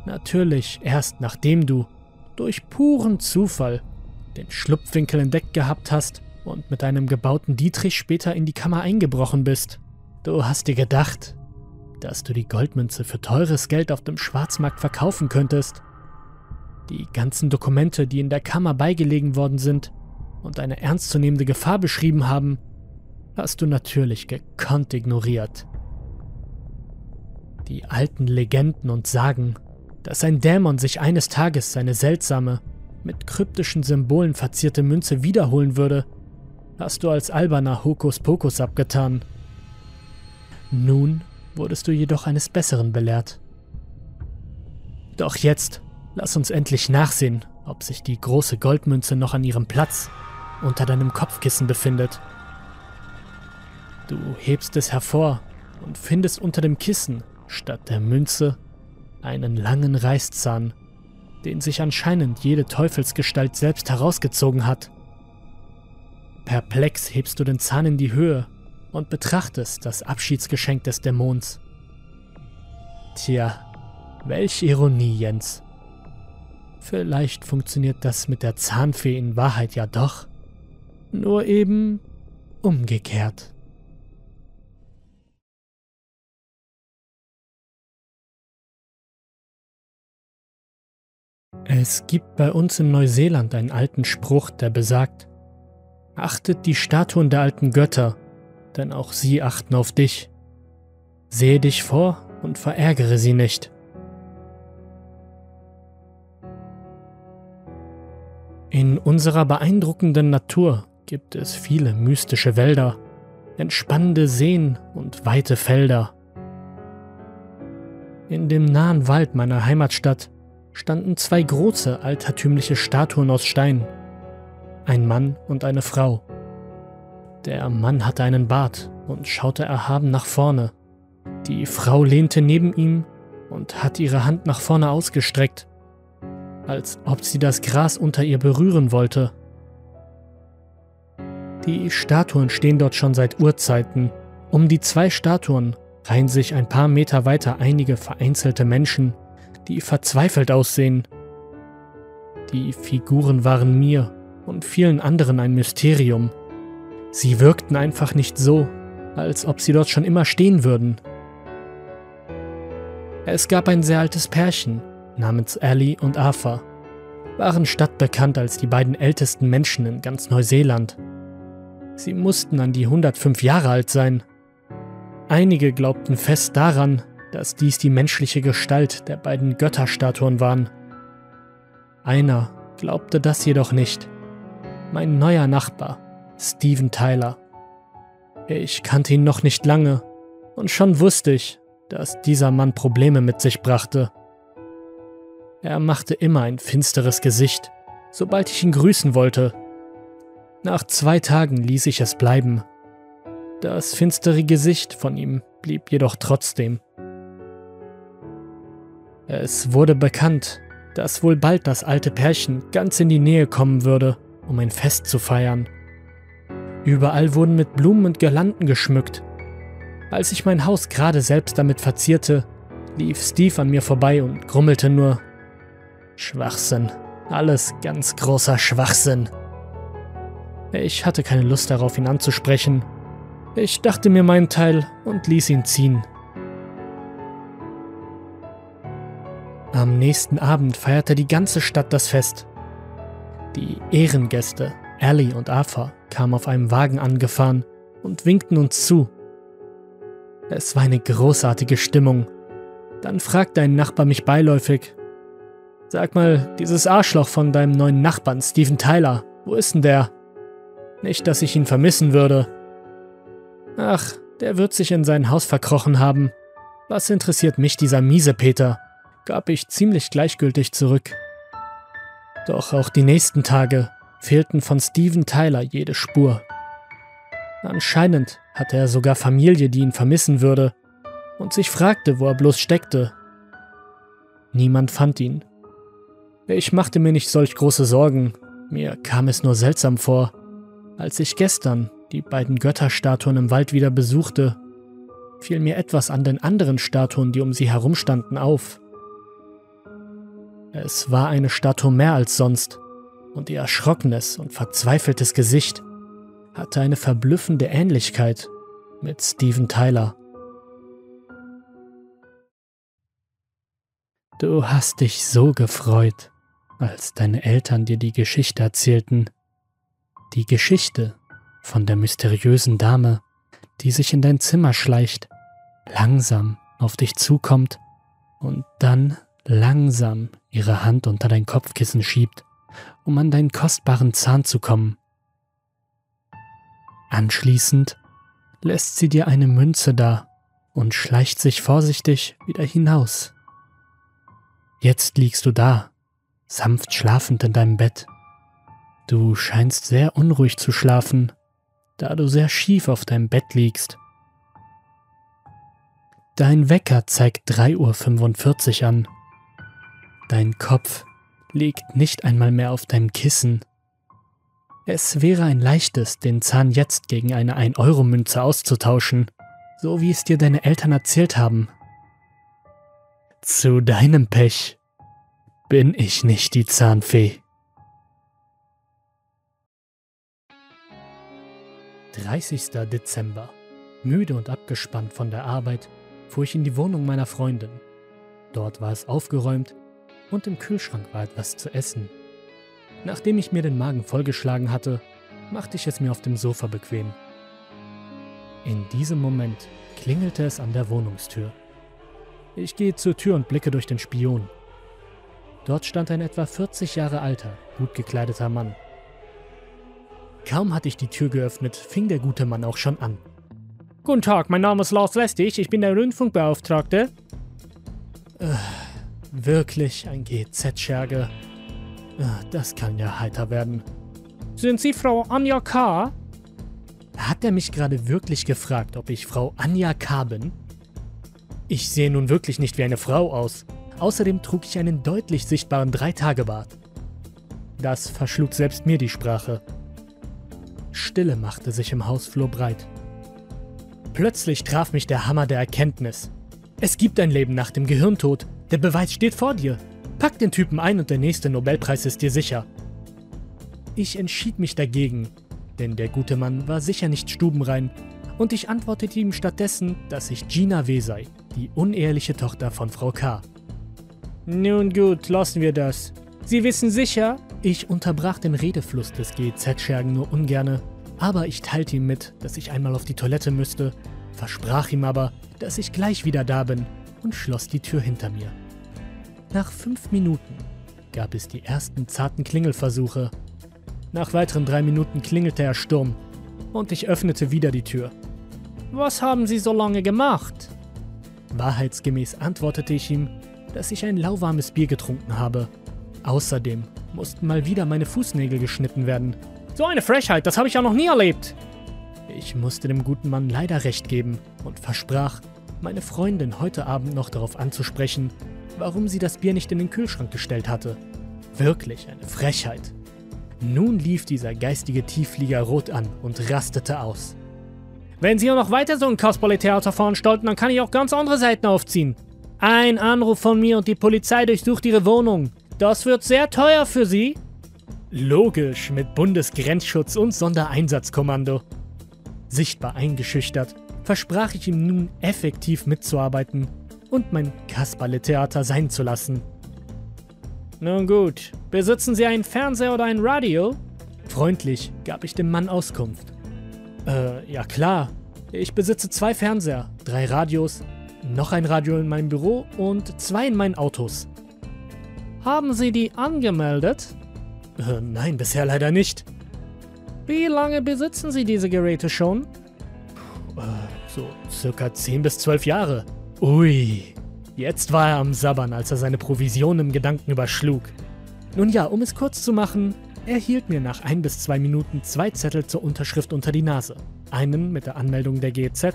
Natürlich erst nachdem du durch puren Zufall den Schlupfwinkel entdeckt gehabt hast und mit einem gebauten Dietrich später in die Kammer eingebrochen bist. Du hast dir gedacht, dass du die Goldmünze für teures Geld auf dem Schwarzmarkt verkaufen könntest. Die ganzen Dokumente, die in der Kammer beigelegen worden sind und eine ernstzunehmende Gefahr beschrieben haben, hast du natürlich gekonnt ignoriert. Die alten Legenden und Sagen, dass ein Dämon sich eines Tages seine seltsame, mit kryptischen Symbolen verzierte Münze wiederholen würde, hast du als alberner Hokuspokus abgetan. Nun wurdest du jedoch eines Besseren belehrt. Doch jetzt, lass uns endlich nachsehen, ob sich die große Goldmünze noch an ihrem Platz unter deinem Kopfkissen befindet. Du hebst es hervor und findest unter dem Kissen statt der Münze einen langen Reißzahn, den sich anscheinend jede Teufelsgestalt selbst herausgezogen hat. Perplex hebst du den Zahn in die Höhe und betrachtest das Abschiedsgeschenk des Dämons. Tja, welch Ironie, Jens. Vielleicht funktioniert das mit der Zahnfee in Wahrheit ja doch. Nur eben umgekehrt. Es gibt bei uns in Neuseeland einen alten Spruch, der besagt, Achtet die Statuen der alten Götter, denn auch sie achten auf dich. Sehe dich vor und verärgere sie nicht. In unserer beeindruckenden Natur gibt es viele mystische Wälder, entspannende Seen und weite Felder. In dem nahen Wald meiner Heimatstadt standen zwei große altertümliche Statuen aus Stein, ein Mann und eine Frau. Der Mann hatte einen Bart und schaute erhaben nach vorne. Die Frau lehnte neben ihm und hat ihre Hand nach vorne ausgestreckt, als ob sie das Gras unter ihr berühren wollte. Die Statuen stehen dort schon seit Urzeiten. Um die zwei Statuen reihen sich ein paar Meter weiter einige vereinzelte Menschen, die verzweifelt aussehen. Die Figuren waren mir und vielen anderen ein Mysterium. Sie wirkten einfach nicht so, als ob sie dort schon immer stehen würden. Es gab ein sehr altes Pärchen namens Ali und Arthur, waren stadtbekannt als die beiden ältesten Menschen in ganz Neuseeland. Sie mussten an die 105 Jahre alt sein. Einige glaubten fest daran, dass dies die menschliche Gestalt der beiden Götterstatuen waren. Einer glaubte das jedoch nicht. Mein neuer Nachbar, Steven Tyler. Ich kannte ihn noch nicht lange und schon wusste ich, dass dieser Mann Probleme mit sich brachte. Er machte immer ein finsteres Gesicht, sobald ich ihn grüßen wollte. Nach zwei Tagen ließ ich es bleiben. Das finstere Gesicht von ihm blieb jedoch trotzdem. Es wurde bekannt, dass wohl bald das alte Pärchen ganz in die Nähe kommen würde, um ein Fest zu feiern. Überall wurden mit Blumen und Girlanden geschmückt. Als ich mein Haus gerade selbst damit verzierte, lief Steve an mir vorbei und grummelte nur Schwachsinn, alles ganz großer Schwachsinn. Ich hatte keine Lust darauf, ihn anzusprechen. Ich dachte mir meinen Teil und ließ ihn ziehen. Am nächsten Abend feierte die ganze Stadt das Fest. Die Ehrengäste, Allie und Arthur, kamen auf einem Wagen angefahren und winkten uns zu. Es war eine großartige Stimmung. Dann fragte ein Nachbar mich beiläufig: Sag mal, dieses Arschloch von deinem neuen Nachbarn, Steven Tyler, wo ist denn der? Nicht, dass ich ihn vermissen würde. Ach, der wird sich in sein Haus verkrochen haben. Was interessiert mich dieser miese Peter? gab ich ziemlich gleichgültig zurück. Doch auch die nächsten Tage fehlten von Steven Tyler jede Spur. Anscheinend hatte er sogar Familie, die ihn vermissen würde und sich fragte, wo er bloß steckte. Niemand fand ihn. Ich machte mir nicht solch große Sorgen, mir kam es nur seltsam vor, als ich gestern die beiden Götterstatuen im Wald wieder besuchte, fiel mir etwas an den anderen Statuen, die um sie herumstanden, auf. Es war eine Statue mehr als sonst, und ihr erschrockenes und verzweifeltes Gesicht hatte eine verblüffende Ähnlichkeit mit Steven Tyler. Du hast dich so gefreut, als deine Eltern dir die Geschichte erzählten. Die Geschichte von der mysteriösen Dame, die sich in dein Zimmer schleicht, langsam auf dich zukommt und dann langsam ihre Hand unter dein Kopfkissen schiebt, um an deinen kostbaren Zahn zu kommen. Anschließend lässt sie dir eine Münze da und schleicht sich vorsichtig wieder hinaus. Jetzt liegst du da, sanft schlafend in deinem Bett. Du scheinst sehr unruhig zu schlafen, da du sehr schief auf deinem Bett liegst. Dein Wecker zeigt 3.45 Uhr an. Dein Kopf liegt nicht einmal mehr auf deinem Kissen. Es wäre ein leichtes, den Zahn jetzt gegen eine 1-Euro-Münze auszutauschen, so wie es dir deine Eltern erzählt haben. Zu deinem Pech bin ich nicht die Zahnfee. 30. Dezember. Müde und abgespannt von der Arbeit fuhr ich in die Wohnung meiner Freundin. Dort war es aufgeräumt und im Kühlschrank war etwas zu essen. Nachdem ich mir den Magen vollgeschlagen hatte, machte ich es mir auf dem Sofa bequem. In diesem Moment klingelte es an der Wohnungstür. Ich gehe zur Tür und blicke durch den Spion. Dort stand ein etwa 40 Jahre alter, gut gekleideter Mann. Kaum hatte ich die Tür geöffnet, fing der gute Mann auch schon an. Guten Tag, mein Name ist Lars Lestig, ich bin der Rundfunkbeauftragte. Äh, wirklich ein GZ-Scherge. Äh, das kann ja heiter werden. Sind Sie Frau Anja K.? Hat er mich gerade wirklich gefragt, ob ich Frau Anja K. bin? Ich sehe nun wirklich nicht wie eine Frau aus. Außerdem trug ich einen deutlich sichtbaren Dreitagebart. Das verschlug selbst mir die Sprache. Stille machte sich im Hausflur breit. Plötzlich traf mich der Hammer der Erkenntnis. Es gibt ein Leben nach dem Gehirntod. Der Beweis steht vor dir. Pack den Typen ein und der nächste Nobelpreis ist dir sicher. Ich entschied mich dagegen, denn der gute Mann war sicher nicht stubenrein, und ich antwortete ihm stattdessen, dass ich Gina W. sei, die uneheliche Tochter von Frau K. Nun gut, lassen wir das. Sie wissen sicher? Ich unterbrach den Redefluss des GZ-Schergen nur ungerne aber ich teilte ihm mit, dass ich einmal auf die Toilette müsste, versprach ihm aber, dass ich gleich wieder da bin und schloss die Tür hinter mir. Nach fünf Minuten gab es die ersten zarten Klingelversuche. Nach weiteren drei Minuten klingelte er Sturm und ich öffnete wieder die Tür. Was haben Sie so lange gemacht? Wahrheitsgemäß antwortete ich ihm, dass ich ein lauwarmes Bier getrunken habe. Außerdem mussten mal wieder meine Fußnägel geschnitten werden so eine Frechheit, das habe ich ja noch nie erlebt. Ich musste dem guten Mann leider recht geben und versprach, meine Freundin heute Abend noch darauf anzusprechen, warum sie das Bier nicht in den Kühlschrank gestellt hatte. Wirklich eine Frechheit. Nun lief dieser geistige Tiefflieger rot an und rastete aus. Wenn Sie noch weiter so ein Kasperle-Theater veranstalten, dann kann ich auch ganz andere Seiten aufziehen. Ein Anruf von mir und die Polizei durchsucht Ihre Wohnung. Das wird sehr teuer für Sie. Logisch, mit Bundesgrenzschutz und Sondereinsatzkommando. Sichtbar eingeschüchtert, versprach ich ihm nun effektiv mitzuarbeiten und mein Kasperle-Theater sein zu lassen. Nun gut, besitzen Sie einen Fernseher oder ein Radio? Freundlich gab ich dem Mann Auskunft. Äh, ja klar. Ich besitze zwei Fernseher, drei Radios, noch ein Radio in meinem Büro und zwei in meinen Autos. Haben Sie die angemeldet? Äh, nein, bisher leider nicht. Wie lange besitzen Sie diese Geräte schon? Äh, so circa 10 bis 12 Jahre. Ui. Jetzt war er am Sabbern, als er seine Provision im Gedanken überschlug. Nun ja, um es kurz zu machen, er hielt mir nach ein bis zwei Minuten zwei Zettel zur Unterschrift unter die Nase. Einen mit der Anmeldung der GEZ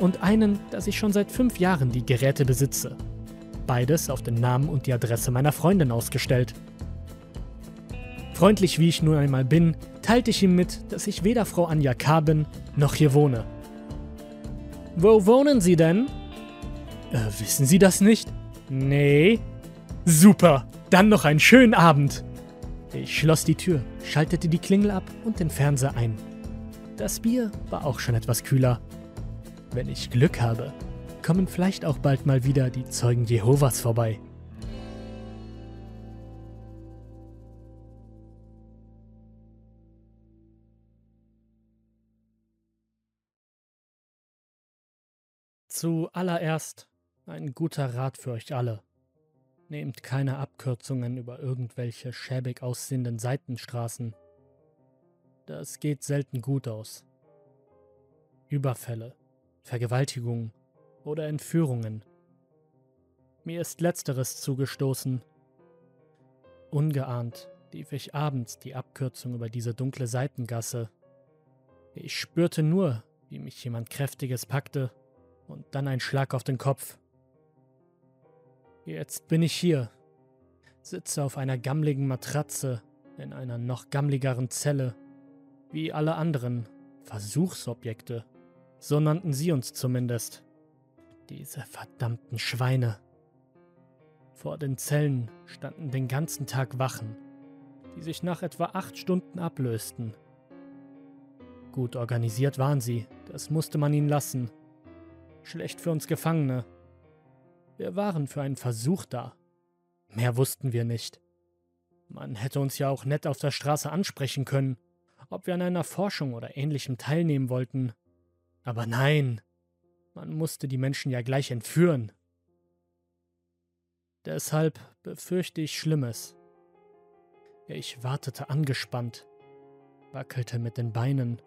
und einen, dass ich schon seit fünf Jahren die Geräte besitze. Beides auf den Namen und die Adresse meiner Freundin ausgestellt. Freundlich wie ich nun einmal bin, teilte ich ihm mit, dass ich weder Frau Anja K. bin, noch hier wohne. Wo wohnen Sie denn? Äh, wissen Sie das nicht? Nee. Super. dann noch einen schönen Abend. Ich schloss die Tür, schaltete die Klingel ab und den Fernseher ein. Das Bier war auch schon etwas kühler. Wenn ich Glück habe, kommen vielleicht auch bald mal wieder die Zeugen Jehovas vorbei. Zuallererst ein guter Rat für euch alle. Nehmt keine Abkürzungen über irgendwelche schäbig aussehenden Seitenstraßen. Das geht selten gut aus. Überfälle, Vergewaltigungen oder Entführungen. Mir ist letzteres zugestoßen. Ungeahnt lief ich abends die Abkürzung über diese dunkle Seitengasse. Ich spürte nur, wie mich jemand Kräftiges packte und dann ein Schlag auf den Kopf. Jetzt bin ich hier, sitze auf einer gammligen Matratze in einer noch gammligeren Zelle, wie alle anderen Versuchsobjekte. So nannten sie uns zumindest. Diese verdammten Schweine. Vor den Zellen standen den ganzen Tag Wachen, die sich nach etwa acht Stunden ablösten. Gut organisiert waren sie, das musste man ihnen lassen. Schlecht für uns Gefangene, wir waren für einen Versuch da. Mehr wussten wir nicht. Man hätte uns ja auch nett auf der Straße ansprechen können, ob wir an einer Forschung oder ähnlichem teilnehmen wollten. Aber nein, man musste die Menschen ja gleich entführen. Deshalb befürchte ich Schlimmes. Ich wartete angespannt, wackelte mit den Beinen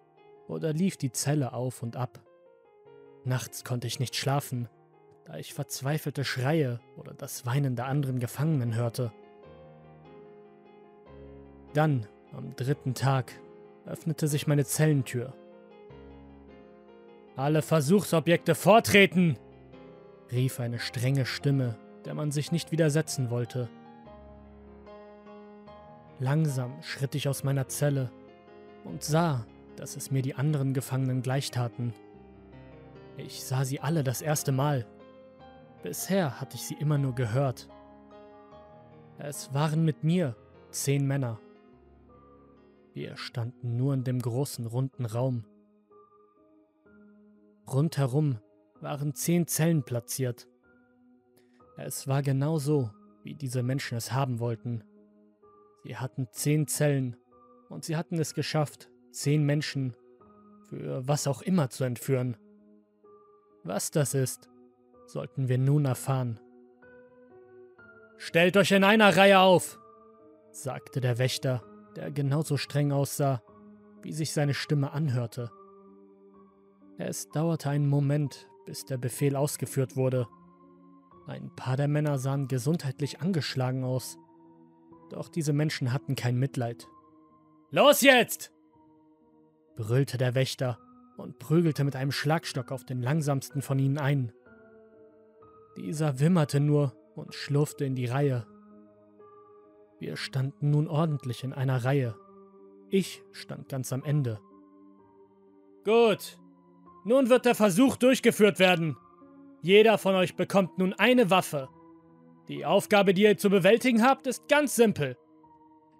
oder lief die Zelle auf und ab. Nachts konnte ich nicht schlafen, da ich verzweifelte Schreie oder das Weinen der anderen Gefangenen hörte. Dann, am dritten Tag, öffnete sich meine Zellentür. Alle Versuchsobjekte vortreten! rief eine strenge Stimme, der man sich nicht widersetzen wollte. Langsam schritt ich aus meiner Zelle und sah, dass es mir die anderen Gefangenen gleichtaten. Ich sah sie alle das erste Mal Bisher hatte ich sie immer nur gehört. Es waren mit mir zehn Männer. Wir standen nur in dem großen runden Raum. Rundherum waren zehn Zellen platziert. Es war genau so, wie diese Menschen es haben wollten. Sie hatten zehn Zellen und sie hatten es geschafft, zehn Menschen für was auch immer zu entführen. Was das ist, sollten wir nun erfahren. Stellt euch in einer Reihe auf, sagte der Wächter, der genauso streng aussah, wie sich seine Stimme anhörte. Es dauerte einen Moment, bis der Befehl ausgeführt wurde. Ein paar der Männer sahen gesundheitlich angeschlagen aus, doch diese Menschen hatten kein Mitleid. Los jetzt! brüllte der Wächter und prügelte mit einem Schlagstock auf den langsamsten von ihnen ein. Dieser wimmerte nur und schlurfte in die Reihe. Wir standen nun ordentlich in einer Reihe. Ich stand ganz am Ende. Gut, nun wird der Versuch durchgeführt werden. Jeder von euch bekommt nun eine Waffe. Die Aufgabe, die ihr zu bewältigen habt, ist ganz simpel.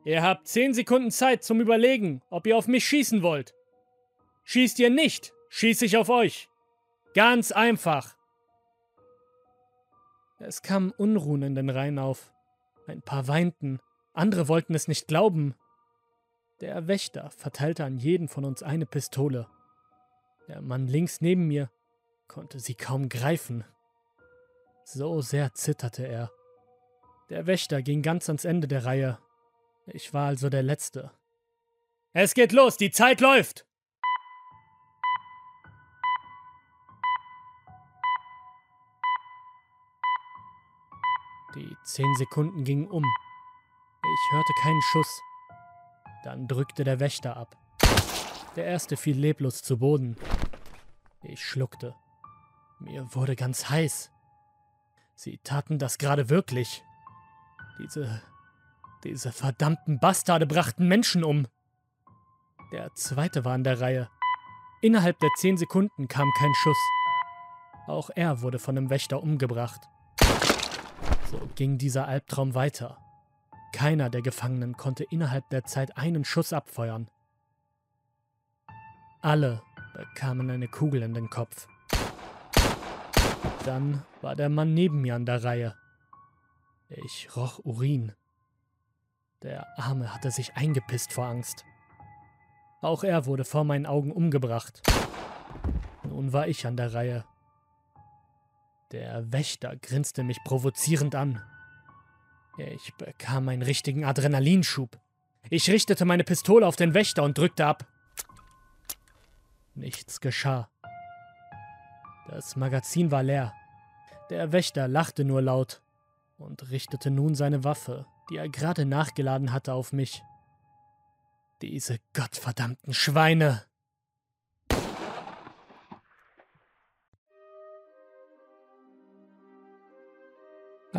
Ihr habt 10 Sekunden Zeit zum Überlegen, ob ihr auf mich schießen wollt. Schießt ihr nicht, schieße ich auf euch. Ganz einfach. Es kamen Unruhen in den Reihen auf. Ein paar weinten, andere wollten es nicht glauben. Der Wächter verteilte an jeden von uns eine Pistole. Der Mann links neben mir konnte sie kaum greifen. So sehr zitterte er. Der Wächter ging ganz ans Ende der Reihe. Ich war also der Letzte. Es geht los, die Zeit läuft! Die zehn Sekunden gingen um. Ich hörte keinen Schuss. Dann drückte der Wächter ab. Der erste fiel leblos zu Boden. Ich schluckte. Mir wurde ganz heiß. Sie taten das gerade wirklich. Diese. diese verdammten Bastarde brachten Menschen um. Der zweite war an der Reihe. Innerhalb der zehn Sekunden kam kein Schuss. Auch er wurde von dem Wächter umgebracht. So ging dieser Albtraum weiter. Keiner der Gefangenen konnte innerhalb der Zeit einen Schuss abfeuern. Alle bekamen eine Kugel in den Kopf. Dann war der Mann neben mir an der Reihe. Ich roch Urin. Der Arme hatte sich eingepisst vor Angst. Auch er wurde vor meinen Augen umgebracht. Nun war ich an der Reihe. Der Wächter grinste mich provozierend an. Ich bekam einen richtigen Adrenalinschub. Ich richtete meine Pistole auf den Wächter und drückte ab. Nichts geschah. Das Magazin war leer. Der Wächter lachte nur laut und richtete nun seine Waffe, die er gerade nachgeladen hatte, auf mich. Diese gottverdammten Schweine!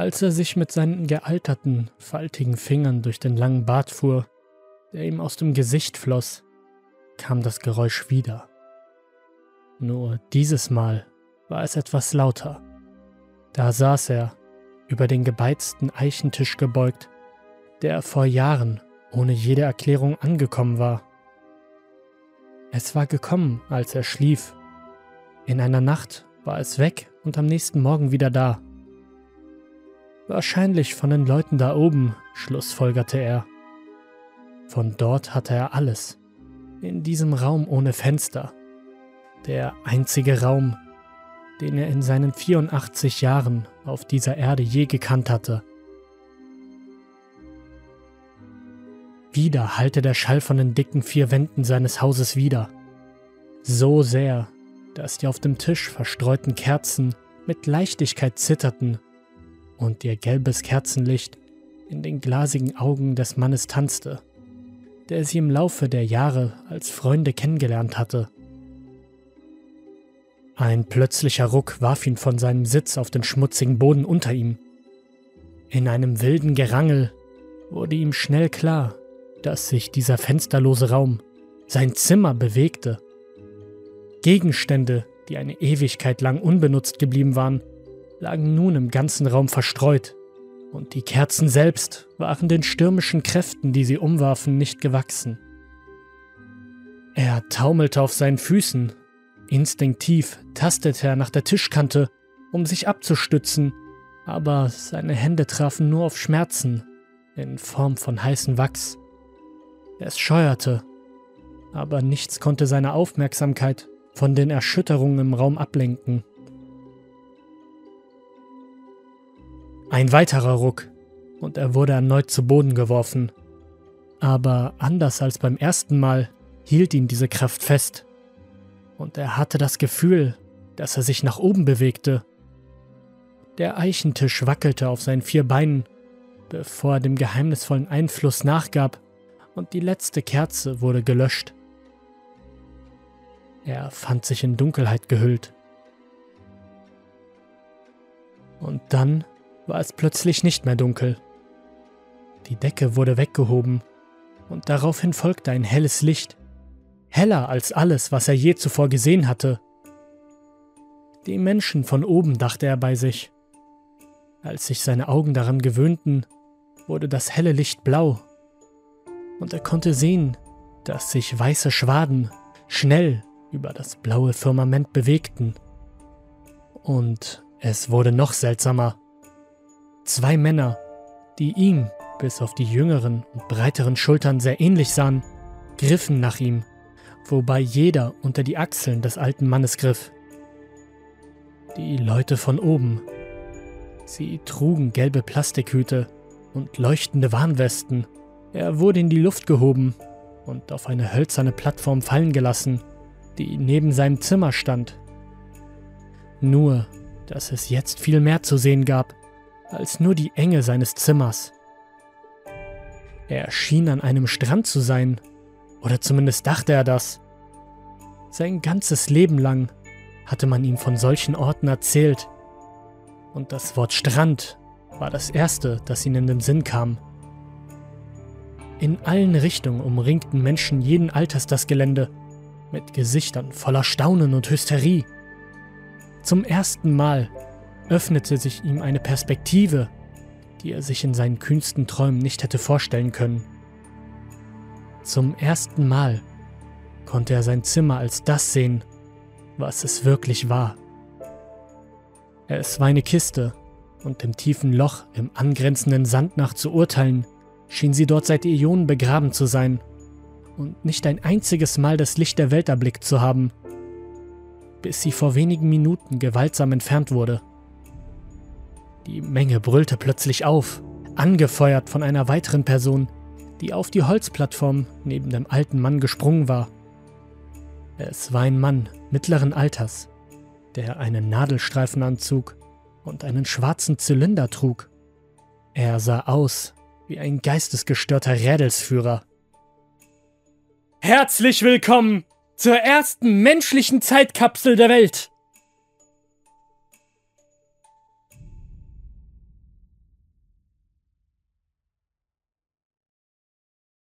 Als er sich mit seinen gealterten, faltigen Fingern durch den langen Bart fuhr, der ihm aus dem Gesicht floss, kam das Geräusch wieder. Nur dieses Mal war es etwas lauter. Da saß er, über den gebeizten Eichentisch gebeugt, der vor Jahren ohne jede Erklärung angekommen war. Es war gekommen, als er schlief. In einer Nacht war es weg und am nächsten Morgen wieder da. Wahrscheinlich von den Leuten da oben, schlussfolgerte er. Von dort hatte er alles. In diesem Raum ohne Fenster. Der einzige Raum, den er in seinen 84 Jahren auf dieser Erde je gekannt hatte. Wieder hallte der Schall von den dicken vier Wänden seines Hauses wieder. So sehr, dass die auf dem Tisch verstreuten Kerzen mit Leichtigkeit zitterten und ihr gelbes Kerzenlicht in den glasigen Augen des Mannes tanzte, der sie im Laufe der Jahre als Freunde kennengelernt hatte. Ein plötzlicher Ruck warf ihn von seinem Sitz auf den schmutzigen Boden unter ihm. In einem wilden Gerangel wurde ihm schnell klar, dass sich dieser fensterlose Raum, sein Zimmer bewegte. Gegenstände, die eine Ewigkeit lang unbenutzt geblieben waren, lagen nun im ganzen Raum verstreut, und die Kerzen selbst waren den stürmischen Kräften, die sie umwarfen, nicht gewachsen. Er taumelte auf seinen Füßen, instinktiv tastete er nach der Tischkante, um sich abzustützen, aber seine Hände trafen nur auf Schmerzen in Form von heißem Wachs. Es scheuerte, aber nichts konnte seine Aufmerksamkeit von den Erschütterungen im Raum ablenken. Ein weiterer Ruck und er wurde erneut zu Boden geworfen. Aber anders als beim ersten Mal hielt ihn diese Kraft fest. Und er hatte das Gefühl, dass er sich nach oben bewegte. Der Eichentisch wackelte auf seinen vier Beinen, bevor er dem geheimnisvollen Einfluss nachgab und die letzte Kerze wurde gelöscht. Er fand sich in Dunkelheit gehüllt. Und dann war es plötzlich nicht mehr dunkel. Die Decke wurde weggehoben und daraufhin folgte ein helles Licht, heller als alles, was er je zuvor gesehen hatte. Die Menschen von oben, dachte er bei sich. Als sich seine Augen daran gewöhnten, wurde das helle Licht blau und er konnte sehen, dass sich weiße Schwaden schnell über das blaue Firmament bewegten. Und es wurde noch seltsamer. Zwei Männer, die ihm bis auf die jüngeren und breiteren Schultern sehr ähnlich sahen, griffen nach ihm, wobei jeder unter die Achseln des alten Mannes griff. Die Leute von oben. Sie trugen gelbe Plastikhüte und leuchtende Warnwesten er wurde in die Luft gehoben und auf eine hölzerne Plattform fallen gelassen, die neben seinem Zimmer stand. Nur, dass es jetzt viel mehr zu sehen gab, als nur die Enge seines Zimmers. Er schien an einem Strand zu sein, oder zumindest dachte er das. Sein ganzes Leben lang hatte man ihm von solchen Orten erzählt, und das Wort Strand war das erste, das ihm in den Sinn kam. In allen Richtungen umringten Menschen jeden Alters das Gelände, mit Gesichtern voller Staunen und Hysterie. Zum ersten Mal öffnete sich ihm eine Perspektive, die er sich in seinen kühnsten Träumen nicht hätte vorstellen können. Zum ersten Mal konnte er sein Zimmer als das sehen, was es wirklich war. Es war eine Kiste, und im tiefen Loch im angrenzenden Sand nach zu urteilen, schien sie dort seit Äonen begraben zu sein und nicht ein einziges Mal das Licht der Welt erblickt zu haben, bis sie vor wenigen Minuten gewaltsam entfernt wurde. Die Menge brüllte plötzlich auf, angefeuert von einer weiteren Person, die auf die Holzplattform neben dem alten Mann gesprungen war. Es war ein Mann mittleren Alters, der einen Nadelstreifenanzug und einen schwarzen Zylinder trug. Er sah aus wie ein geistesgestörter Rädelsführer. Herzlich willkommen zur ersten menschlichen Zeitkapsel der Welt.